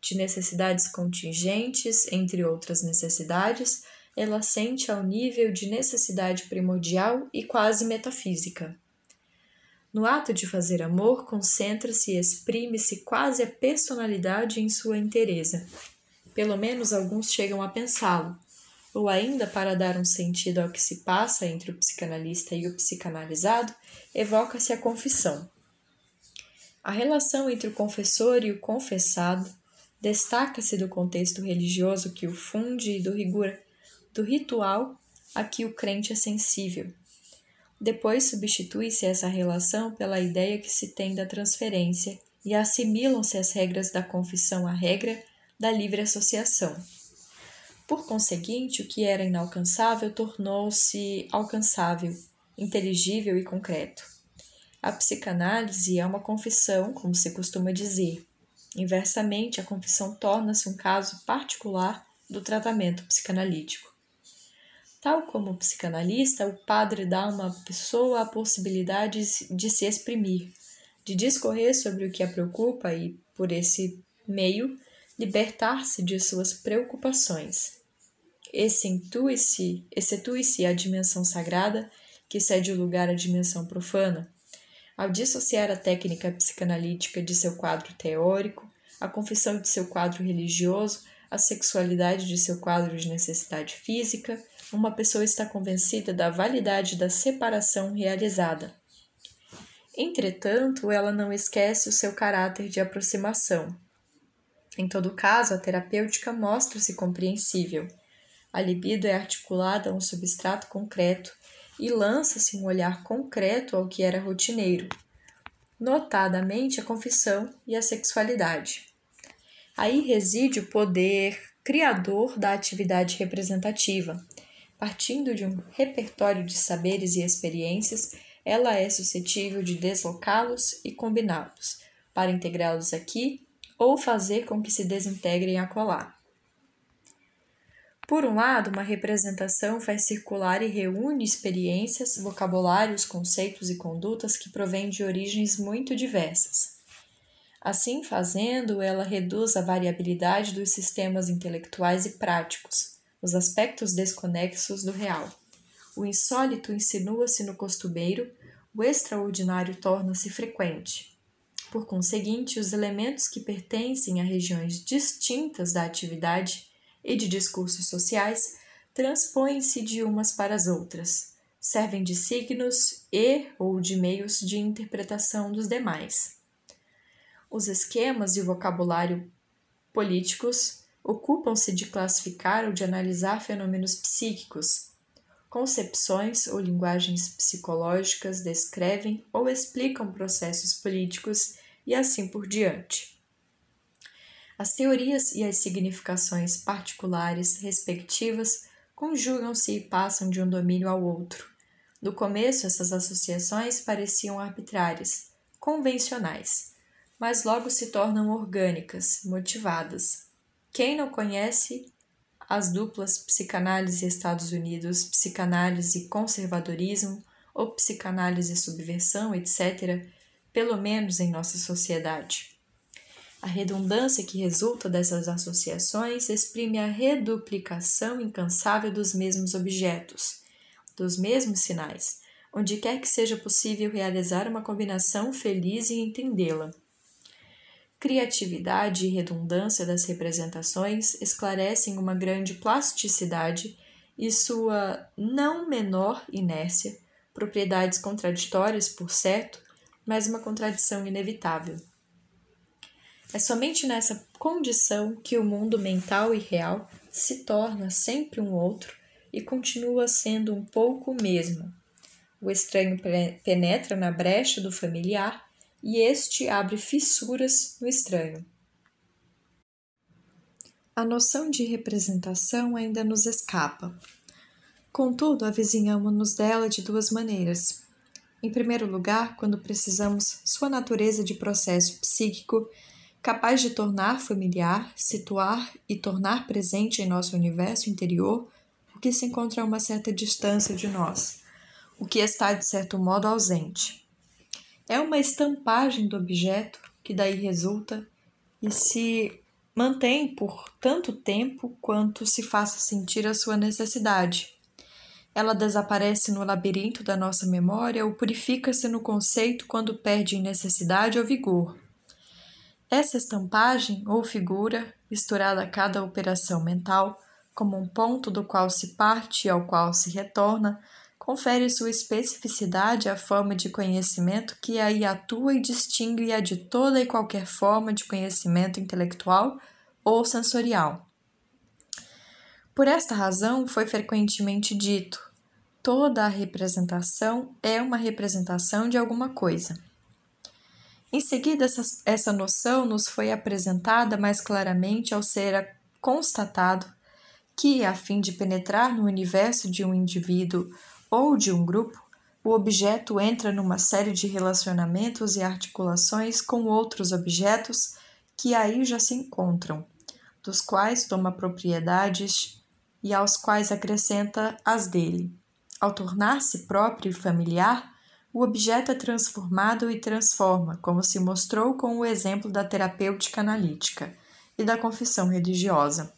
de necessidades contingentes, entre outras necessidades, ela sente ao nível de necessidade primordial e quase metafísica. No ato de fazer amor, concentra-se e exprime-se quase a personalidade em sua inteireza. Pelo menos alguns chegam a pensá-lo, ou ainda para dar um sentido ao que se passa entre o psicanalista e o psicanalizado, evoca-se a confissão. A relação entre o confessor e o confessado destaca-se do contexto religioso que o funde e do rigor do ritual a que o crente é sensível. Depois substitui-se essa relação pela ideia que se tem da transferência e assimilam-se as regras da confissão à regra da livre associação. Por conseguinte, o que era inalcançável tornou-se alcançável, inteligível e concreto. A psicanálise é uma confissão, como se costuma dizer. Inversamente, a confissão torna-se um caso particular do tratamento psicanalítico. Tal como o psicanalista, o padre dá a uma pessoa a possibilidade de se exprimir, de discorrer sobre o que a preocupa e, por esse meio, libertar-se de suas preocupações. Exceptue-se exceptue a dimensão sagrada, que cede o lugar à dimensão profana. Ao dissociar a técnica psicanalítica de seu quadro teórico, a confissão de seu quadro religioso, a sexualidade de seu quadro de necessidade física, uma pessoa está convencida da validade da separação realizada. Entretanto, ela não esquece o seu caráter de aproximação. Em todo caso, a terapêutica mostra-se compreensível. A libido é articulada a um substrato concreto e lança-se um olhar concreto ao que era rotineiro, notadamente a confissão e a sexualidade. Aí reside o poder criador da atividade representativa, Partindo de um repertório de saberes e experiências, ela é suscetível de deslocá-los e combiná-los, para integrá-los aqui ou fazer com que se desintegrem acolá. Por um lado, uma representação faz circular e reúne experiências, vocabulários, conceitos e condutas que provêm de origens muito diversas. Assim fazendo, ela reduz a variabilidade dos sistemas intelectuais e práticos, os aspectos desconexos do real. O insólito insinua-se no costumeiro, o extraordinário torna-se frequente. Por conseguinte, os elementos que pertencem a regiões distintas da atividade e de discursos sociais transpõem-se de umas para as outras, servem de signos e ou de meios de interpretação dos demais. Os esquemas e o vocabulário políticos ocupam-se de classificar ou de analisar fenômenos psíquicos. Concepções ou linguagens psicológicas descrevem ou explicam processos políticos e assim por diante. As teorias e as significações particulares respectivas conjugam-se e passam de um domínio ao outro. No começo, essas associações pareciam arbitrárias, convencionais, mas logo se tornam orgânicas, motivadas, quem não conhece as duplas psicanálise Estados Unidos, psicanálise conservadorismo ou psicanálise subversão, etc., pelo menos em nossa sociedade? A redundância que resulta dessas associações exprime a reduplicação incansável dos mesmos objetos, dos mesmos sinais, onde quer que seja possível realizar uma combinação feliz e entendê-la criatividade e redundância das representações esclarecem uma grande plasticidade e sua não menor inércia, propriedades contraditórias, por certo, mas uma contradição inevitável. É somente nessa condição que o mundo mental e real se torna sempre um outro e continua sendo um pouco o mesmo. O estranho penetra na brecha do familiar e este abre fissuras no estranho. A noção de representação ainda nos escapa. Contudo, avizinhamos-nos dela de duas maneiras. Em primeiro lugar, quando precisamos sua natureza de processo psíquico capaz de tornar familiar, situar e tornar presente em nosso universo interior o que se encontra a uma certa distância de nós, o que está de certo modo ausente é uma estampagem do objeto que daí resulta e se mantém por tanto tempo quanto se faça sentir a sua necessidade. Ela desaparece no labirinto da nossa memória ou purifica-se no conceito quando perde necessidade ou vigor. Essa estampagem ou figura, misturada a cada operação mental, como um ponto do qual se parte e ao qual se retorna, confere sua especificidade à forma de conhecimento que aí atua e distingue-a de toda e qualquer forma de conhecimento intelectual ou sensorial. Por esta razão, foi frequentemente dito: toda a representação é uma representação de alguma coisa. Em seguida, essa, essa noção nos foi apresentada mais claramente ao ser constatado que, a fim de penetrar no universo de um indivíduo ou de um grupo, o objeto entra numa série de relacionamentos e articulações com outros objetos que aí já se encontram, dos quais toma propriedades e aos quais acrescenta as dele. Ao tornar-se próprio e familiar, o objeto é transformado e transforma, como se mostrou com o exemplo da terapêutica analítica e da confissão religiosa.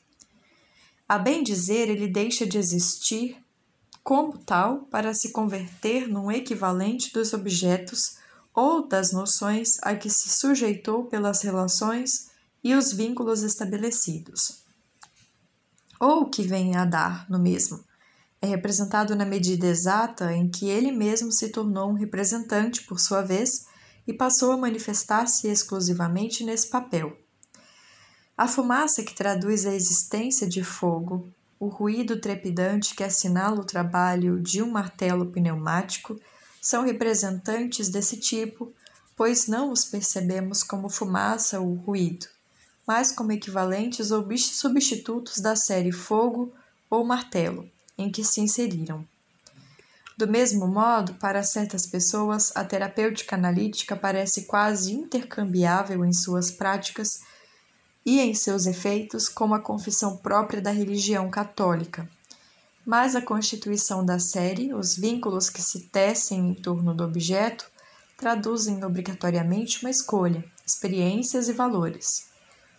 A bem dizer, ele deixa de existir como tal para se converter num equivalente dos objetos ou das noções a que se sujeitou pelas relações e os vínculos estabelecidos, ou que vem a dar no mesmo. É representado na medida exata em que ele mesmo se tornou um representante, por sua vez, e passou a manifestar-se exclusivamente nesse papel. A fumaça que traduz a existência de fogo, o ruído trepidante que assinala o trabalho de um martelo pneumático são representantes desse tipo, pois não os percebemos como fumaça ou ruído, mas como equivalentes ou substitutos da série fogo ou martelo, em que se inseriram. Do mesmo modo, para certas pessoas, a terapêutica analítica parece quase intercambiável em suas práticas e em seus efeitos como a confissão própria da religião católica. Mas a constituição da série, os vínculos que se tecem em torno do objeto, traduzem obrigatoriamente uma escolha, experiências e valores.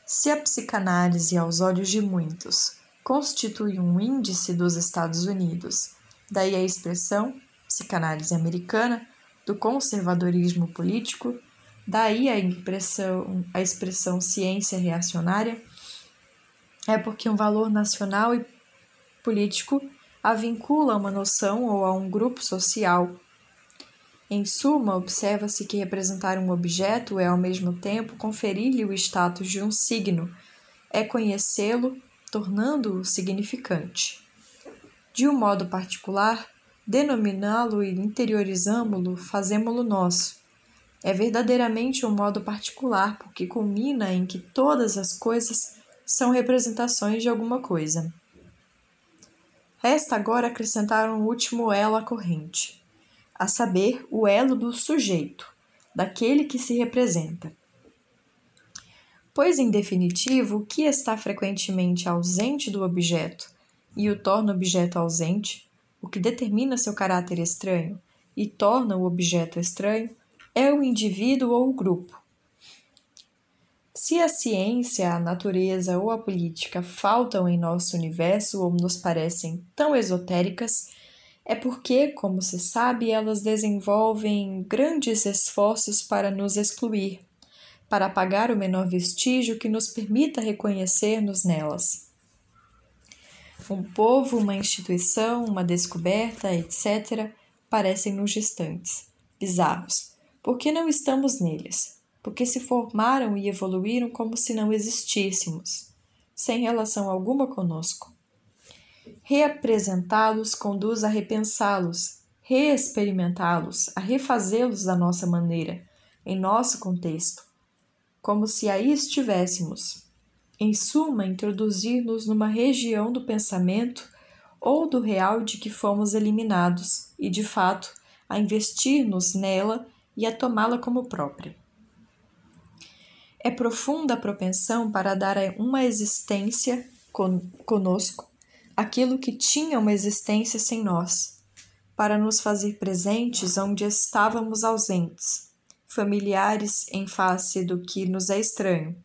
Se a psicanálise, aos olhos de muitos, constitui um índice dos Estados Unidos, daí a expressão psicanálise americana do conservadorismo político, Daí a impressão, a expressão ciência reacionária. É porque um valor nacional e político a vincula a uma noção ou a um grupo social. Em suma, observa-se que representar um objeto é ao mesmo tempo conferir-lhe o status de um signo, é conhecê-lo, tornando-o significante. De um modo particular, denominá-lo e interiorizamo-lo, fazemo-lo nosso é verdadeiramente um modo particular, porque culmina em que todas as coisas são representações de alguma coisa. Resta agora acrescentar um último elo à corrente, a saber, o elo do sujeito, daquele que se representa. Pois, em definitivo, o que está frequentemente ausente do objeto e o torna objeto ausente, o que determina seu caráter estranho e torna o objeto estranho, é o indivíduo ou o grupo. Se a ciência, a natureza ou a política faltam em nosso universo ou nos parecem tão esotéricas, é porque, como se sabe, elas desenvolvem grandes esforços para nos excluir, para apagar o menor vestígio que nos permita reconhecer-nos nelas. Um povo, uma instituição, uma descoberta, etc., parecem-nos distantes, bizarros porque não estamos neles, porque se formaram e evoluíram como se não existíssemos, sem relação alguma conosco. Reapresentá-los conduz a repensá-los, reexperimentá-los, a refazê-los da nossa maneira, em nosso contexto, como se aí estivéssemos. Em suma, introduzir-nos numa região do pensamento ou do real de que fomos eliminados e, de fato, a investir-nos nela e a tomá-la como própria. É profunda a propensão para dar uma existência conosco aquilo que tinha uma existência sem nós, para nos fazer presentes onde estávamos ausentes, familiares em face do que nos é estranho.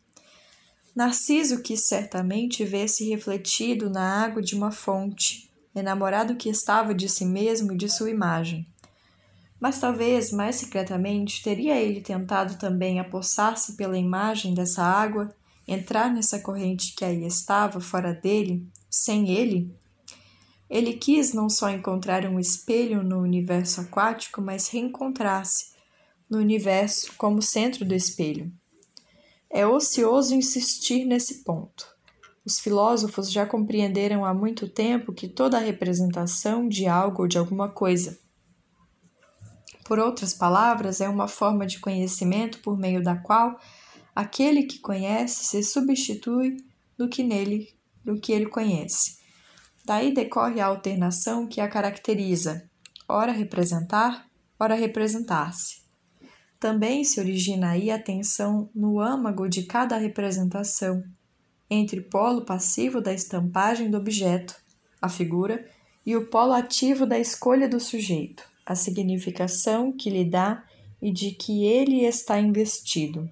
Narciso quis certamente ver-se refletido na água de uma fonte, enamorado que estava de si mesmo e de sua imagem. Mas talvez, mais secretamente, teria ele tentado também apossar-se pela imagem dessa água, entrar nessa corrente que aí estava, fora dele, sem ele? Ele quis não só encontrar um espelho no universo aquático, mas reencontrar-se no universo como centro do espelho. É ocioso insistir nesse ponto. Os filósofos já compreenderam há muito tempo que toda representação de algo ou de alguma coisa por outras palavras, é uma forma de conhecimento por meio da qual aquele que conhece se substitui do que nele, do que ele conhece. Daí decorre a alternação que a caracteriza, ora representar, ora representar-se. Também se origina aí a tensão no âmago de cada representação, entre o polo passivo da estampagem do objeto, a figura, e o polo ativo da escolha do sujeito, a significação que lhe dá e de que ele está investido.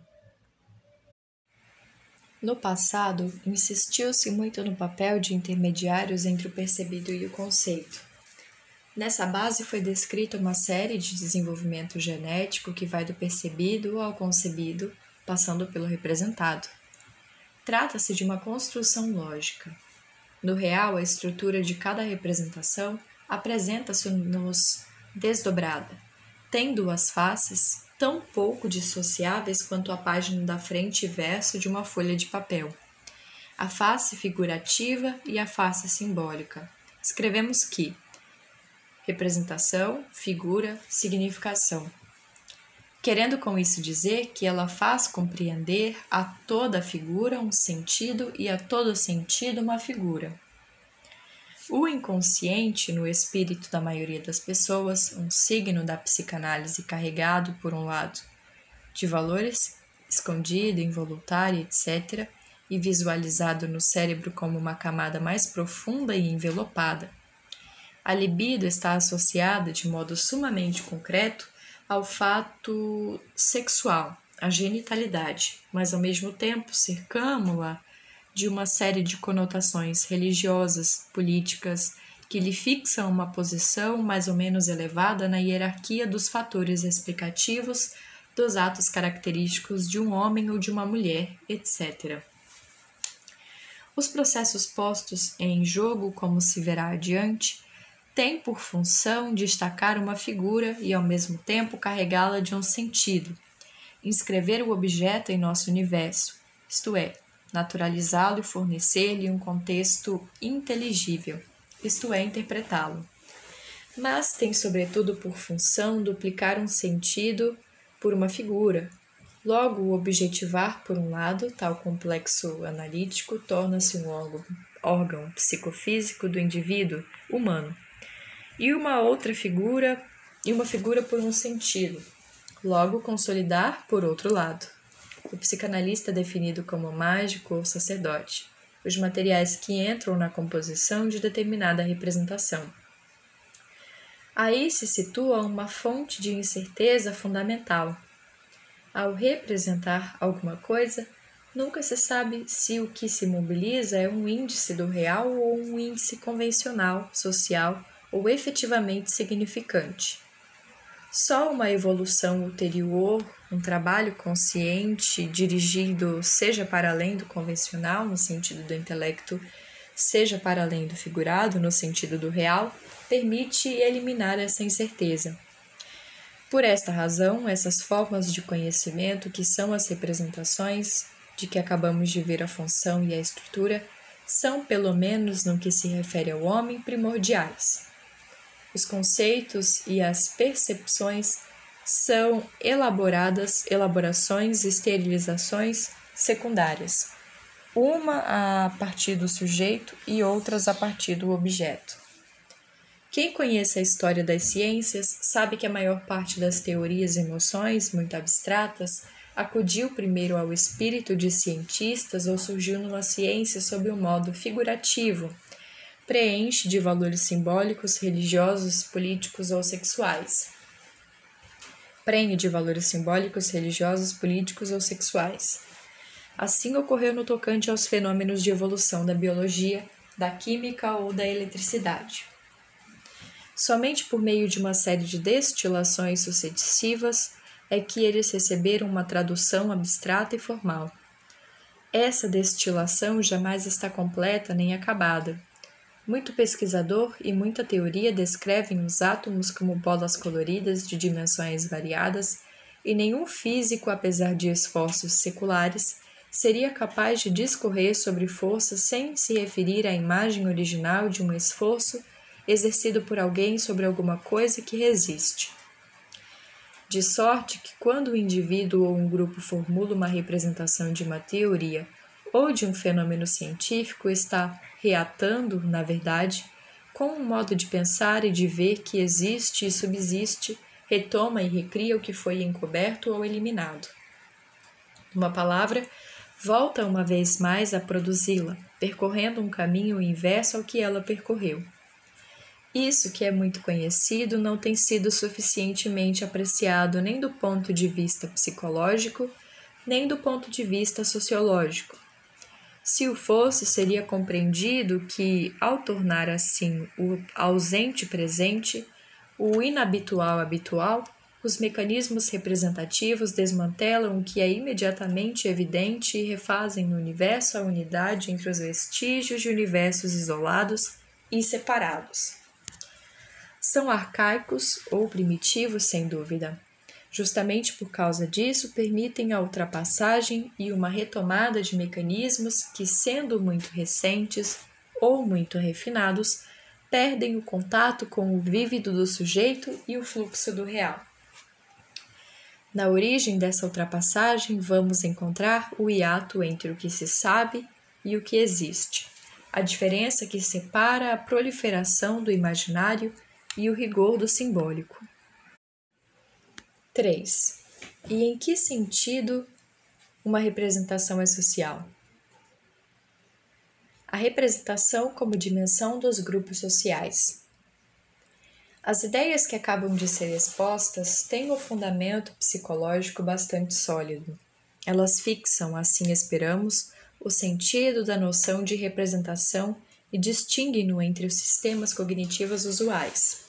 No passado, insistiu-se muito no papel de intermediários entre o percebido e o conceito. Nessa base foi descrita uma série de desenvolvimento genético que vai do percebido ao concebido, passando pelo representado. Trata-se de uma construção lógica. No real, a estrutura de cada representação apresenta-se-nos desdobrada. Tem duas faces, tão pouco dissociáveis quanto a página da frente e verso de uma folha de papel. A face figurativa e a face simbólica. Escrevemos que representação, figura, significação querendo com isso dizer que ela faz compreender a toda figura um sentido e a todo sentido uma figura. O inconsciente, no espírito da maioria das pessoas, um signo da psicanálise carregado, por um lado, de valores, escondido, involuntário, etc., e visualizado no cérebro como uma camada mais profunda e envelopada. A libido está associada de modo sumamente concreto ao fato sexual, à genitalidade, mas ao mesmo tempo cercamo-la de uma série de conotações religiosas, políticas, que lhe fixam uma posição mais ou menos elevada na hierarquia dos fatores explicativos dos atos característicos de um homem ou de uma mulher, etc. Os processos postos em jogo, como se verá adiante, tem por função destacar uma figura e, ao mesmo tempo, carregá-la de um sentido, inscrever o objeto em nosso universo, isto é, naturalizá-lo e fornecer-lhe um contexto inteligível, isto é, interpretá-lo. Mas tem, sobretudo, por função duplicar um sentido por uma figura. Logo, objetivar, por um lado, tal complexo analítico, torna-se um órgão, órgão psicofísico do indivíduo humano e uma outra figura e uma figura por um sentido, logo consolidar por outro lado. O psicanalista é definido como mágico ou sacerdote, os materiais que entram na composição de determinada representação. Aí se situa uma fonte de incerteza fundamental. Ao representar alguma coisa, nunca se sabe se o que se mobiliza é um índice do real ou um índice convencional, social ou efetivamente significante. Só uma evolução ulterior, um trabalho consciente, dirigido seja para além do convencional, no sentido do intelecto, seja para além do figurado, no sentido do real, permite eliminar essa incerteza. Por esta razão, essas formas de conhecimento, que são as representações de que acabamos de ver a função e a estrutura, são, pelo menos no que se refere ao homem, primordiais. Os conceitos e as percepções são elaboradas, elaborações, esterilizações secundárias, uma a partir do sujeito e outras a partir do objeto. Quem conhece a história das ciências sabe que a maior parte das teorias e noções, muito abstratas, acudiu primeiro ao espírito de cientistas ou surgiu numa ciência sob um modo figurativo, preenche de valores simbólicos, religiosos, políticos ou sexuais. Prenhe de valores simbólicos, religiosos, políticos ou sexuais. Assim ocorreu no tocante aos fenômenos de evolução da biologia, da química ou da eletricidade. Somente por meio de uma série de destilações sucessivas é que eles receberam uma tradução abstrata e formal. Essa destilação jamais está completa nem acabada, muito pesquisador e muita teoria descrevem os átomos como bolas coloridas de dimensões variadas, e nenhum físico, apesar de esforços seculares, seria capaz de discorrer sobre força sem se referir à imagem original de um esforço exercido por alguém sobre alguma coisa que resiste. De sorte que, quando o indivíduo ou um grupo formula uma representação de uma teoria ou de um fenômeno científico está reatando, na verdade, com um modo de pensar e de ver que existe e subsiste, retoma e recria o que foi encoberto ou eliminado. Uma palavra, volta uma vez mais a produzi-la, percorrendo um caminho inverso ao que ela percorreu. Isso, que é muito conhecido, não tem sido suficientemente apreciado nem do ponto de vista psicológico, nem do ponto de vista sociológico. Se o fosse, seria compreendido que, ao tornar assim o ausente presente, o inabitual habitual, os mecanismos representativos desmantelam o que é imediatamente evidente e refazem no universo a unidade entre os vestígios de universos isolados e separados. São arcaicos ou primitivos, sem dúvida. Justamente por causa disso, permitem a ultrapassagem e uma retomada de mecanismos que, sendo muito recentes ou muito refinados, perdem o contato com o vívido do sujeito e o fluxo do real. Na origem dessa ultrapassagem, vamos encontrar o hiato entre o que se sabe e o que existe, a diferença que separa a proliferação do imaginário e o rigor do simbólico. 3. E em que sentido uma representação é social? A representação como dimensão dos grupos sociais. As ideias que acabam de ser expostas têm um fundamento psicológico bastante sólido. Elas fixam, assim esperamos, o sentido da noção de representação e distinguem-no entre os sistemas cognitivos usuais.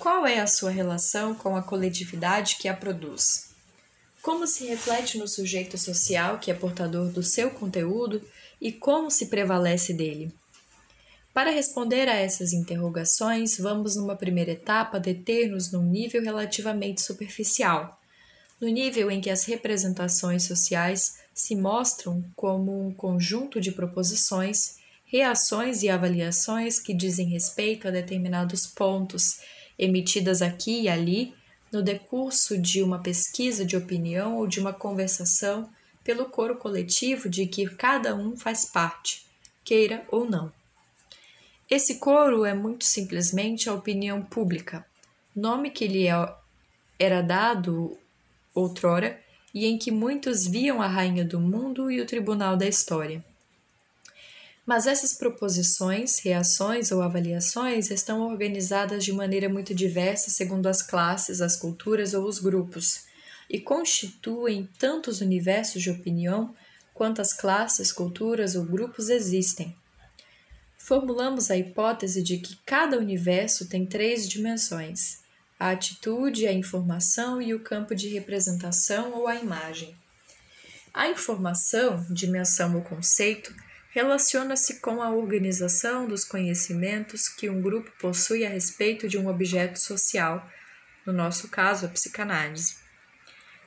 Qual é a sua relação com a coletividade que a produz? Como se reflete no sujeito social que é portador do seu conteúdo e como se prevalece dele? Para responder a essas interrogações, vamos, numa primeira etapa, deter-nos num nível relativamente superficial, no nível em que as representações sociais se mostram como um conjunto de proposições, reações e avaliações que dizem respeito a determinados pontos emitidas aqui e ali no decurso de uma pesquisa de opinião ou de uma conversação pelo coro coletivo de que cada um faz parte, queira ou não. Esse coro é muito simplesmente a opinião pública, nome que lhe é, era dado outrora e em que muitos viam a rainha do mundo e o tribunal da história. Mas essas proposições, reações ou avaliações estão organizadas de maneira muito diversa segundo as classes, as culturas ou os grupos, e constituem tantos universos de opinião quantas classes, culturas ou grupos existem. Formulamos a hipótese de que cada universo tem três dimensões: a atitude, a informação e o campo de representação ou a imagem. A informação, dimensão ou conceito, relaciona-se com a organização dos conhecimentos que um grupo possui a respeito de um objeto social, no nosso caso, a psicanálise.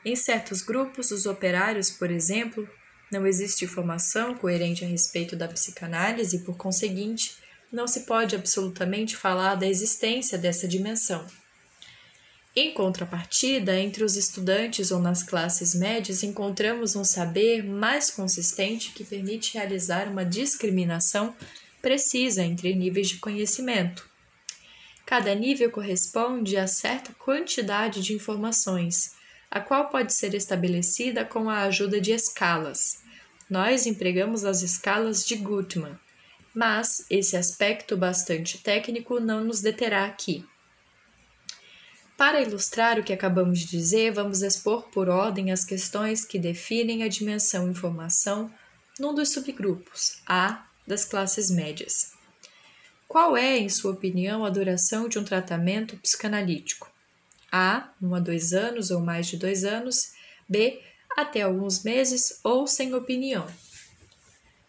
Em certos grupos, os operários, por exemplo, não existe informação coerente a respeito da psicanálise e, por conseguinte, não se pode absolutamente falar da existência dessa dimensão. Em contrapartida, entre os estudantes ou nas classes médias, encontramos um saber mais consistente que permite realizar uma discriminação precisa entre níveis de conhecimento. Cada nível corresponde a certa quantidade de informações, a qual pode ser estabelecida com a ajuda de escalas. Nós empregamos as escalas de Gutmann, mas esse aspecto bastante técnico não nos deterá aqui. Para ilustrar o que acabamos de dizer, vamos expor por ordem as questões que definem a dimensão informação num dos subgrupos, A, das classes médias. Qual é, em sua opinião, a duração de um tratamento psicanalítico? A, um a dois anos ou mais de dois anos, B, até alguns meses ou sem opinião.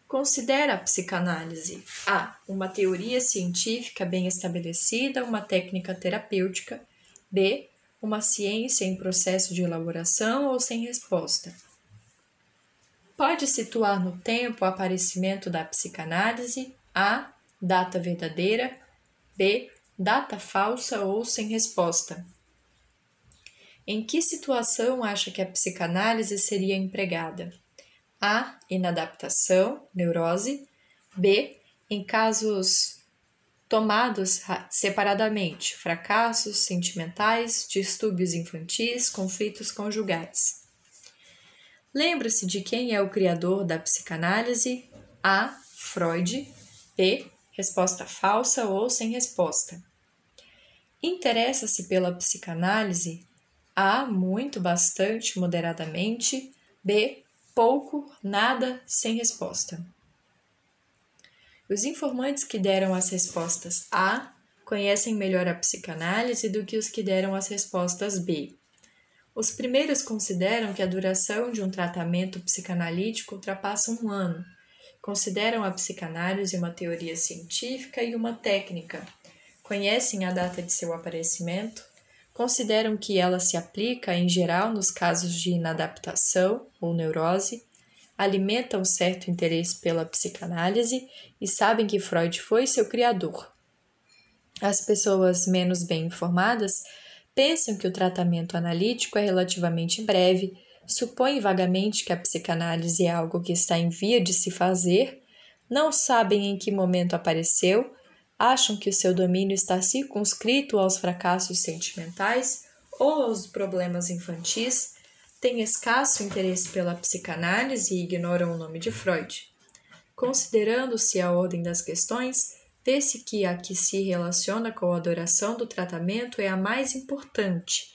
Considera a psicanálise A, uma teoria científica bem estabelecida, uma técnica terapêutica B. Uma ciência em processo de elaboração ou sem resposta. Pode situar no tempo o aparecimento da psicanálise A. Data verdadeira. B. Data falsa ou sem resposta. Em que situação acha que a psicanálise seria empregada? A. Inadaptação, neurose. B. Em casos tomados separadamente, fracassos sentimentais, distúrbios infantis, conflitos conjugais. Lembra-se de quem é o criador da psicanálise? A. Freud. B. Resposta falsa ou sem resposta. Interessa-se pela psicanálise? A. Muito, bastante, moderadamente. B. Pouco, nada, sem resposta. Os informantes que deram as respostas A conhecem melhor a psicanálise do que os que deram as respostas B. Os primeiros consideram que a duração de um tratamento psicanalítico ultrapassa um ano. Consideram a psicanálise uma teoria científica e uma técnica. Conhecem a data de seu aparecimento. Consideram que ela se aplica, em geral, nos casos de inadaptação ou neurose. Alimentam certo interesse pela psicanálise e sabem que Freud foi seu criador. As pessoas menos bem informadas pensam que o tratamento analítico é relativamente breve, supõem vagamente que a psicanálise é algo que está em via de se fazer, não sabem em que momento apareceu, acham que o seu domínio está circunscrito aos fracassos sentimentais ou aos problemas infantis, têm escasso interesse pela psicanálise e ignoram o nome de Freud. Considerando-se a ordem das questões, Vê-se que a que se relaciona com a adoração do tratamento é a mais importante,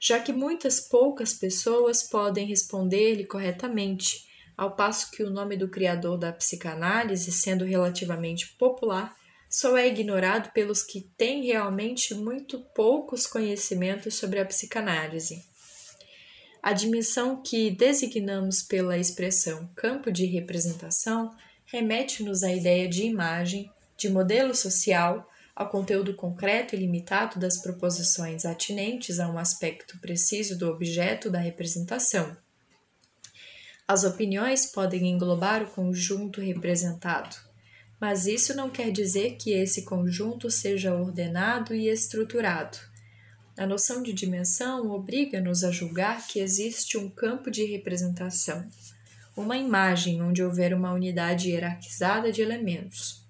já que muitas poucas pessoas podem responder-lhe corretamente, ao passo que o nome do criador da psicanálise, sendo relativamente popular, só é ignorado pelos que têm realmente muito poucos conhecimentos sobre a psicanálise. A dimensão que designamos pela expressão campo de representação remete-nos à ideia de imagem de modelo social ao conteúdo concreto e limitado das proposições atinentes a um aspecto preciso do objeto da representação. As opiniões podem englobar o conjunto representado, mas isso não quer dizer que esse conjunto seja ordenado e estruturado. A noção de dimensão obriga-nos a julgar que existe um campo de representação, uma imagem onde houver uma unidade hierarquizada de elementos.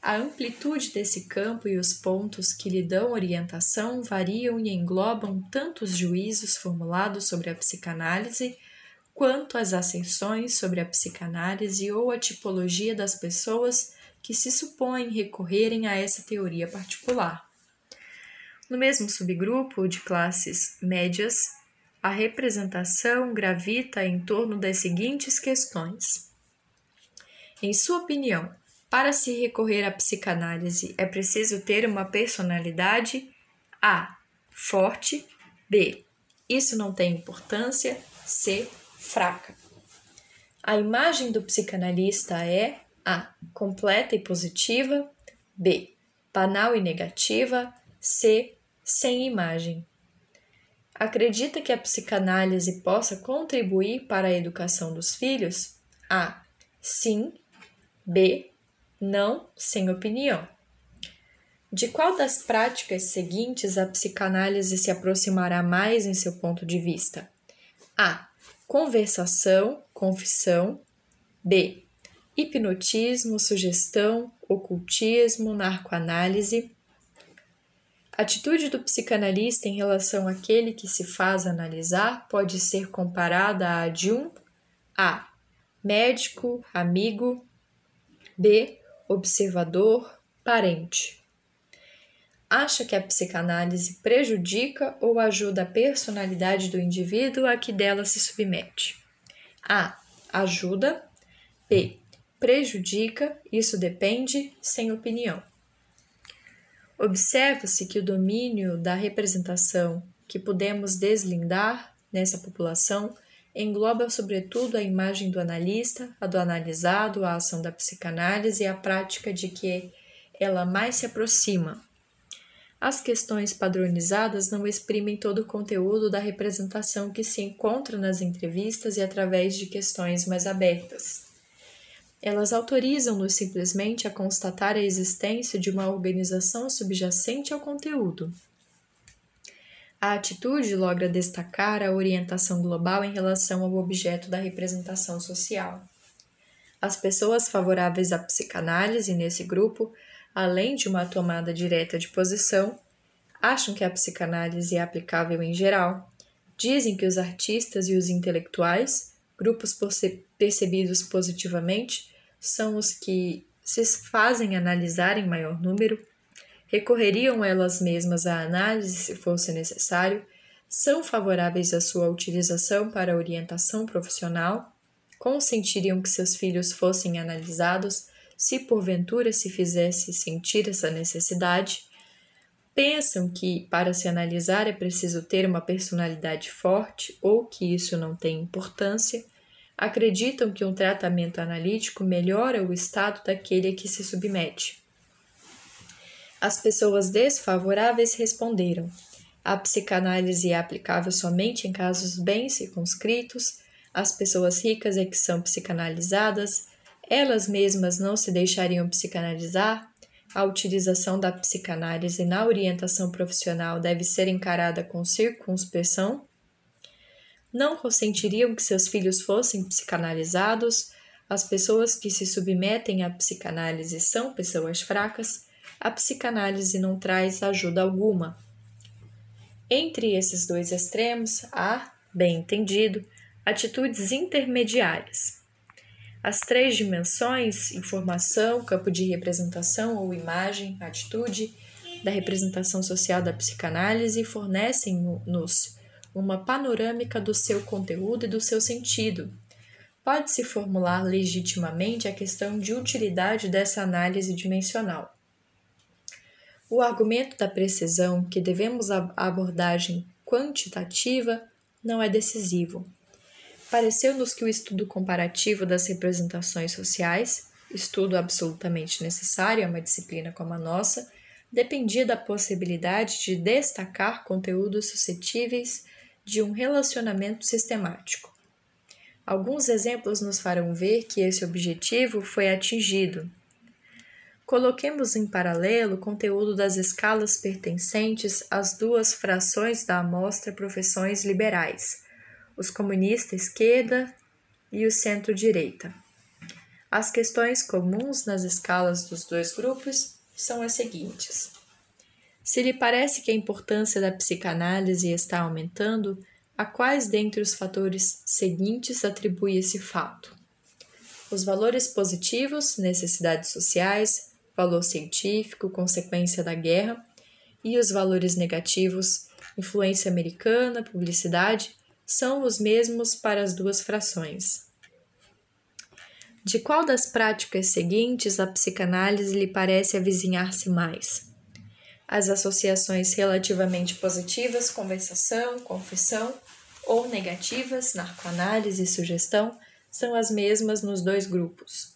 A amplitude desse campo e os pontos que lhe dão orientação variam e englobam tanto os juízos formulados sobre a psicanálise, quanto as ascensões sobre a psicanálise ou a tipologia das pessoas que se supõem recorrerem a essa teoria particular. No mesmo subgrupo de classes médias, a representação gravita em torno das seguintes questões. Em sua opinião, para se recorrer à psicanálise, é preciso ter uma personalidade A. forte, B. Isso não tem importância, C. fraca. A imagem do psicanalista é A. completa e positiva, B. banal e negativa, C. sem imagem. Acredita que a psicanálise possa contribuir para a educação dos filhos? A. Sim. B não sem opinião. De qual das práticas seguintes a psicanálise se aproximará mais em seu ponto de vista? A. Conversação, confissão. B. Hipnotismo, sugestão, ocultismo, narcoanálise. Atitude do psicanalista em relação àquele que se faz analisar pode ser comparada à de um A. Médico, amigo. B observador, parente. Acha que a psicanálise prejudica ou ajuda a personalidade do indivíduo a que dela se submete? A. Ajuda. B. Prejudica, isso depende, sem opinião. Observa-se que o domínio da representação que podemos deslindar nessa população engloba sobretudo a imagem do analista, a do analisado, a ação da psicanálise e a prática de que ela mais se aproxima. As questões padronizadas não exprimem todo o conteúdo da representação que se encontra nas entrevistas e através de questões mais abertas. Elas autorizam-nos simplesmente a constatar a existência de uma organização subjacente ao conteúdo. A atitude logra destacar a orientação global em relação ao objeto da representação social. As pessoas favoráveis à psicanálise nesse grupo, além de uma tomada direta de posição, acham que a psicanálise é aplicável em geral, Dizem que os artistas e os intelectuais, grupos percebidos positivamente, são os que se fazem analisar em maior número, recorreriam elas mesmas à análise se fosse necessário, são favoráveis à sua utilização para orientação profissional, consentiriam que seus filhos fossem analisados se porventura se fizesse sentir essa necessidade, pensam que para se analisar é preciso ter uma personalidade forte ou que isso não tem importância, acreditam que um tratamento analítico melhora o estado daquele a que se submete. As pessoas desfavoráveis responderam: a psicanálise é aplicável somente em casos bem circunscritos, as pessoas ricas é que são psicanalizadas, elas mesmas não se deixariam psicanalizar, a utilização da psicanálise na orientação profissional deve ser encarada com circunspeção, não consentiriam que seus filhos fossem psicanalizados, as pessoas que se submetem à psicanálise são pessoas fracas, a psicanálise não traz ajuda alguma. Entre esses dois extremos há, bem entendido, atitudes intermediárias. As três dimensões, informação, campo de representação ou imagem, atitude, da representação social da psicanálise fornecem-nos uma panorâmica do seu conteúdo e do seu sentido. Pode-se formular legitimamente a questão de utilidade dessa análise dimensional. O argumento da precisão que devemos a abordagem quantitativa não é decisivo. Pareceu-nos que o estudo comparativo das representações sociais, estudo absolutamente necessário a uma disciplina como a nossa, dependia da possibilidade de destacar conteúdos suscetíveis de um relacionamento sistemático. Alguns exemplos nos farão ver que esse objetivo foi atingido. Coloquemos em paralelo o conteúdo das escalas pertencentes às duas frações da amostra profissões liberais os comunistas esquerda e o centro-direita. As questões comuns nas escalas dos dois grupos são as seguintes. Se lhe parece que a importância da psicanálise está aumentando, a quais dentre os fatores seguintes atribui esse fato? Os valores positivos, necessidades sociais, valor científico, consequência da guerra, e os valores negativos, influência americana, publicidade são os mesmos para as duas frações. De qual das práticas seguintes a psicanálise lhe parece avizinhar-se mais? As associações relativamente positivas, conversação, confissão, ou negativas, narcoanálise e sugestão, são as mesmas nos dois grupos.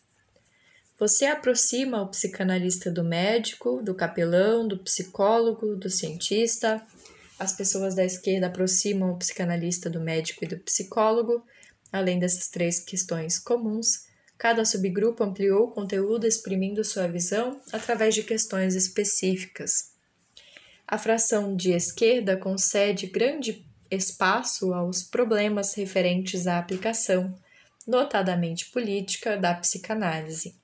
Você aproxima o psicanalista do médico, do capelão, do psicólogo, do cientista, as pessoas da esquerda aproximam o psicanalista do médico e do psicólogo. Além dessas três questões comuns, cada subgrupo ampliou o conteúdo exprimindo sua visão através de questões específicas. A fração de esquerda concede grande espaço aos problemas referentes à aplicação, notadamente política, da psicanálise.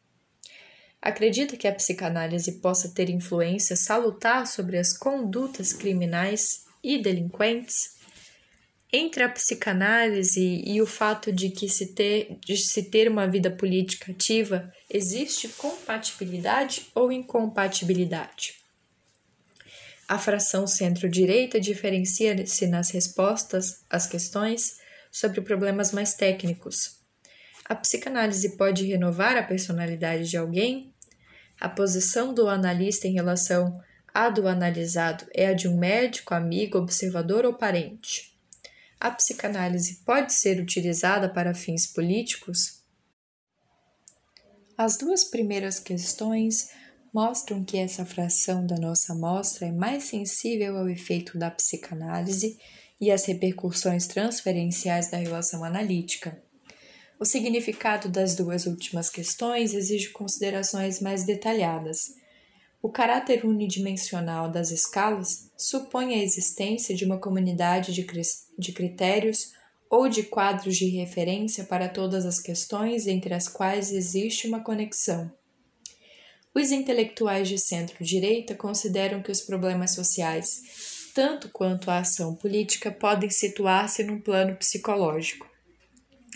Acredita que a psicanálise possa ter influência salutar sobre as condutas criminais e delinquentes, entre a psicanálise e o fato de que se ter, de se ter uma vida política ativa, existe compatibilidade ou incompatibilidade? A fração centro-direita diferencia-se nas respostas às questões sobre problemas mais técnicos. A psicanálise pode renovar a personalidade de alguém? A posição do analista em relação a do analisado é a de um médico, amigo, observador ou parente. A psicanálise pode ser utilizada para fins políticos? As duas primeiras questões mostram que essa fração da nossa amostra é mais sensível ao efeito da psicanálise e às repercussões transferenciais da relação analítica. O significado das duas últimas questões exige considerações mais detalhadas o caráter unidimensional das escalas supõe a existência de uma comunidade de, de critérios ou de quadros de referência para todas as questões entre as quais existe uma conexão. Os intelectuais de centro-direita consideram que os problemas sociais, tanto quanto a ação política, podem situar-se num plano psicológico.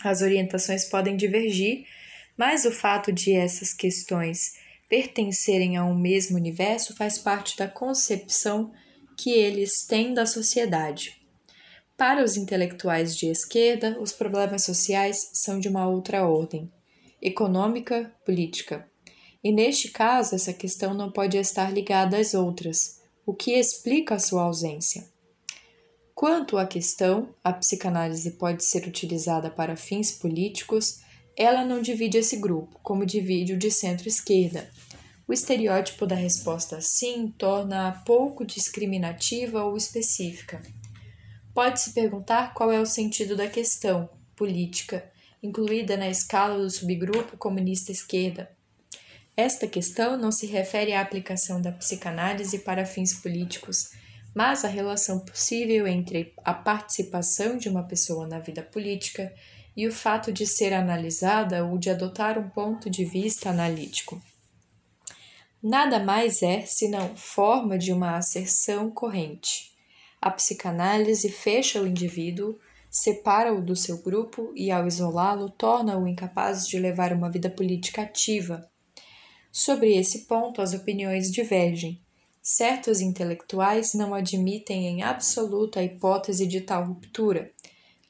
As orientações podem divergir, mas o fato de essas questões pertencerem a um mesmo universo faz parte da concepção que eles têm da sociedade. Para os intelectuais de esquerda, os problemas sociais são de uma outra ordem, econômica, política. E neste caso, essa questão não pode estar ligada às outras, o que explica a sua ausência. Quanto à questão, a psicanálise pode ser utilizada para fins políticos, ela não divide esse grupo, como divide o de centro-esquerda. O estereótipo da resposta sim torna-a pouco discriminativa ou específica. Pode-se perguntar qual é o sentido da questão política, incluída na escala do subgrupo comunista esquerda. Esta questão não se refere à aplicação da psicanálise para fins políticos, mas à relação possível entre a participação de uma pessoa na vida política e o fato de ser analisada ou de adotar um ponto de vista analítico. Nada mais é senão forma de uma asserção corrente. A psicanálise fecha o indivíduo, separa-o do seu grupo e, ao isolá-lo, torna-o incapaz de levar uma vida política ativa. Sobre esse ponto, as opiniões divergem. Certos intelectuais não admitem em absoluto a hipótese de tal ruptura,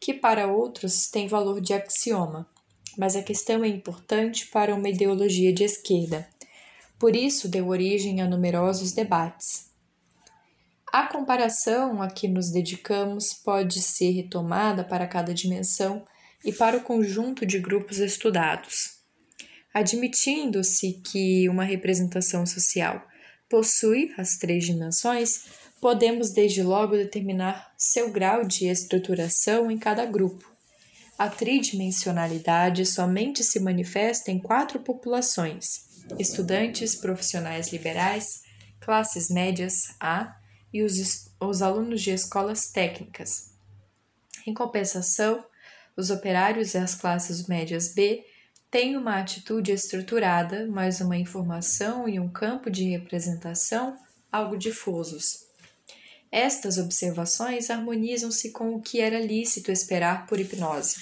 que para outros tem valor de axioma, mas a questão é importante para uma ideologia de esquerda. Por isso deu origem a numerosos debates. A comparação a que nos dedicamos pode ser retomada para cada dimensão e para o conjunto de grupos estudados. Admitindo-se que uma representação social possui as três dimensões, podemos desde logo determinar seu grau de estruturação em cada grupo. A tridimensionalidade somente se manifesta em quatro populações: estudantes, profissionais liberais, classes médias A e os, os alunos de escolas técnicas. Em compensação, os operários e as classes médias B têm uma atitude estruturada, mas uma informação e um campo de representação algo difusos. Estas observações harmonizam-se com o que era lícito esperar por hipnose.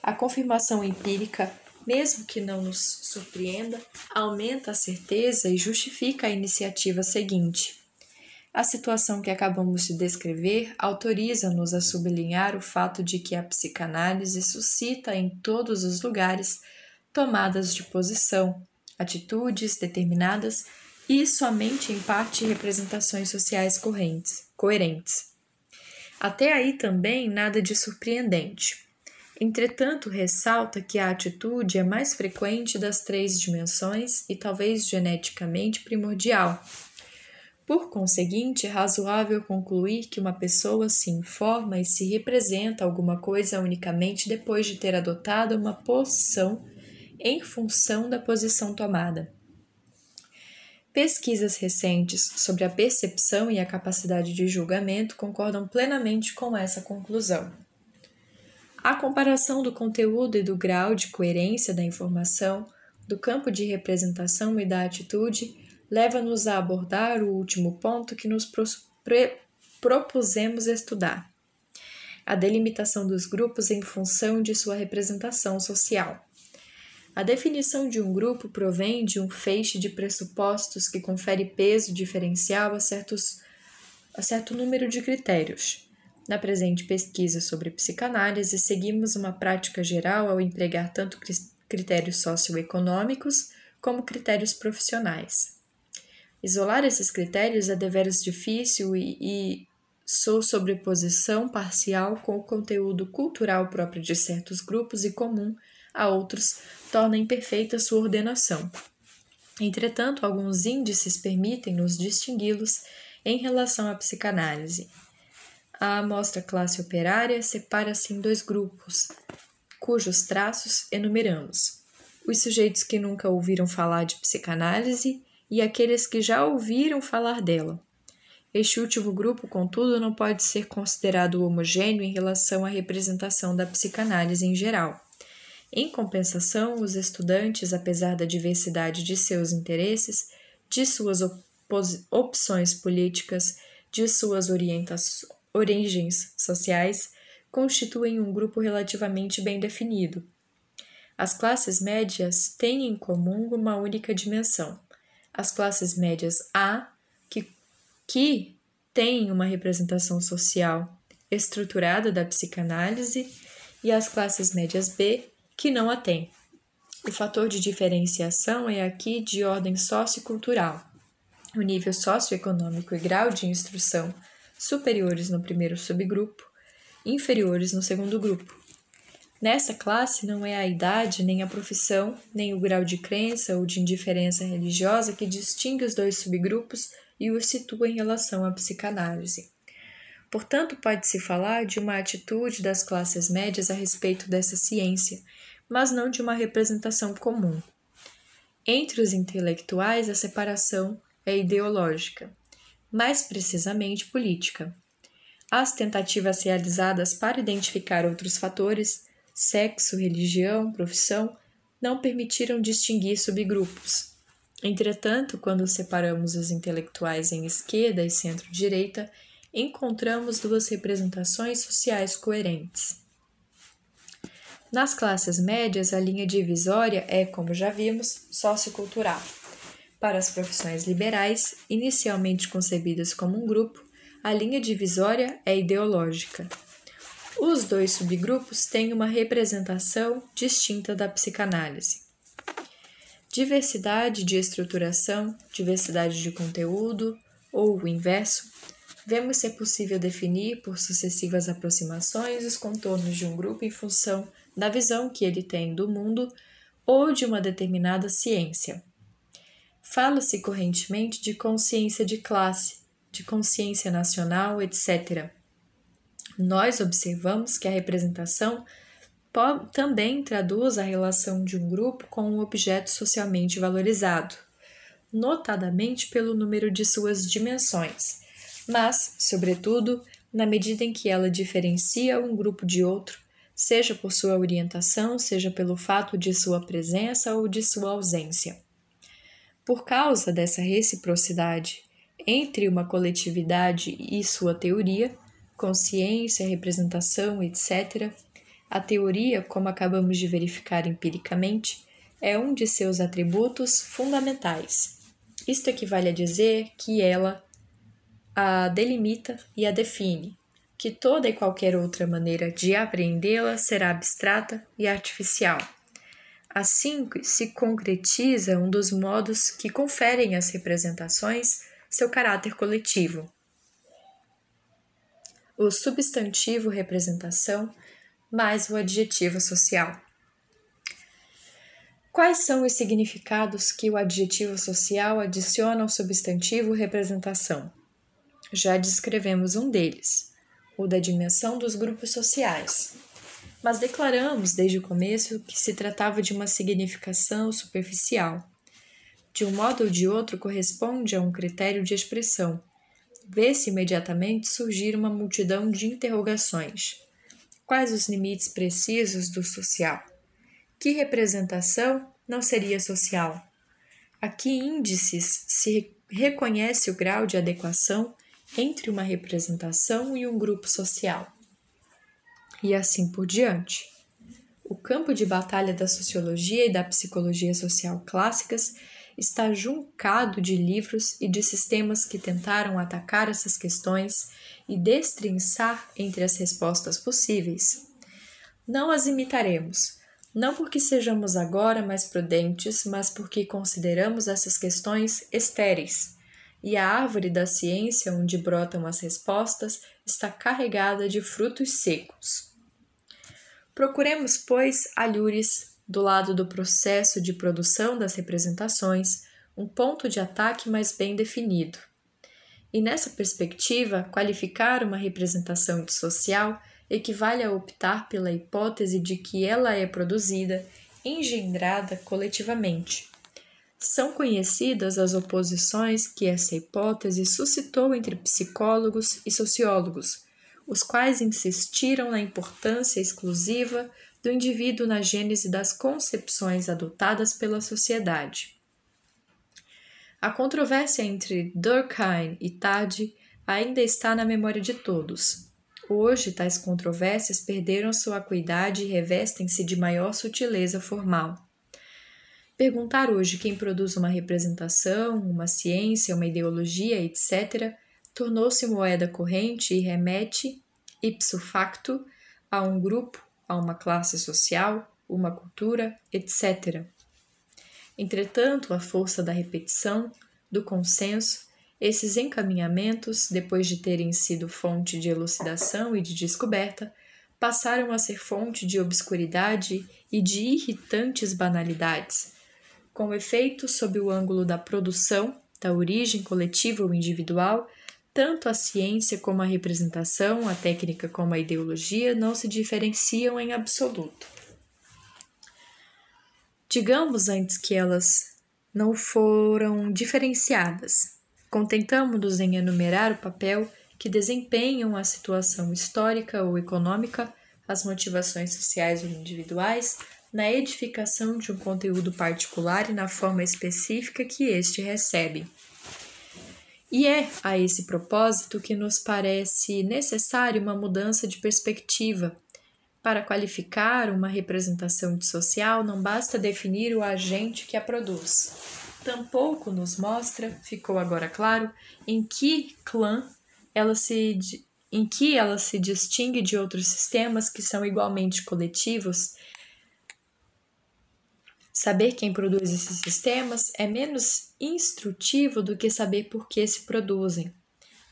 A confirmação empírica, mesmo que não nos surpreenda, aumenta a certeza e justifica a iniciativa seguinte. A situação que acabamos de descrever autoriza-nos a sublinhar o fato de que a psicanálise suscita em todos os lugares tomadas de posição, atitudes determinadas e somente em parte representações sociais correntes, coerentes. Até aí também nada de surpreendente. Entretanto, ressalta que a atitude é mais frequente das três dimensões e talvez geneticamente primordial por conseguinte, é razoável concluir que uma pessoa se informa e se representa alguma coisa unicamente depois de ter adotado uma posição em função da posição tomada. Pesquisas recentes sobre a percepção e a capacidade de julgamento concordam plenamente com essa conclusão. A comparação do conteúdo e do grau de coerência da informação, do campo de representação e da atitude leva-nos a abordar o último ponto que nos propusemos estudar: a delimitação dos grupos em função de sua representação social. A definição de um grupo provém de um feixe de pressupostos que confere peso diferencial a, certos, a certo número de critérios. Na presente pesquisa sobre psicanálise, seguimos uma prática geral ao empregar tanto critérios socioeconômicos como critérios profissionais. Isolar esses critérios é deveras difícil e, e sua sobreposição parcial com o conteúdo cultural próprio de certos grupos e comum a outros torna imperfeita sua ordenação. Entretanto, alguns índices permitem-nos distingui-los em relação à psicanálise. A amostra classe operária separa-se em dois grupos, cujos traços enumeramos: os sujeitos que nunca ouviram falar de psicanálise e aqueles que já ouviram falar dela. Este último grupo, contudo, não pode ser considerado homogêneo em relação à representação da psicanálise em geral. Em compensação, os estudantes, apesar da diversidade de seus interesses, de suas opções políticas, de suas origens sociais, constituem um grupo relativamente bem definido. As classes médias têm em comum uma única dimensão. As classes médias A, que, que têm uma representação social estruturada da psicanálise, e as classes médias B, que não a têm. O fator de diferenciação é aqui de ordem sociocultural. O nível socioeconômico e grau de instrução superiores no primeiro subgrupo, inferiores no segundo grupo. Nessa classe não é a idade, nem a profissão, nem o grau de crença ou de indiferença religiosa que distingue os dois subgrupos e os situa em relação à psicanálise. Portanto, pode-se falar de uma atitude das classes médias a respeito dessa ciência, mas não de uma representação comum. Entre os intelectuais, a separação é ideológica, mais precisamente política. As tentativas realizadas para identificar outros fatores, sexo, religião, profissão, não permitiram distinguir subgrupos. Entretanto, quando separamos os intelectuais em esquerda e centro-direita, encontramos duas representações sociais coerentes. Nas classes médias, a linha divisória é, como já vimos, sociocultural. Para as profissões liberais, inicialmente concebidas como um grupo, a linha divisória é ideológica. Os dois subgrupos têm uma representação distinta da psicanálise. Diversidade de estruturação, diversidade de conteúdo, ou o inverso, vemos ser possível definir por sucessivas aproximações os contornos de um grupo em função da visão que ele tem do mundo ou de uma determinada ciência. Fala-se correntemente de consciência de classe, de consciência nacional, etc. Nós observamos que a representação também traduz a relação de um grupo com um objeto socialmente valorizado, notadamente pelo número de suas dimensões, mas, sobretudo, na medida em que ela diferencia um grupo de outro seja por sua orientação, seja pelo fato de sua presença ou de sua ausência. Por causa dessa reciprocidade entre uma coletividade e sua teoria, consciência, representação, etc., a teoria, como acabamos de verificar empiricamente, é um de seus atributos fundamentais. Isto equivale a dizer que ela a delimita e a define, que toda e qualquer outra maneira de apreendê-la será abstrata e artificial. Assim se concretiza um dos modos que conferem às representações seu caráter coletivo. O substantivo representação mais o adjetivo social. Quais são os significados que o adjetivo social adiciona ao substantivo representação? Já descrevemos um deles ou da dimensão dos grupos sociais. Mas declaramos desde o começo que se tratava de uma significação superficial. De um modo ou de outro, corresponde a um critério de expressão. Vê-se imediatamente surgir uma multidão de interrogações. Quais os limites precisos do social? Que representação não seria social? A que índices se reconhece o grau de adequação entre uma representação e um grupo social. E assim por diante. O campo de batalha da sociologia e da psicologia social clássicas está juncado de livros e de sistemas que tentaram atacar essas questões e destrinçar entre as respostas possíveis. Não as imitaremos, não porque sejamos agora mais prudentes, mas porque consideramos essas questões estéreis e a árvore da ciência onde brotam as respostas está carregada de frutos secos. Procuremos, pois, alhures do lado do processo de produção das representações, um ponto de ataque mais bem definido. E nessa perspectiva, qualificar uma representação de social equivale a optar pela hipótese de que ela é produzida, engendrada coletivamente, são conhecidas as oposições que essa hipótese suscitou entre psicólogos e sociólogos, os quais insistiram na importância exclusiva do indivíduo na gênese das concepções adotadas pela sociedade. A controvérsia entre Durkheim e Tarde ainda está na memória de todos. Hoje, tais controvérsias perderam sua acuidade e revestem-se de maior sutileza formal. Perguntar hoje quem produz uma representação, uma ciência, uma ideologia, etc., tornou-se moeda corrente e remete, ipso facto, a um grupo, a uma classe social, uma cultura, etc. Entretanto, a força da repetição, do consenso, esses encaminhamentos, depois de terem sido fonte de elucidação e de descoberta, passaram a ser fonte de obscuridade e de irritantes banalidades, com efeito sob o ângulo da produção, da origem coletiva ou individual, tanto a ciência como a representação, a técnica como a ideologia não se diferenciam em absoluto. Digamos antes que elas não foram diferenciadas. Contentamos-nos em enumerar o papel que desempenham a situação histórica ou econômica, as motivações sociais ou individuais, na edificação de um conteúdo particular e na forma específica que este recebe. E é a esse propósito que nos parece necessário uma mudança de perspectiva. Para qualificar uma representação social, não basta definir o agente que a produz. Tampouco nos mostra, ficou agora claro, em que clã ela se em que ela se distingue de outros sistemas que são igualmente coletivos Saber quem produz esses sistemas é menos instrutivo do que saber por que se produzem.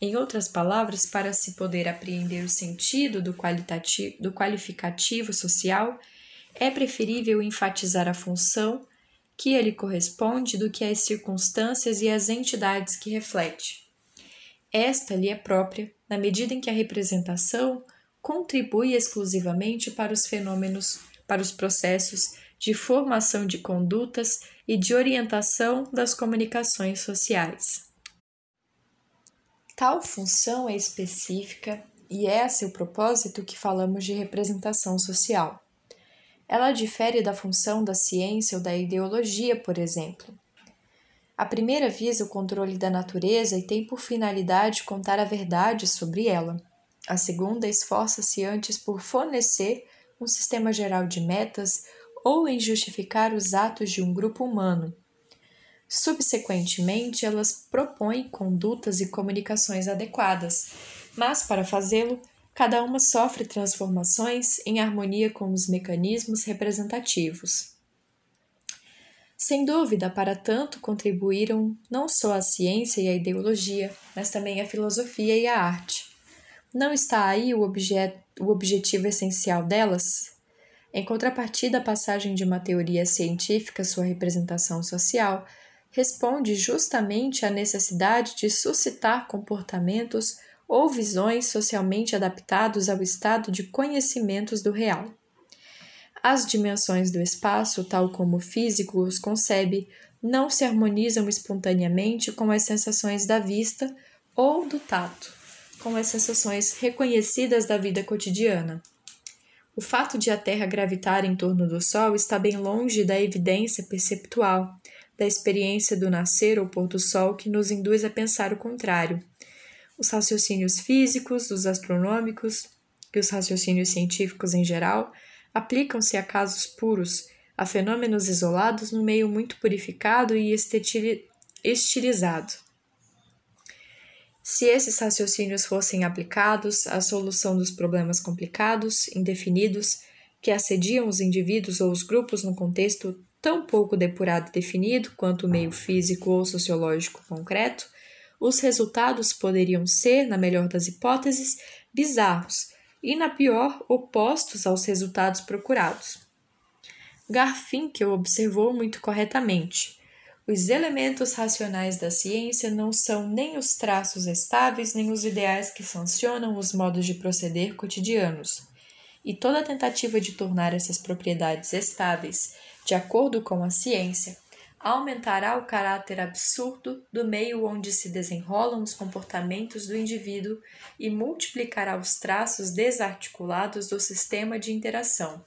Em outras palavras, para se poder apreender o sentido do, qualitativo, do qualificativo social, é preferível enfatizar a função que ele corresponde do que as circunstâncias e as entidades que reflete. Esta lhe é própria na medida em que a representação contribui exclusivamente para os fenômenos, para os processos de formação de condutas e de orientação das comunicações sociais. Tal função é específica e é a seu propósito que falamos de representação social. Ela difere da função da ciência ou da ideologia, por exemplo. A primeira visa o controle da natureza e tem por finalidade contar a verdade sobre ela. A segunda esforça-se antes por fornecer um sistema geral de metas ou em justificar os atos de um grupo humano. Subsequentemente, elas propõem condutas e comunicações adequadas, mas para fazê-lo, cada uma sofre transformações em harmonia com os mecanismos representativos. Sem dúvida, para tanto contribuíram não só a ciência e a ideologia, mas também a filosofia e a arte. Não está aí o, objet o objetivo essencial delas? Em contrapartida, a passagem de uma teoria científica à sua representação social responde justamente à necessidade de suscitar comportamentos ou visões socialmente adaptados ao estado de conhecimentos do real. As dimensões do espaço, tal como o físico os concebe, não se harmonizam espontaneamente com as sensações da vista ou do tato, com as sensações reconhecidas da vida cotidiana. O fato de a Terra gravitar em torno do Sol está bem longe da evidência perceptual, da experiência do nascer ou pôr do Sol que nos induz a pensar o contrário. Os raciocínios físicos, os astronômicos e os raciocínios científicos em geral aplicam-se a casos puros, a fenômenos isolados no meio muito purificado e estilizado. Se esses raciocínios fossem aplicados à solução dos problemas complicados, indefinidos, que assediam os indivíduos ou os grupos num contexto tão pouco depurado e definido quanto o meio físico ou sociológico concreto, os resultados poderiam ser, na melhor das hipóteses, bizarros e, na pior, opostos aos resultados procurados. Garfinkel observou muito corretamente os elementos racionais da ciência não são nem os traços estáveis, nem os ideais que sancionam os modos de proceder cotidianos. E toda tentativa de tornar essas propriedades estáveis, de acordo com a ciência, aumentará o caráter absurdo do meio onde se desenrolam os comportamentos do indivíduo e multiplicará os traços desarticulados do sistema de interação.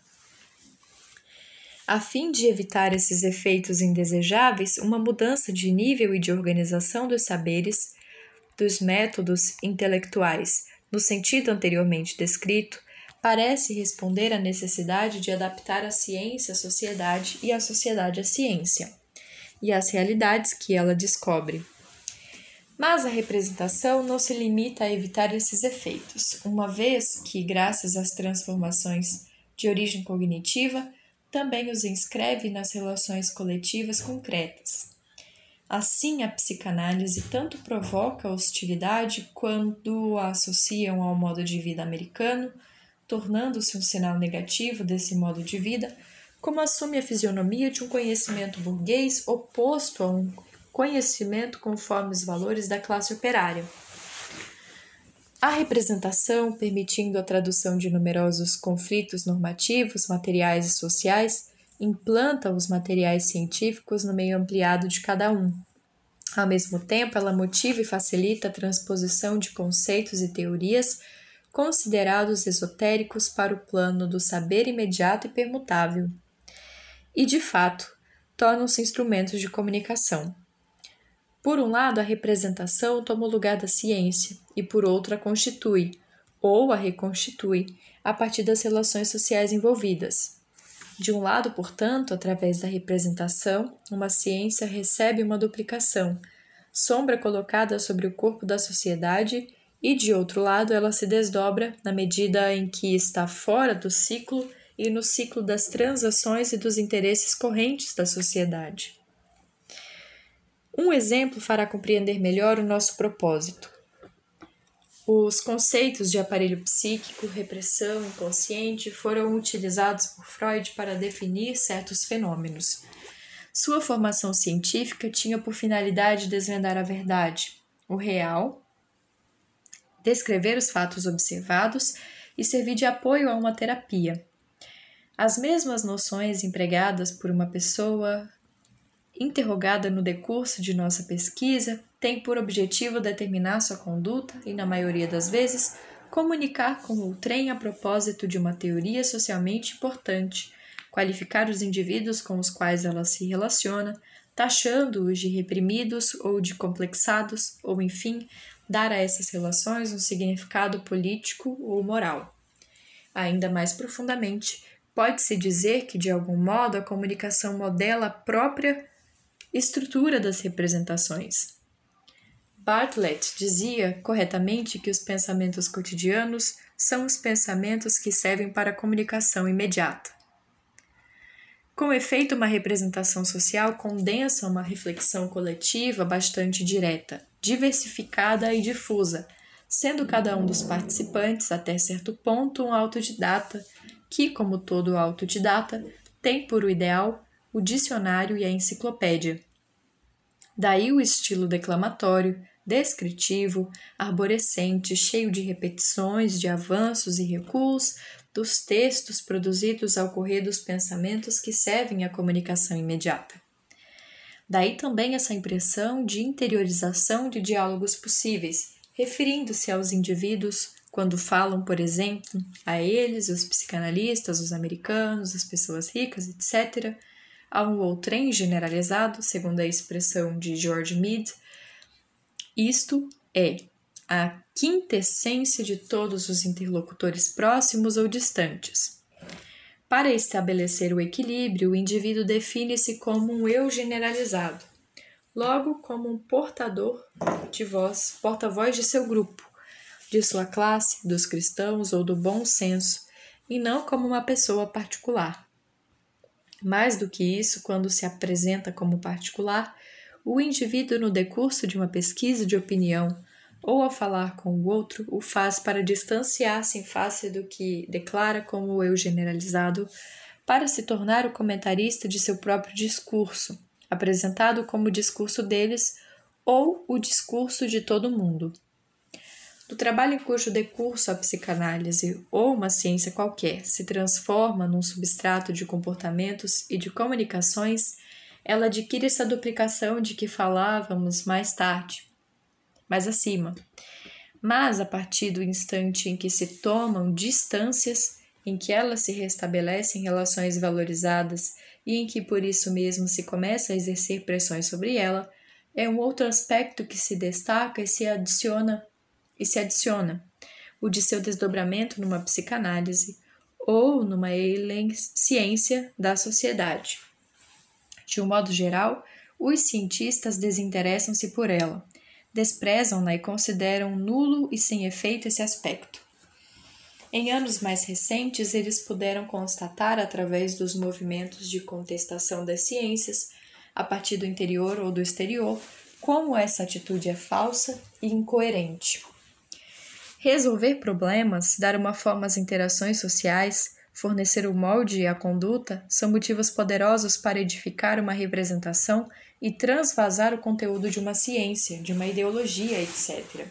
A fim de evitar esses efeitos indesejáveis, uma mudança de nível e de organização dos saberes dos métodos intelectuais, no sentido anteriormente descrito, parece responder à necessidade de adaptar a ciência à sociedade e a sociedade à ciência, e às realidades que ela descobre. Mas a representação não se limita a evitar esses efeitos, uma vez que, graças às transformações de origem cognitiva, também os inscreve nas relações coletivas concretas. Assim, a psicanálise tanto provoca hostilidade quando a associam ao modo de vida americano, tornando-se um sinal negativo desse modo de vida, como assume a fisionomia de um conhecimento burguês oposto a um conhecimento conforme os valores da classe operária. A representação, permitindo a tradução de numerosos conflitos normativos, materiais e sociais, implanta os materiais científicos no meio ampliado de cada um. Ao mesmo tempo, ela motiva e facilita a transposição de conceitos e teorias considerados esotéricos para o plano do saber imediato e permutável. E, de fato, tornam-se instrumentos de comunicação. Por um lado, a representação toma o lugar da ciência, e por outro, a constitui, ou a reconstitui, a partir das relações sociais envolvidas. De um lado, portanto, através da representação, uma ciência recebe uma duplicação, sombra colocada sobre o corpo da sociedade, e de outro lado, ela se desdobra na medida em que está fora do ciclo e no ciclo das transações e dos interesses correntes da sociedade. Um exemplo fará compreender melhor o nosso propósito. Os conceitos de aparelho psíquico, repressão inconsciente foram utilizados por Freud para definir certos fenômenos. Sua formação científica tinha por finalidade desvendar a verdade, o real, descrever os fatos observados e servir de apoio a uma terapia. As mesmas noções empregadas por uma pessoa interrogada no decurso de nossa pesquisa, tem por objetivo determinar sua conduta e, na maioria das vezes, comunicar com o trem a propósito de uma teoria socialmente importante, qualificar os indivíduos com os quais ela se relaciona, taxando-os de reprimidos ou de complexados, ou enfim, dar a essas relações um significado político ou moral. Ainda mais profundamente, pode-se dizer que, de algum modo, a comunicação modela a própria estrutura das representações. Bartlett dizia corretamente que os pensamentos cotidianos são os pensamentos que servem para a comunicação imediata. Com efeito, uma representação social condensa uma reflexão coletiva bastante direta, diversificada e difusa, sendo cada um dos participantes, até certo ponto, um autodidata que, como todo autodidata, tem por ideal o dicionário e a enciclopédia. Daí o estilo declamatório, descritivo, arborescente, cheio de repetições, de avanços e recuos dos textos produzidos ao correr dos pensamentos que servem à comunicação imediata. Daí também essa impressão de interiorização de diálogos possíveis, referindo-se aos indivíduos quando falam, por exemplo, a eles, os psicanalistas, os americanos, as pessoas ricas, etc., a um outrem generalizado, segundo a expressão de George Mead, isto é a quintessência de todos os interlocutores próximos ou distantes. Para estabelecer o equilíbrio, o indivíduo define-se como um eu generalizado, logo como um portador de voz, porta-voz de seu grupo, de sua classe, dos cristãos ou do bom senso, e não como uma pessoa particular. Mais do que isso, quando se apresenta como particular, o indivíduo, no decurso de uma pesquisa de opinião ou ao falar com o outro, o faz para distanciar-se em face do que declara como eu generalizado, para se tornar o comentarista de seu próprio discurso, apresentado como o discurso deles ou o discurso de todo mundo do trabalho cujo decurso a psicanálise ou uma ciência qualquer se transforma num substrato de comportamentos e de comunicações, ela adquire essa duplicação de que falávamos mais tarde, mais acima. Mas a partir do instante em que se tomam distâncias, em que ela se restabelece em relações valorizadas e em que por isso mesmo se começa a exercer pressões sobre ela, é um outro aspecto que se destaca e se adiciona e se adiciona, o de seu desdobramento numa psicanálise ou numa ciência da sociedade. De um modo geral, os cientistas desinteressam-se por ela, desprezam-na e consideram nulo e sem efeito esse aspecto. Em anos mais recentes, eles puderam constatar, através dos movimentos de contestação das ciências, a partir do interior ou do exterior, como essa atitude é falsa e incoerente. Resolver problemas, dar uma forma às interações sociais, fornecer o molde e a conduta são motivos poderosos para edificar uma representação e transvasar o conteúdo de uma ciência, de uma ideologia, etc.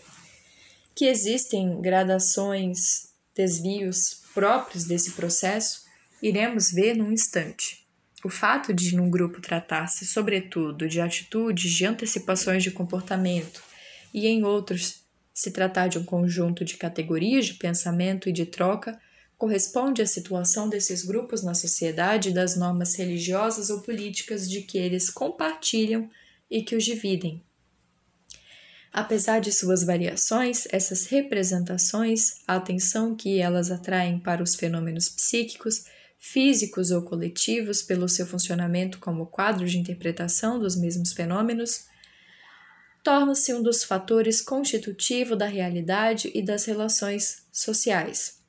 Que existem gradações desvios próprios desse processo, iremos ver num instante. O fato de, num grupo, tratar-se, sobretudo, de atitudes, de antecipações de comportamento, e em outros, se tratar de um conjunto de categorias de pensamento e de troca, corresponde à situação desses grupos na sociedade e das normas religiosas ou políticas de que eles compartilham e que os dividem. Apesar de suas variações, essas representações, a atenção que elas atraem para os fenômenos psíquicos, físicos ou coletivos pelo seu funcionamento como quadro de interpretação dos mesmos fenômenos, torna-se um dos fatores constitutivos da realidade e das relações sociais.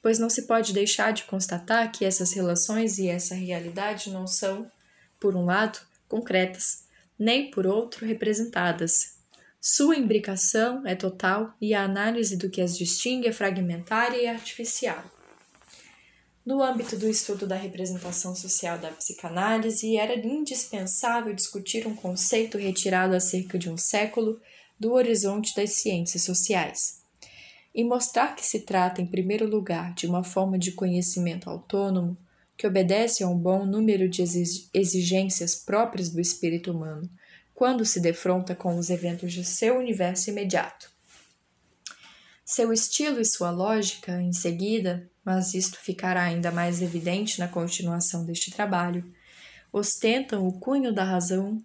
Pois não se pode deixar de constatar que essas relações e essa realidade não são, por um lado, concretas, nem por outro representadas, sua imbricação é total e a análise do que as distingue é fragmentária e artificial. No âmbito do estudo da representação social da psicanálise, era indispensável discutir um conceito retirado há cerca de um século do horizonte das ciências sociais e mostrar que se trata, em primeiro lugar, de uma forma de conhecimento autônomo que obedece a um bom número de exigências próprias do espírito humano quando se defronta com os eventos de seu universo imediato. Seu estilo e sua lógica, em seguida, mas isto ficará ainda mais evidente na continuação deste trabalho, ostentam o cunho da razão,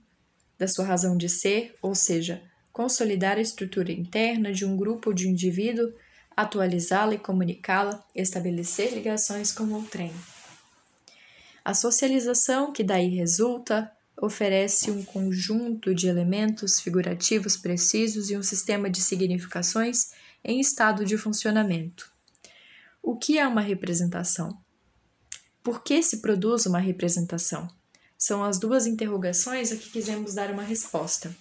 da sua razão de ser, ou seja, consolidar a estrutura interna de um grupo de indivíduo, atualizá-la e comunicá-la, estabelecer ligações com o trem. A socialização que daí resulta oferece um conjunto de elementos figurativos precisos e um sistema de significações em estado de funcionamento. O que é uma representação? Por que se produz uma representação? São as duas interrogações a que quisemos dar uma resposta.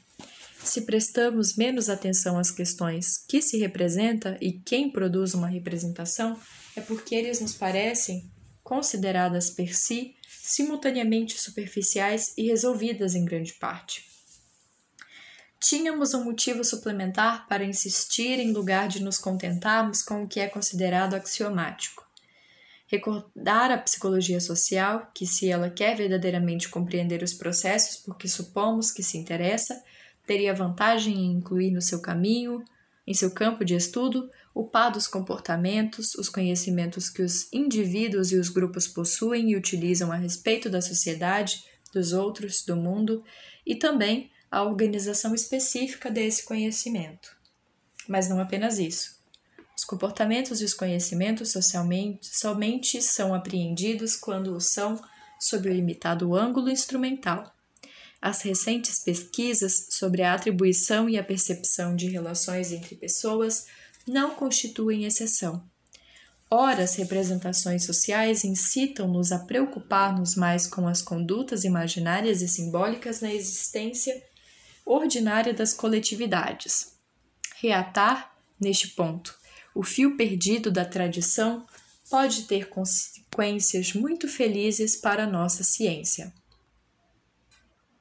Se prestamos menos atenção às questões que se representa e quem produz uma representação, é porque eles nos parecem, consideradas per si, simultaneamente superficiais e resolvidas em grande parte. Tínhamos um motivo suplementar para insistir em lugar de nos contentarmos com o que é considerado axiomático. Recordar a psicologia social, que, se ela quer verdadeiramente compreender os processos por que supomos que se interessa, teria vantagem em incluir no seu caminho, em seu campo de estudo, o par dos comportamentos, os conhecimentos que os indivíduos e os grupos possuem e utilizam a respeito da sociedade, dos outros, do mundo, e também a organização específica desse conhecimento. Mas não apenas isso. Os comportamentos e os conhecimentos socialmente somente são apreendidos quando o são sob o limitado ângulo instrumental. As recentes pesquisas sobre a atribuição e a percepção de relações entre pessoas não constituem exceção. Ora, as representações sociais incitam-nos a preocupar-nos mais com as condutas imaginárias e simbólicas na existência ordinária das coletividades. Reatar, neste ponto, o fio perdido da tradição pode ter consequências muito felizes para a nossa ciência.